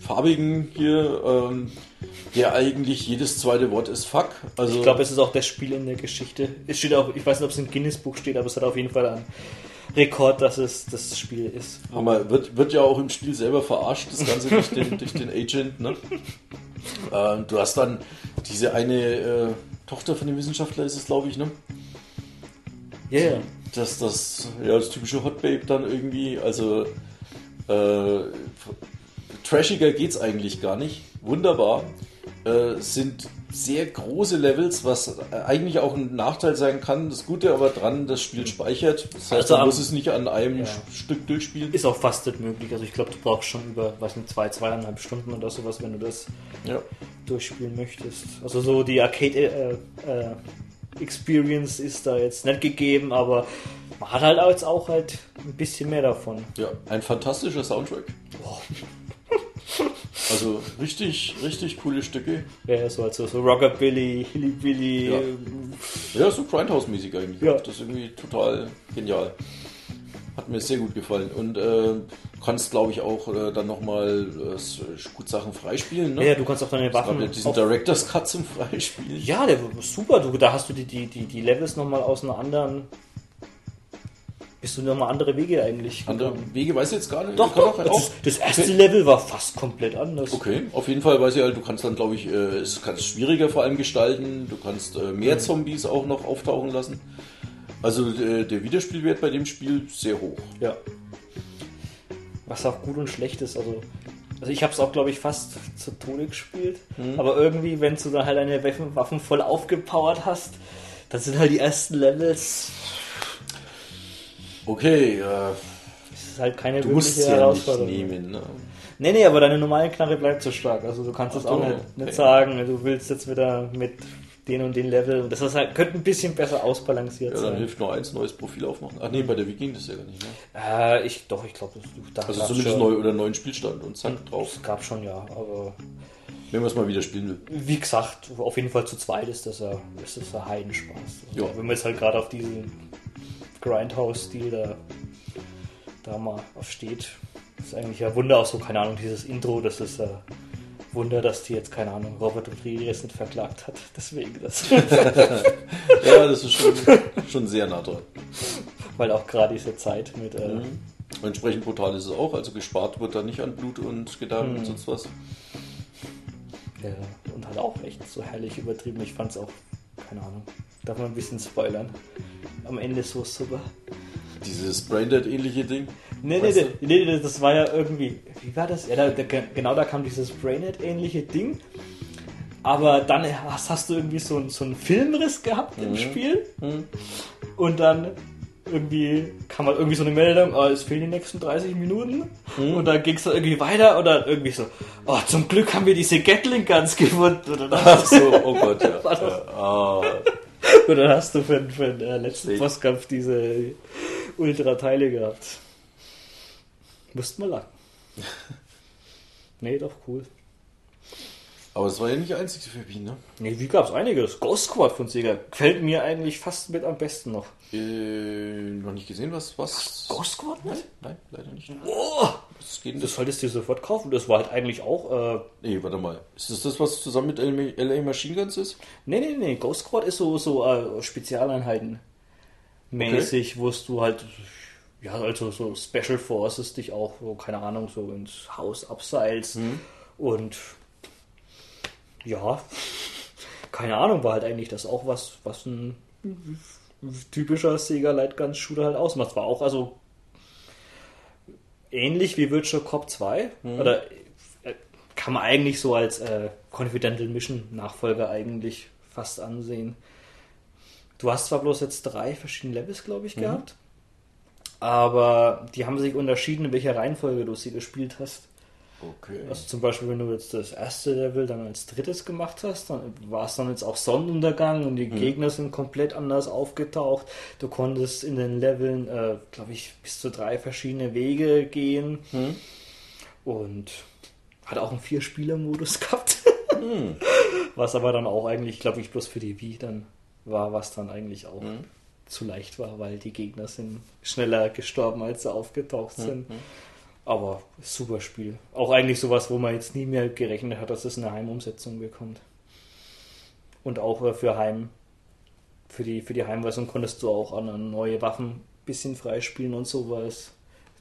farbigen hier, ähm, der eigentlich jedes zweite Wort ist Fuck. Also, Ich glaube, es ist auch das Spiel in der Geschichte. Es steht auch, ich weiß nicht, ob es im Guinness-Buch steht, aber es hat auf jeden Fall einen Rekord, dass es das Spiel ist. Hammer. Wird, wird ja auch im Spiel selber verarscht, das Ganze durch den, [LAUGHS] durch den Agent. Ne? Ähm, du hast dann diese eine äh, Tochter von dem Wissenschaftler, ist es glaube ich, ne? Ja, ja. Das, das, ja, das typische Hot Babe dann irgendwie, also äh, trashiger geht's eigentlich gar nicht. Wunderbar. Äh, es sind sehr große Levels, was äh, eigentlich auch ein Nachteil sein kann. Das Gute aber dran, das Spiel speichert. Das heißt, Also man muss es nicht an einem Ja. Stück durchspielen. Ist auch fast nicht möglich. Also ich glaube, du brauchst schon über, weiß nicht, zwei, zweieinhalb Stunden oder sowas, wenn du das Ja. durchspielen möchtest. Also so die Arcade äh, äh, Experience ist da jetzt nicht gegeben, aber man hat halt auch jetzt auch halt ein bisschen mehr davon. Ja, ein fantastischer Soundtrack. Also richtig, richtig coole Stücke. Ja, so also so Rockabilly, Hillybilly, Ja. ähm, Ja, so Grindhouse-mäßig eigentlich. Ja. Das ist irgendwie total genial. Hat mir sehr gut gefallen. Und äh, kannst, glaube ich, auch äh, dann nochmal äh, gut Sachen freispielen. Ne? ja, du kannst auch deine Es gab Waffen. ja diesen Director's Cut zum Freispielen. Ja, der super. Du, da hast du die, die, die, die Levels nochmal aus einer anderen. Bist du nochmal andere Wege eigentlich? Andere? Wege weiß ich jetzt gar nicht. Doch, doch. auch- Das, das erste Okay. Level war fast komplett anders. Okay, auf jeden Fall weiß ich halt, du kannst dann, glaube ich, äh, es kannst schwieriger vor allem gestalten. Du kannst äh, Mhm. mehr Zombies auch noch auftauchen lassen. Also äh, der Wiederspielwert bei dem Spiel sehr hoch. Ja. Was auch gut und schlecht ist. Also, also ich habe es auch, glaube ich, fast zu Tode gespielt. Mhm. Aber irgendwie, wenn du dann halt deine Waffen voll aufgepowert hast, dann sind halt die ersten Levels. Okay, äh, Das ist halt keine du musst es ja nicht Herausforderung. nehmen. Ne? Nee, nee, aber deine normale Knarre bleibt so stark. Also du kannst das Ach auch nicht, nicht okay. sagen, du willst jetzt wieder mit den und den Level. Das ist halt, könnte ein bisschen besser ausbalanciert Ja, dann sein. hilft nur eins, neues Profil aufmachen. Ach nee, bei der Wiki ging das ja gar nicht. Ne? Äh, ich, doch, ich glaube, da Also zumindest schon, neu oder neuen Spielstand und zack drauf. Es gab schon, ja, aber Wenn man es mal wieder spielen will. wie gesagt, auf jeden Fall zu zweit ist das ja, ist das ein Heidenspaß. Also, Ja. Wenn man jetzt halt gerade auf diesen Grindhouse-Stil da, da mal auf steht. Das ist eigentlich ein Wunder, auch so, keine Ahnung, dieses Intro, das ist ein Wunder, dass die jetzt, keine Ahnung, Robert Rodriguez nicht verklagt hat. [LAUGHS] Deswegen das. [LAUGHS] Ja, das ist schon, schon sehr nah dran. Weil auch gerade diese Zeit mit. Äh, Mhm. Entsprechend brutal ist es auch, also gespart wird da nicht an Blut und Gedärme und sonst was. ja, und halt auch echt so herrlich übertrieben. Ich fand's auch, keine Ahnung, darf man ein bisschen spoilern. Am Ende so super. Dieses Braindead-ähnliche Ding. Nee, nee, nee, nee, das war ja irgendwie. Wie war das? Ja, da, da, genau da kam dieses Brainhead-ähnliche Ding. Aber dann hast, hast du irgendwie so, einen- so einen Filmriss gehabt im Spiel. Und dann irgendwie kam halt irgendwie so eine Meldung, oh, es fehlen die nächsten 30 Minuten. Und dann ging es dann irgendwie weiter und dann irgendwie so, oh, zum Glück haben wir diese Gatling Guns gefunden. Und dann, Ach so, oh [LAUGHS] Gott, ja. War das- ja ah, [LAUGHS] und dann hast du für, den- für den äh, letzten Sick. Bosskampf diese Ultra-Teile gehabt. Musst mal lang. [LAUGHS] nee, doch cool. Aber es war ja nicht die einzige für Wien, ne? Nee, wie gab's einiges. Ghost Squad von Sega gefällt mir eigentlich fast mit am besten noch. Äh, noch nicht gesehen, was. was? Ghost Squad Nein, nein, leider nicht. Oh, Was geht denn das das? solltest du dir sofort kaufen. Das war halt eigentlich auch. Äh, Nee, warte mal. Ist das das, was zusammen mit LA Machine Guns ist? nee, nee, nee. Ghost Squad ist so, so äh, Spezialeinheiten mäßig, wo du halt. Ja, also so Special Forces dich auch, so, keine Ahnung, so ins Haus abseilst. Und ja, keine Ahnung, war halt eigentlich das auch was, was ein typischer Sega Lightgun Shooter halt ausmacht. War auch also ähnlich wie Virtual Cop 2 oder äh, kann man eigentlich so als äh, Confidential Mission Nachfolger eigentlich fast ansehen. Du hast zwar bloß jetzt drei verschiedene Levels, glaube ich, gehabt, aber die haben sich unterschieden, in welcher Reihenfolge du sie gespielt hast. Okay. Also zum Beispiel, wenn du jetzt das erste Level dann als drittes gemacht hast, dann war es dann jetzt auch Sonnenuntergang und die Gegner sind komplett anders aufgetaucht. Du konntest in den Leveln, äh, glaube ich, bis zu drei verschiedene Wege gehen und hat auch einen Vier-Spieler-Modus [LAUGHS] gehabt. Was aber dann auch eigentlich, glaube ich, bloß für die Wii dann war, was dann eigentlich auch zu leicht war, weil die Gegner sind schneller gestorben, als sie aufgetaucht sind. Aber super Spiel. Auch eigentlich sowas, wo man jetzt nie mehr gerechnet hat, dass es eine Heimumsetzung bekommt. Und auch für Heim, für die, für die Heimversion konntest du auch an neue Waffen ein bisschen freispielen und sowas.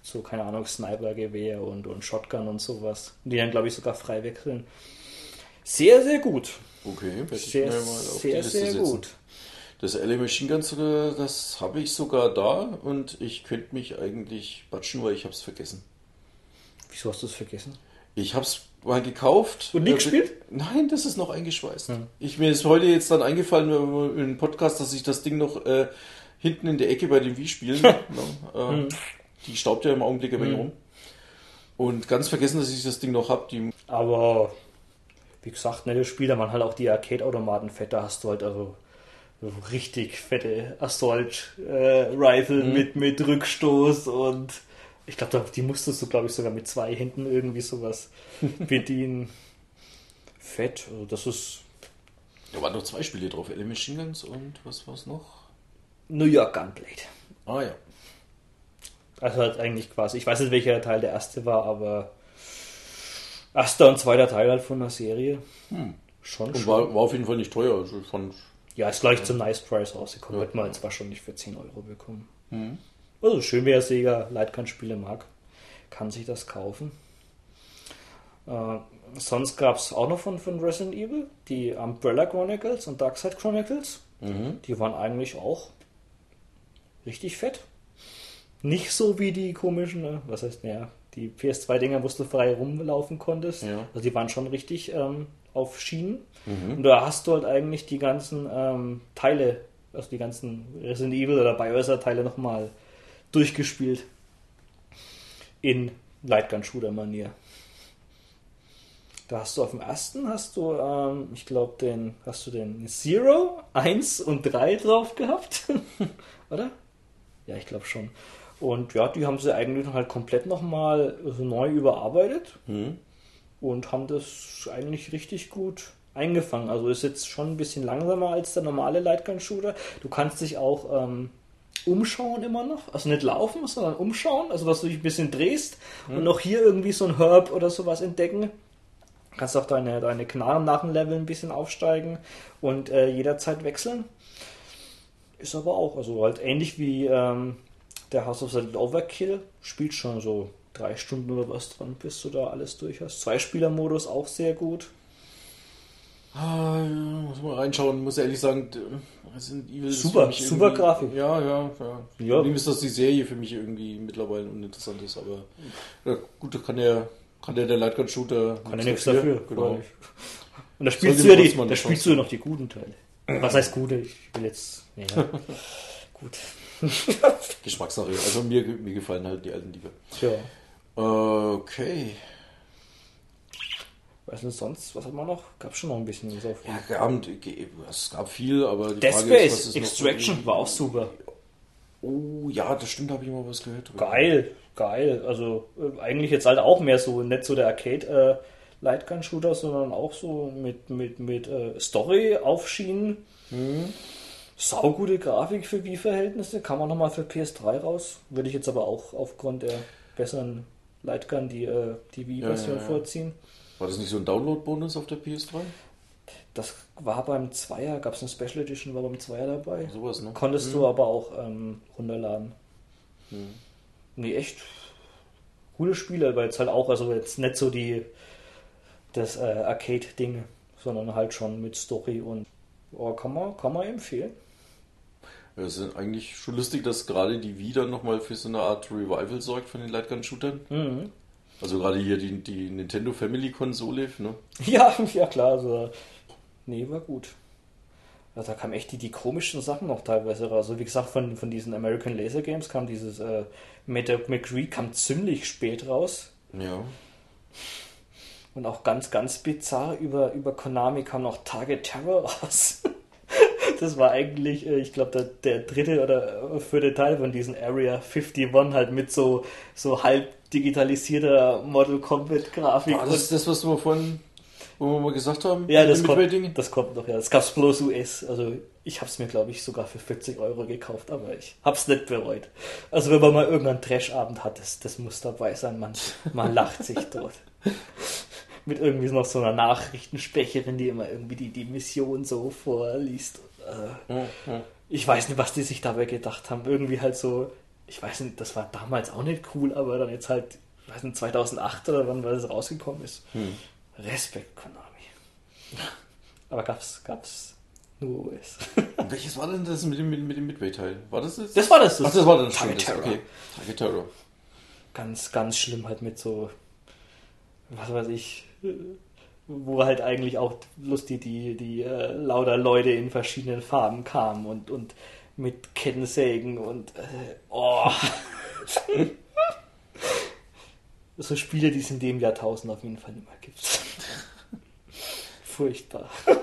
So, keine Ahnung, Sniper-Gewehr und, und Shotgun und sowas. Die dann, glaube ich, sogar frei wechseln. Sehr, sehr gut. Okay, Sehr, sehr, sehr gut. Das LA Machine Guns, äh, das habe ich sogar da und ich könnte mich eigentlich batschen, weil ich habe es vergessen. Wieso hast du es vergessen? Ich habe es mal gekauft. Und nie Äh, gespielt? Nein, das ist noch eingeschweißt. Ich, mir ist heute jetzt dann eingefallen äh, im Podcast, dass ich das Ding noch äh, hinten in der Ecke bei den Wii-Spielen, ne, [LAUGHS] äh, die staubt ja im Augenblick ein wenig rum. Und ganz vergessen, dass ich das Ding noch habe. Aber wie gesagt, nettes Spiel, da waren halt auch die Arcade-Automaten fett, da hast du halt also so richtig fette Assault-Rifle mit, mit Rückstoß und ich glaube, die musstest du, glaube ich, sogar mit zwei Händen irgendwie sowas [LAUGHS] bedienen. Fett, also das ist da waren noch zwei Spiele drauf, Machine Guns und was war's noch? New York Gunblade. Ah ja. Also halt eigentlich quasi, ich weiß nicht, welcher Teil der erste war, aber erster und zweiter Teil halt von der Serie. Schon Und schön. war, war auf jeden Fall nicht teuer. Also von, Ja, ist gleich zum Nice Price rausgekommen. Hätte man jetzt wahrscheinlich für 10 Euro bekommen. Also schön, wer Sega Lightgun-Spiele mag, kann sich das kaufen. Äh, sonst gab es auch noch von, von Resident Evil die Umbrella Chronicles und Darkside Chronicles. Die waren eigentlich auch richtig fett. Nicht so wie die komischen, äh, was heißt, naja, die PS2-Dinger, wo du frei rumlaufen konntest. Ja. Also die waren schon richtig ähm, auf Schienen. Und da hast du halt eigentlich die ganzen ähm, Teile, also die ganzen Resident Evil oder Biohazard-Teile nochmal durchgespielt. In Lightgun-Shooter-Manier. Da hast du auf dem ersten, hast du, ähm, ich glaube, den, hast du den Zero, 1 und 3 drauf gehabt? [LAUGHS] Oder? Ja, ich glaube schon. Und ja, die haben sie eigentlich halt komplett nochmal so neu überarbeitet und haben das eigentlich richtig gut eingefangen. Also ist jetzt schon ein bisschen langsamer als der normale Lightgun-Shooter. Du kannst dich auch ähm, umschauen immer noch. Also nicht laufen, sondern umschauen. Also dass du dich ein bisschen drehst und noch hier irgendwie so ein Herb oder sowas entdecken. Kannst auch deine, deine Knarren nach dem Level ein bisschen aufsteigen und äh, jederzeit wechseln. Ist aber auch, also halt ähnlich wie ähm, der House of the Overkill, spielt schon so drei Stunden oder was dran, bis du da alles durch hast. Zwei-Spieler-Modus auch sehr gut. Ah, ja, muss mal reinschauen, muss ehrlich sagen, Resident Evil Super, super Grafik. Ja, ja, ja. Ja. Ist, dass die Serie für mich irgendwie mittlerweile uninteressant ist, aber ja, gut, da kann der, kann der, der Lightgun Shooter Kann ja nichts dafür. Genau. Und da spielst Sollte du ja die, da spielst du ja noch die guten Teile. Was heißt gute? Ich will jetzt. Ja, [LAUGHS] gut. Geschmackssache. Also mir, mir gefallen halt die alten lieber. Tja. Okay. Weiß nicht sonst, was hat man noch? Gab schon noch ein bisschen was auf. Ja, gab, es gab viel, aber die Dead Frage ist, was Space ist noch Extraction war auch super. Oh, ja, das stimmt, habe ich mal was gehört. drüber. Geil, geil. Also äh, eigentlich jetzt halt auch mehr so, nicht so der Arcade äh, Lightgun Shooter, sondern auch so mit, mit, mit äh, Story aufschienen. Mhm. Saugute Grafik für Wii-Verhältnisse, kann man nochmal für PS3 raus. Würde ich jetzt aber auch aufgrund der besseren Lightgun die, äh, die Wii-Version Ja, ja, ja. vorziehen. War das nicht so ein Download-Bonus auf der PS3? Das war beim Zweier, gab es eine Special Edition, war beim Zweier dabei. Sowas, ne? Konntest du aber auch ähm, runterladen. Nee, echt coole Spiele, aber jetzt halt auch, also jetzt nicht so die das äh, Arcade-Ding, sondern halt schon mit Story und oh, kann man, kann man empfehlen. Ja, Es ist eigentlich schon lustig, dass gerade die Wii dann nochmal für so eine Art Revival sorgt von den Lightgun-Shootern. Mhm. Also gerade hier die, die Nintendo Family-Konsole, ne? [LAUGHS] Ja, ja klar, also nee, war gut. Also da kamen echt die, die komischen Sachen noch teilweise raus. Also wie gesagt, von, von diesen American Laser Games kam dieses äh, Meta McCree kam ziemlich spät raus. Ja. Und auch ganz, ganz bizarr über, über Konami kam noch Target Terror [LAUGHS] raus. Das war eigentlich, äh, ich glaube, der, der dritte oder äh, vierte Teil von diesem Area 51 halt mit so, so halb digitalisierter Model Combat Grafik. War das das, was wir vorhin, wo wir mal gesagt haben? ja, das kommt, das kommt noch, ja. Das gab's bloß US. Also ich hab's mir, glaube ich, sogar für 40 Euro gekauft, aber ich hab's nicht bereut. Also wenn man mal irgendeinen Trashabend hat, das, das muss dabei sein. Man, man [LAUGHS] lacht sich dort. Mit irgendwie noch so einer Nachrichtensprecherin, die immer irgendwie die, die Mission so vorliest. Äh, Ja, ja. ich weiß nicht, was die sich dabei gedacht haben. Irgendwie halt so, ich weiß nicht, das war damals auch nicht cool, aber dann jetzt halt, ich weiß nicht, 2008 oder wann weil das rausgekommen ist. Hm. Respekt, Konami. [LAUGHS] Aber gab's, gab's nur US. Und [LAUGHS] welches war denn das mit dem, mit, dem Midway-Teil? War das das? Das war das. Ach, das war dann Target das- Terror. Okay. Target Terror. Ganz, ganz schlimm halt mit so, was weiß ich, wo halt eigentlich auch lustig die, die äh, lauter Leute in verschiedenen Farben kamen und, und mit Kettensägen und äh, oh. [LAUGHS] so Spiele, die es in dem Jahrtausend auf jeden Fall nicht mehr gibt. [LAUGHS] Furchtbar. [LAUGHS]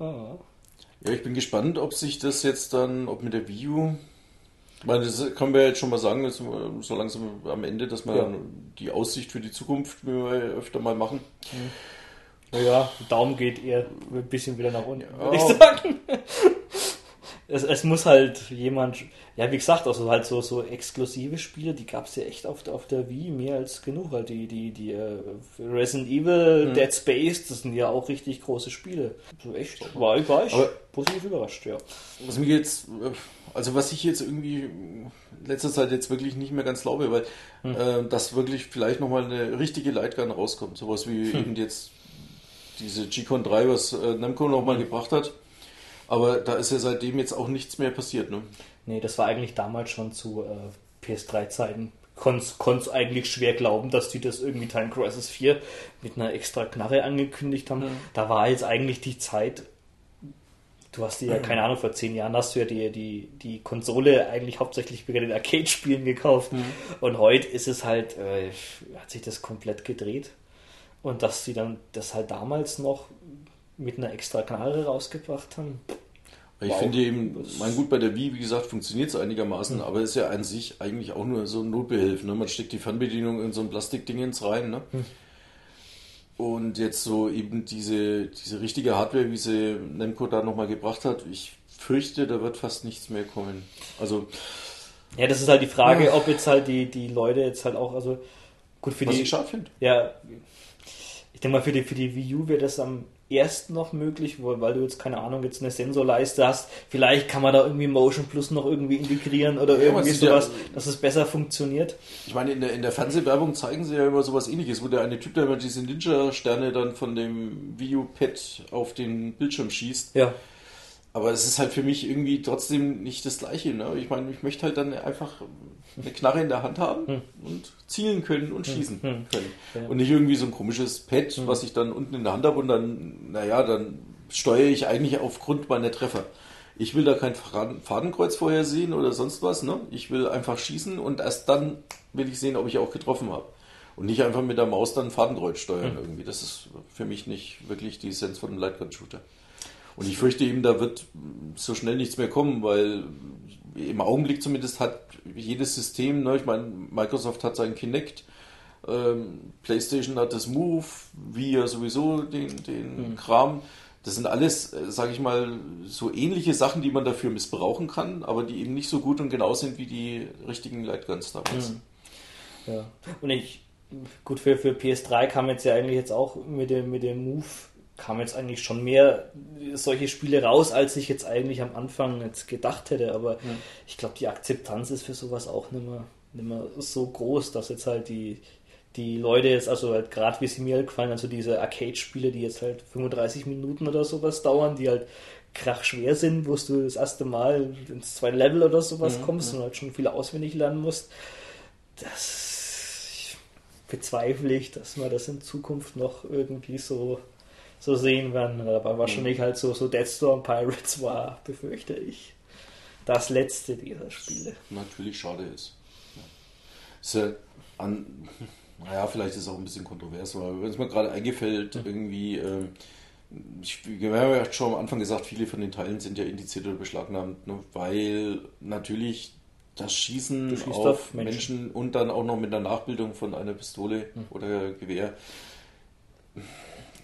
Ah. Ja, ich bin gespannt, ob sich das jetzt dann, ob mit der Wii U, ich meine, das können wir jetzt schon mal sagen, jetzt so langsam am Ende, dass wir Ja. dann die Aussicht für die Zukunft wie wir öfter mal machen. Naja, Daumen geht eher ein bisschen wieder nach unten, würde ich Ja. sagen. [LAUGHS] Es, es muss halt jemand, ja wie gesagt, also halt so, so exklusive Spiele, die gab es ja echt auf, der- auf der Wii mehr als genug. Halt die, die, die äh, Resident Evil, Mhm. Dead Space, das sind ja auch richtig große Spiele. So echt, war, ich- war ich Aber- positiv überrascht, ja. Was mir jetzt, also was ich jetzt irgendwie in letzter Zeit jetzt wirklich nicht mehr ganz glaube, weil äh, dass wirklich vielleicht nochmal eine richtige Lightgun rauskommt. Sowas wie eben jetzt diese G-Con 3, was äh, Namco nochmal gebracht hat. Aber da ist ja seitdem jetzt auch nichts mehr passiert, ne? Nee, das war eigentlich damals schon zu äh, PS3-Zeiten. Konntest eigentlich schwer glauben, dass die das irgendwie Time Crisis 4 mit einer extra Knarre angekündigt haben. Da war jetzt eigentlich die Zeit, du hast die ja, keine Ahnung, vor zehn Jahren hast du ja die, die, die Konsole eigentlich hauptsächlich wegen den Arcade-Spielen gekauft. Und heute ist es halt, äh, hat sich das komplett gedreht. Und dass sie dann das halt damals noch mit einer extra Knarre rausgebracht haben. Ich Wow. finde eben, mein gut, bei der Wii, wie gesagt, funktioniert es einigermaßen, aber ist ja an sich eigentlich auch nur so ein Notbehelf. Ne? Man steckt die Fernbedienung in so ein Plastikdingens rein. Ne? Und jetzt so eben diese, diese richtige Hardware, wie sie Nemco da nochmal gebracht hat, ich fürchte, da wird fast nichts mehr kommen. Also. Ja, das ist halt die Frage, ja. ob jetzt halt die, die Leute jetzt halt auch, also gut für Was die. ich schade finde. Ja, ich denke mal, für die, für die Wii U wäre das am erst noch möglich, weil du jetzt keine Ahnung jetzt eine Sensorleiste hast. Vielleicht kann man da irgendwie Motion Plus noch irgendwie integrieren oder ja, irgendwie sowas, ja, dass es besser funktioniert. Ich meine, in der, in der Fernsehwerbung zeigen sie ja immer sowas ähnliches, wo der eine Typ, der immer diese Ninja-Sterne dann von dem Wii U-Pad auf den Bildschirm schießt. Ja. Aber es ist halt für mich irgendwie trotzdem nicht das Gleiche. Ne? Ich meine, ich möchte halt dann einfach eine Knarre in der Hand haben hm. und zielen können und hm. schießen hm. können. Ja. Und nicht irgendwie so ein komisches Pad, hm. was ich dann unten in der Hand habe und dann, naja, dann steuere ich eigentlich aufgrund meiner Treffer. Ich will da kein Fadenkreuz vorher sehen oder sonst was. Ne? Ich will einfach schießen und erst dann will ich sehen, ob ich auch getroffen habe. Und nicht einfach mit der Maus dann Fadenkreuz steuern irgendwie. Das ist für mich nicht wirklich die Essenz von einem Lightgun-Shooter. Und ich fürchte eben, da wird so schnell nichts mehr kommen, weil im Augenblick zumindest hat jedes System, ne, ich meine, Microsoft hat sein Kinect, ähm, PlayStation hat das Move, ja sowieso den, den mhm. Kram. Das sind alles, äh, sage ich mal, so ähnliche Sachen, die man dafür missbrauchen kann, aber die eben nicht so gut und genau sind wie die richtigen Lightguns damals. Mhm. Ja. Und ich, gut, für, für PS3 kam jetzt ja eigentlich jetzt auch mit dem, mit dem Move kam jetzt eigentlich schon mehr solche Spiele raus, als ich jetzt eigentlich am Anfang jetzt gedacht hätte. Aber ja. ich glaube, die Akzeptanz ist für sowas auch nicht mehr, nicht mehr so groß, dass jetzt halt die, die Leute jetzt, also halt gerade wie sie mir halt gefallen, also diese Arcade-Spiele, die jetzt halt 35 Minuten oder sowas dauern, die halt krachschwer sind, wo du das erste Mal ins zweite Level oder sowas ja, kommst ja. und halt schon viel auswendig lernen musst. Das bezweifle ich, dass man das in Zukunft noch irgendwie so so sehen werden. Aber wahrscheinlich mhm. halt so, so Deathstorm Pirates war, befürchte ich, das letzte dieser Spiele. Natürlich schade ist. Ja. Ja an, [LAUGHS] naja, vielleicht ist es auch ein bisschen kontrovers, aber wenn es mir gerade eingefällt, mhm. irgendwie, äh, ich, wir haben ja schon am Anfang gesagt, viele von den Teilen sind ja indiziert oder beschlagnahmt, ne, weil natürlich das Schießen auf, auf Menschen. Menschen. und dann auch noch mit der Nachbildung von einer Pistole mhm. oder Gewehr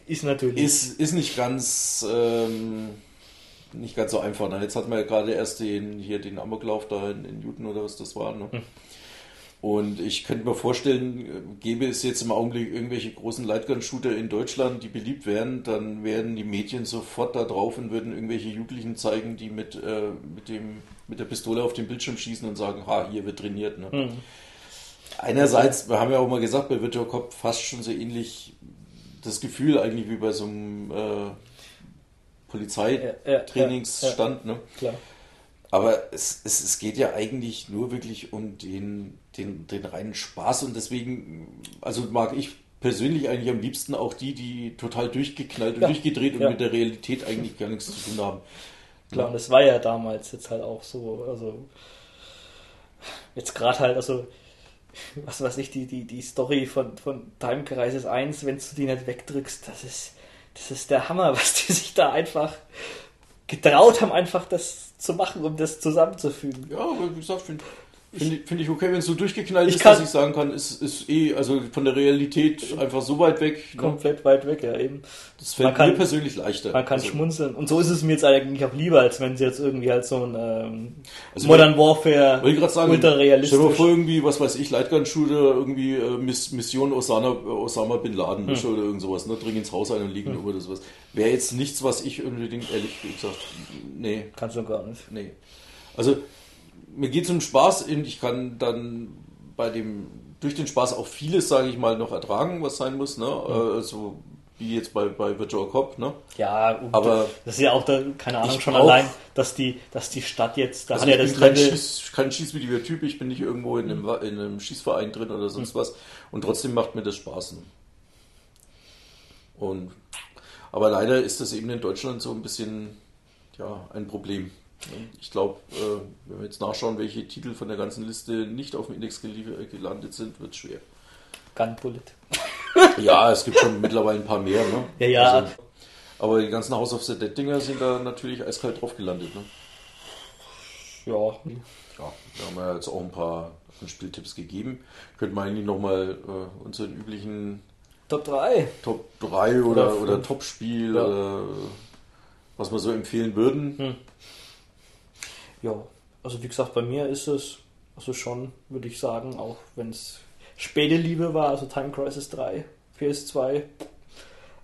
ist natürlich. Ist, ist nicht ganz. Ähm, nicht ganz so einfach. Ne? Jetzt hatten wir ja gerade erst den, hier den Amoklauf da in, in Newton oder was das war. Ne? Hm. Und ich könnte mir vorstellen, gäbe es jetzt im Augenblick irgendwelche großen Lightgun-Shooter in Deutschland, die beliebt wären, dann wären die Medien sofort da drauf und würden irgendwelche Jugendlichen zeigen, die mit, äh, mit, dem, mit der Pistole auf den Bildschirm schießen und sagen, ha, hier wird trainiert. Ne? Hm. Einerseits, wir haben ja auch mal gesagt, bei Virtual Cop fast schon so ähnlich das Gefühl eigentlich wie bei so einem äh, Polizeitrainingsstand. Ja, ja, ja, ne? Aber es, es, es geht ja eigentlich nur wirklich um den, den, den reinen Spaß und deswegen, also mag ich persönlich eigentlich am liebsten auch die, die total durchgeknallt und durchgedreht und mit der Realität eigentlich gar nichts zu tun haben. Klar, und das war ja damals jetzt halt auch so, also jetzt gerade halt, also was weiß ich, die, die, die Story von, von Time Crisis 1, wenn du die nicht wegdrückst, das ist, das ist der Hammer, [LAUGHS] was die sich da einfach getraut haben, einfach das zu machen, um das zusammenzufügen. Ja, wie gesagt, finde Finde find ich okay, wenn es so durchgeknallt ich ist, dass ich sagen kann, ist, ist eh, also von der Realität einfach so weit weg. Ne? Komplett ne? weit weg, ja eben. Das fällt kann, mir persönlich leichter. Man kann also, schmunzeln. Und so ist es mir jetzt eigentlich auch lieber, als wenn sie jetzt irgendwie halt so ein ähm, also Modern Warfare ich sagen, ultra realistisch. Stell dir vor, irgendwie, was weiß ich, Lightgun-Shooter, irgendwie äh, Mission Osama, Osama Bin Laden hm. oder irgend sowas, ne? Dringen ins Haus ein und liegen hm. oder sowas. Wäre jetzt nichts, was ich unbedingt, ehrlich gesagt, nee. Kannst du gar nicht. Nee. Also, mir geht es um Spaß und ich kann dann bei dem, durch den Spaß auch vieles, sage ich mal, noch ertragen, was sein muss. Ne? Mhm. Also wie jetzt bei, bei Virtual Cop, ne? Ja, aber das ist ja auch, da, keine Ahnung, schon allein, dass die, dass die Stadt jetzt, da also hat ja das kein, Schieß, kein Schießvideo-Typ, ich bin nicht irgendwo in einem, in einem Schießverein drin oder sonst mhm. was und trotzdem macht mir das Spaß. Und, aber leider ist das eben in Deutschland so ein bisschen, ja, ein Problem. Ich glaube, äh, wenn wir jetzt nachschauen, welche Titel von der ganzen Liste nicht auf dem Index gelandet sind, wird es schwer. Gunbullet. [LAUGHS] ja, es gibt schon mittlerweile ein paar mehr. Ne? Ja, ja. Also, aber die ganzen House of the Dead Dinger sind da natürlich eiskalt drauf gelandet. Ne? Ja. Ja, da haben wir jetzt auch ein paar Spieltipps gegeben. Könnten wir eigentlich nochmal äh, unseren üblichen Top 3. Top 3 oder, Oder oder. Top-Spiel, Ja. oder was wir so empfehlen würden. Hm. Ja, also wie gesagt, bei mir ist es, also schon, würde ich sagen, auch wenn es späte Liebe war, also Time Crisis 3, PS2,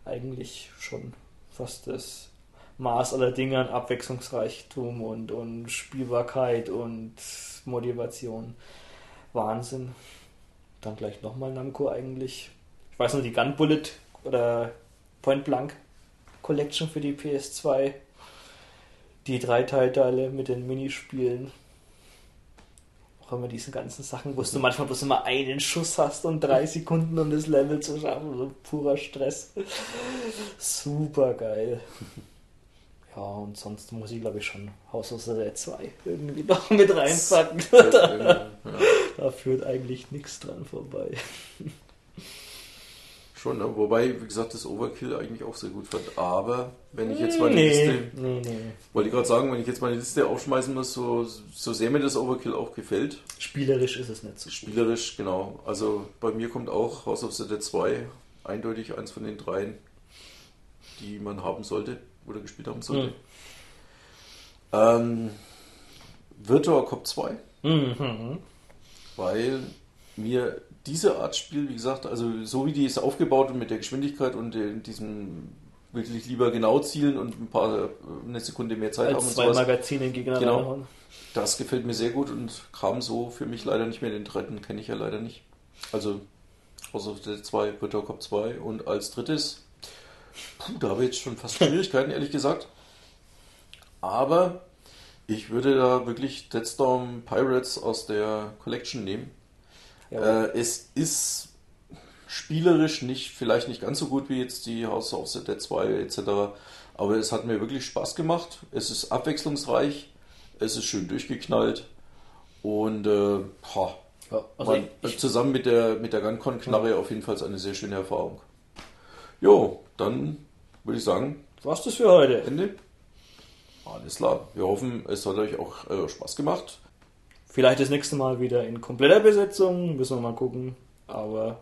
eigentlich schon fast das Maß aller Dinge an Abwechslungsreichtum und, und Spielbarkeit und Motivation. Wahnsinn. Dann gleich nochmal Namco eigentlich. Ich weiß noch, die Gun Bullet oder Point Blank Collection für die PS2 die drei Teilteile mit den Minispielen. Auch immer diese ganzen Sachen, wo du manchmal bloß immer einen Schuss hast und drei [LAUGHS] Sekunden, um das Level zu schaffen. So purer Stress. Super geil. Ja, und sonst muss ich glaube ich schon House of the Dead 2 irgendwie noch mit reinpacken. ja. [LAUGHS] da führt eigentlich nichts dran vorbei. Schon, ne? wobei, wie gesagt, das Overkill eigentlich auch sehr gut fand. Aber wenn ich jetzt meine nee, Liste, nee, nee. wollte ich gerade sagen, wenn ich jetzt meine Liste aufschmeißen muss, so, so sehr mir das Overkill auch gefällt, Spielerisch ist es nicht so. spielerisch, genau. Also bei mir kommt auch House of the Dead 2 eindeutig eins von den dreien, die man haben sollte oder gespielt haben sollte. Mhm. Ähm, Virtua Cop 2, Mhm. weil mir diese Art Spiel, wie gesagt, also so wie die ist aufgebaut und mit der Geschwindigkeit und in diesem wirklich lieber genau zielen und ein paar eine Sekunde mehr Zeit haben Als und zwei sowas, Magazine gegeneinander Genau. reinhauen. das gefällt mir sehr gut und kam so für mich leider nicht mehr. Den dritten kenne ich ja leider nicht. Also House of the Dead 2, Virtua Cop 2 und als drittes, puh, da habe ich jetzt schon fast [LAUGHS] Schwierigkeiten, ehrlich gesagt. Aber ich würde da wirklich Deadstorm Pirates aus der Collection nehmen. Ja, Äh, es ist spielerisch nicht, vielleicht nicht ganz so gut wie jetzt die House of the Dead 2 etc. Aber es hat mir wirklich Spaß gemacht. Es ist abwechslungsreich, es ist schön durchgeknallt und äh, ha, ja, also man, ich, zusammen mit der, mit der Guncon-Knarre auf jeden Fall eine sehr schöne Erfahrung. Jo, dann würde ich sagen, was das für heute? Ende. Alles klar. Wir hoffen, es hat euch auch äh, Spaß gemacht. Vielleicht das nächste Mal wieder in kompletter Besetzung, müssen wir mal gucken. Aber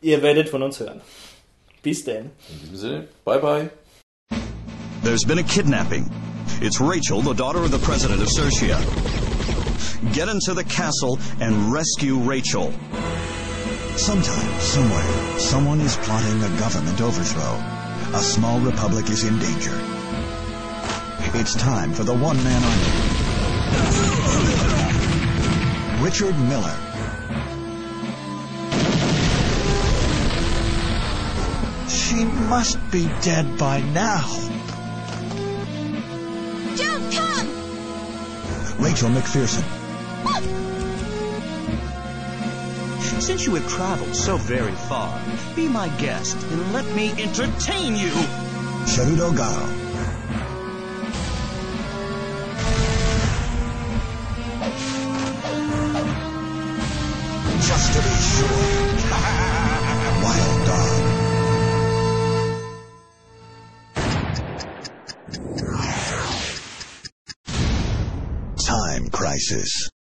ihr werdet von uns hören. Bis denn. In diesem Sinne, bye bye. There's been a kidnapping. It's Rachel, the daughter of the president of Sertia. Get into the castle and rescue Rachel. Sometime, somewhere, someone is plotting a government overthrow. A small republic is in danger. It's time for the one-man army. Richard Miller. She must be dead by now. Don't come! Rachel McPherson. Since you have traveled so very far, be my guest and let me entertain you. Cherudo Garo. Dog. Time Crisis.